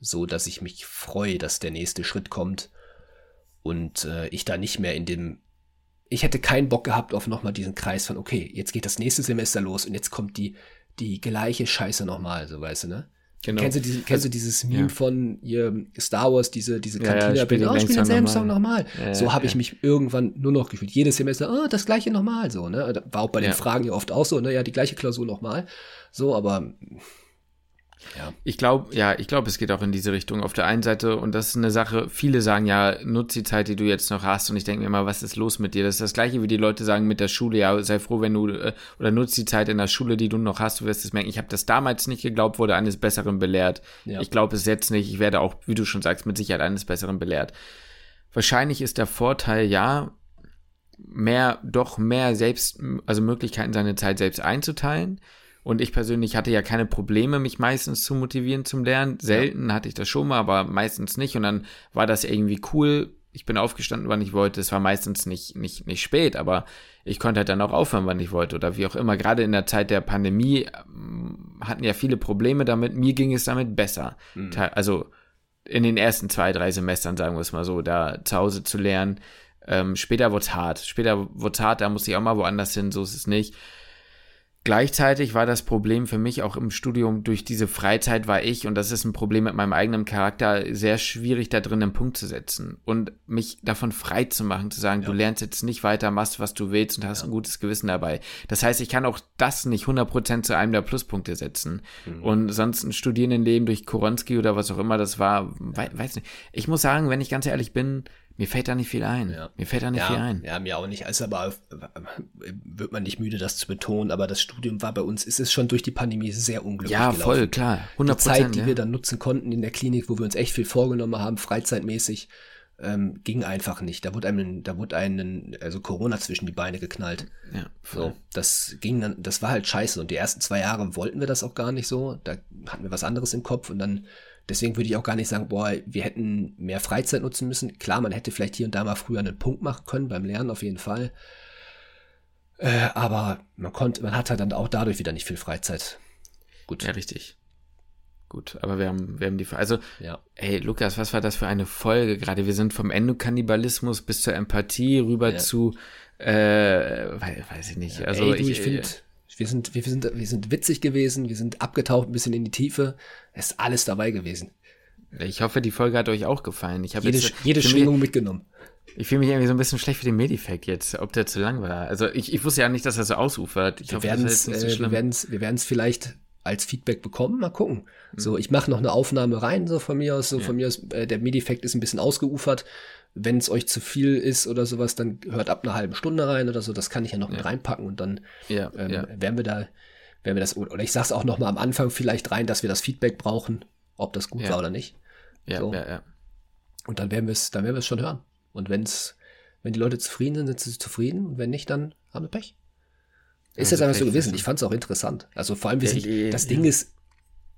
so, dass ich mich freue, dass der nächste Schritt kommt und äh, ich da nicht mehr in dem ich hätte keinen Bock gehabt auf nochmal diesen Kreis von, okay, jetzt geht das nächste Semester los und jetzt kommt die, die gleiche Scheiße nochmal, so weißt du, ne? Genau. Kennst du, diese, kennst du dieses Meme ja. von ihr Star Wars, diese, diese Kantina? Ja, ja, spiel oh, spiel denselben Song nochmal. Ja, so habe ich mich irgendwann nur noch gefühlt. Jedes Semester, oh, das gleiche nochmal, so, ne? War auch bei den Fragen ja oft auch so, ne? Ja, die gleiche Klausur nochmal. So, aber ja. Ich glaube, ja, ich glaube, es geht auch in diese Richtung. Auf der einen Seite, und das ist eine Sache, viele sagen ja, nutz die Zeit, die du jetzt noch hast. Und ich denke mir immer, was ist los mit dir? Das ist das Gleiche, wie die Leute sagen mit der Schule. Ja, sei froh, wenn du, äh, oder nutz die Zeit in der Schule, die du noch hast. Du wirst es merken. Ich habe das damals nicht geglaubt, wurde eines Besseren belehrt. Ja. Ich glaube es jetzt nicht. Ich werde auch, wie du schon sagst, mit Sicherheit eines Besseren belehrt. Wahrscheinlich ist der Vorteil, ja, mehr, doch mehr selbst, also Möglichkeiten, seine Zeit selbst einzuteilen. Und ich persönlich hatte ja keine Probleme, mich meistens zu motivieren zum Lernen. Selten ja. hatte ich das schon mal, aber meistens nicht. Und dann war das irgendwie cool. Ich bin aufgestanden, wann ich wollte. Es war meistens nicht, nicht, nicht spät, aber ich konnte halt dann auch aufhören, wann ich wollte oder wie auch immer. Gerade in der Zeit der Pandemie ähm, hatten ja viele Probleme damit. Mir ging es damit besser. Mhm. Also in den ersten zwei, drei Semestern, sagen wir es mal so, da zu Hause zu lernen. Ähm, später wurde es hart. Später wurde es hart, da musste ich auch mal woanders hin, so ist es nicht. Gleichzeitig war das Problem für mich auch im Studium durch diese Freizeit war ich, und das ist ein Problem mit meinem eigenen Charakter, sehr schwierig da drin einen Punkt zu setzen und mich davon frei zu machen, zu sagen, ja. du lernst jetzt nicht weiter, machst, was du willst und hast ja. ein gutes Gewissen dabei. Das heißt, ich kann auch das nicht 100% zu einem der Pluspunkte setzen. Mhm. Und sonst ein Studierendenleben durch Koronski oder was auch immer das war, ja. weiß nicht. Ich muss sagen, wenn ich ganz ehrlich bin, mir fällt da nicht viel ein. Ja. Mir fällt da nicht ja, viel ein. Ja, mir auch nicht. Also aber wird man nicht müde, das zu betonen. Aber das Studium war bei uns, ist es schon durch die Pandemie sehr unglücklich Ja, gelaufen. voll, klar. 100 Die Zeit, die ja. wir dann nutzen konnten in der Klinik, wo wir uns echt viel vorgenommen haben, freizeitmäßig, ähm, ging einfach nicht. Da wurde einem, da wurde einen, also Corona zwischen die Beine geknallt. Ja, voll. So, das ging dann, das war halt scheiße. Und die ersten zwei Jahre wollten wir das auch gar nicht so. Da hatten wir was anderes im Kopf und dann Deswegen würde ich auch gar nicht sagen, boah, wir hätten mehr Freizeit nutzen müssen. Klar, man hätte vielleicht hier und da mal früher einen Punkt machen können, beim Lernen auf jeden Fall. Äh, aber man konnte, man hat halt dann auch dadurch wieder nicht viel Freizeit. Gut. Ja, richtig. Gut, aber wir haben, wir haben die, also, ja. ey, Lukas, was war das für eine Folge gerade? Wir sind vom Endokannibalismus bis zur Empathie rüber ja. zu, äh, weiß ich nicht. Also, ey, du, ich, ich finde, wir sind, wir sind, wir sind witzig gewesen, wir sind abgetaucht ein bisschen in die Tiefe. Es ist alles dabei gewesen. Ich hoffe, die Folge hat euch auch gefallen. Ich habe jede, jetzt, jede Schwingung mich, mitgenommen. Ich fühle mich irgendwie so ein bisschen schlecht für den Medifact jetzt, ob der zu lang war. Also ich, ich wusste ja nicht, dass er so ausufert. Ich wir werden es äh, so wir werden's, wir werden's vielleicht als Feedback bekommen. Mal gucken. Mhm. So, ich mache noch eine Aufnahme rein, so von mir aus. So ja. von mir aus, äh, der Medifact ist ein bisschen ausgeufert. Wenn es euch zu viel ist oder sowas, dann hört ab einer halben Stunde rein oder so. Das kann ich ja noch ja. mit reinpacken und dann ja, ähm, ja. werden wir da, werden wir das, oder ich sag's auch noch mal am Anfang vielleicht rein, dass wir das Feedback brauchen, ob das gut war oder nicht. Ja, so. ja, ja. Und dann werden wir es, dann werden wir es schon hören. Und wenn's, wenn die Leute zufrieden sind, sind sie zufrieden. Und wenn nicht, dann haben wir Pech. Ist jetzt einfach so gewesen. Ich fand es auch interessant. Also vor allem, wie sich, das Ding ist,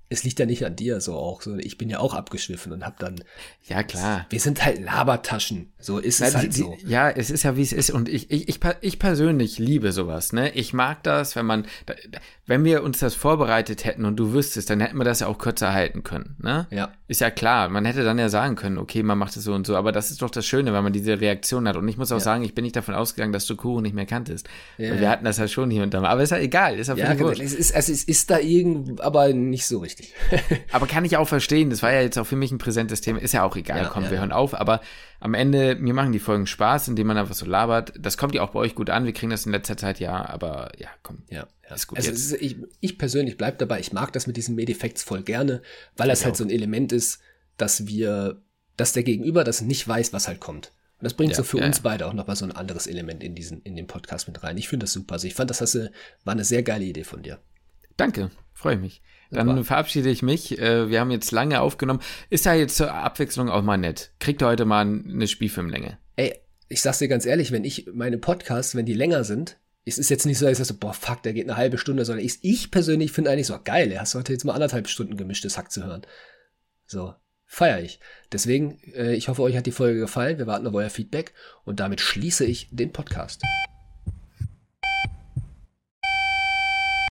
es liegt ja nicht an dir so auch. So, ich bin ja auch abgeschwiffen und hab dann. Ja, klar. Wir sind halt Labertaschen. So ist es halt so. Ja, es ist ja, wie es ist. Und ich, ich, ich, ich persönlich liebe sowas, ne? Ich mag das, wenn man, wenn wir uns das vorbereitet hätten und du wüsstest, dann hätten wir das ja auch kürzer halten können, ne? Ja. Ist ja klar. Man hätte dann ja sagen können, okay, man macht es so und so. Aber das ist doch das Schöne, wenn man diese Reaktion hat. Und ich muss auch ja. sagen, ich bin nicht davon ausgegangen, dass du Kuchen nicht mehr kanntest. Ja. Wir hatten das ja schon hier und da. Aber ist ja egal. Ist ja, ja genau. es ist, also es ist da irgend, aber nicht so richtig richtig. [laughs] aber kann ich auch verstehen, das war ja jetzt auch für mich ein präsentes Thema, ist ja auch egal, ja, komm, ja, wir hören auf, aber am Ende, mir machen die Folgen Spaß, indem man einfach so labert. Das kommt ja auch bei euch gut an, wir kriegen das in letzter Zeit ja, aber ja, komm, ja, ja. ist gut also. Ist, ich, ich persönlich bleib dabei, ich mag das mit diesen Medifacts voll gerne, weil das halt auch. so ein Element ist, dass wir, dass der Gegenüber das nicht weiß, was halt kommt. Und das bringt ja, so für ja, uns beide auch nochmal so ein anderes Element in diesen, in den Podcast mit rein. Ich finde das super. Also ich fand, das war eine sehr geile Idee von dir. Danke, freue mich. Dann Super. verabschiede ich mich. Äh, wir haben jetzt lange aufgenommen. Ist ja jetzt zur Abwechslung auch mal nett. Kriegt ihr heute mal eine Spielfilmlänge? Ey, ich sag's dir ganz ehrlich, wenn ich meine Podcasts, wenn die länger sind, es ist jetzt nicht so, dass ich sage, boah, fuck, der geht eine halbe Stunde, sondern ich, ich persönlich finde eigentlich so, geil, hast du heute jetzt mal anderthalb Stunden gemischtes Hack zu hören. So. Feier ich. Deswegen, äh, ich hoffe, euch hat die Folge gefallen. Wir warten auf euer Feedback und damit schließe ich den Podcast.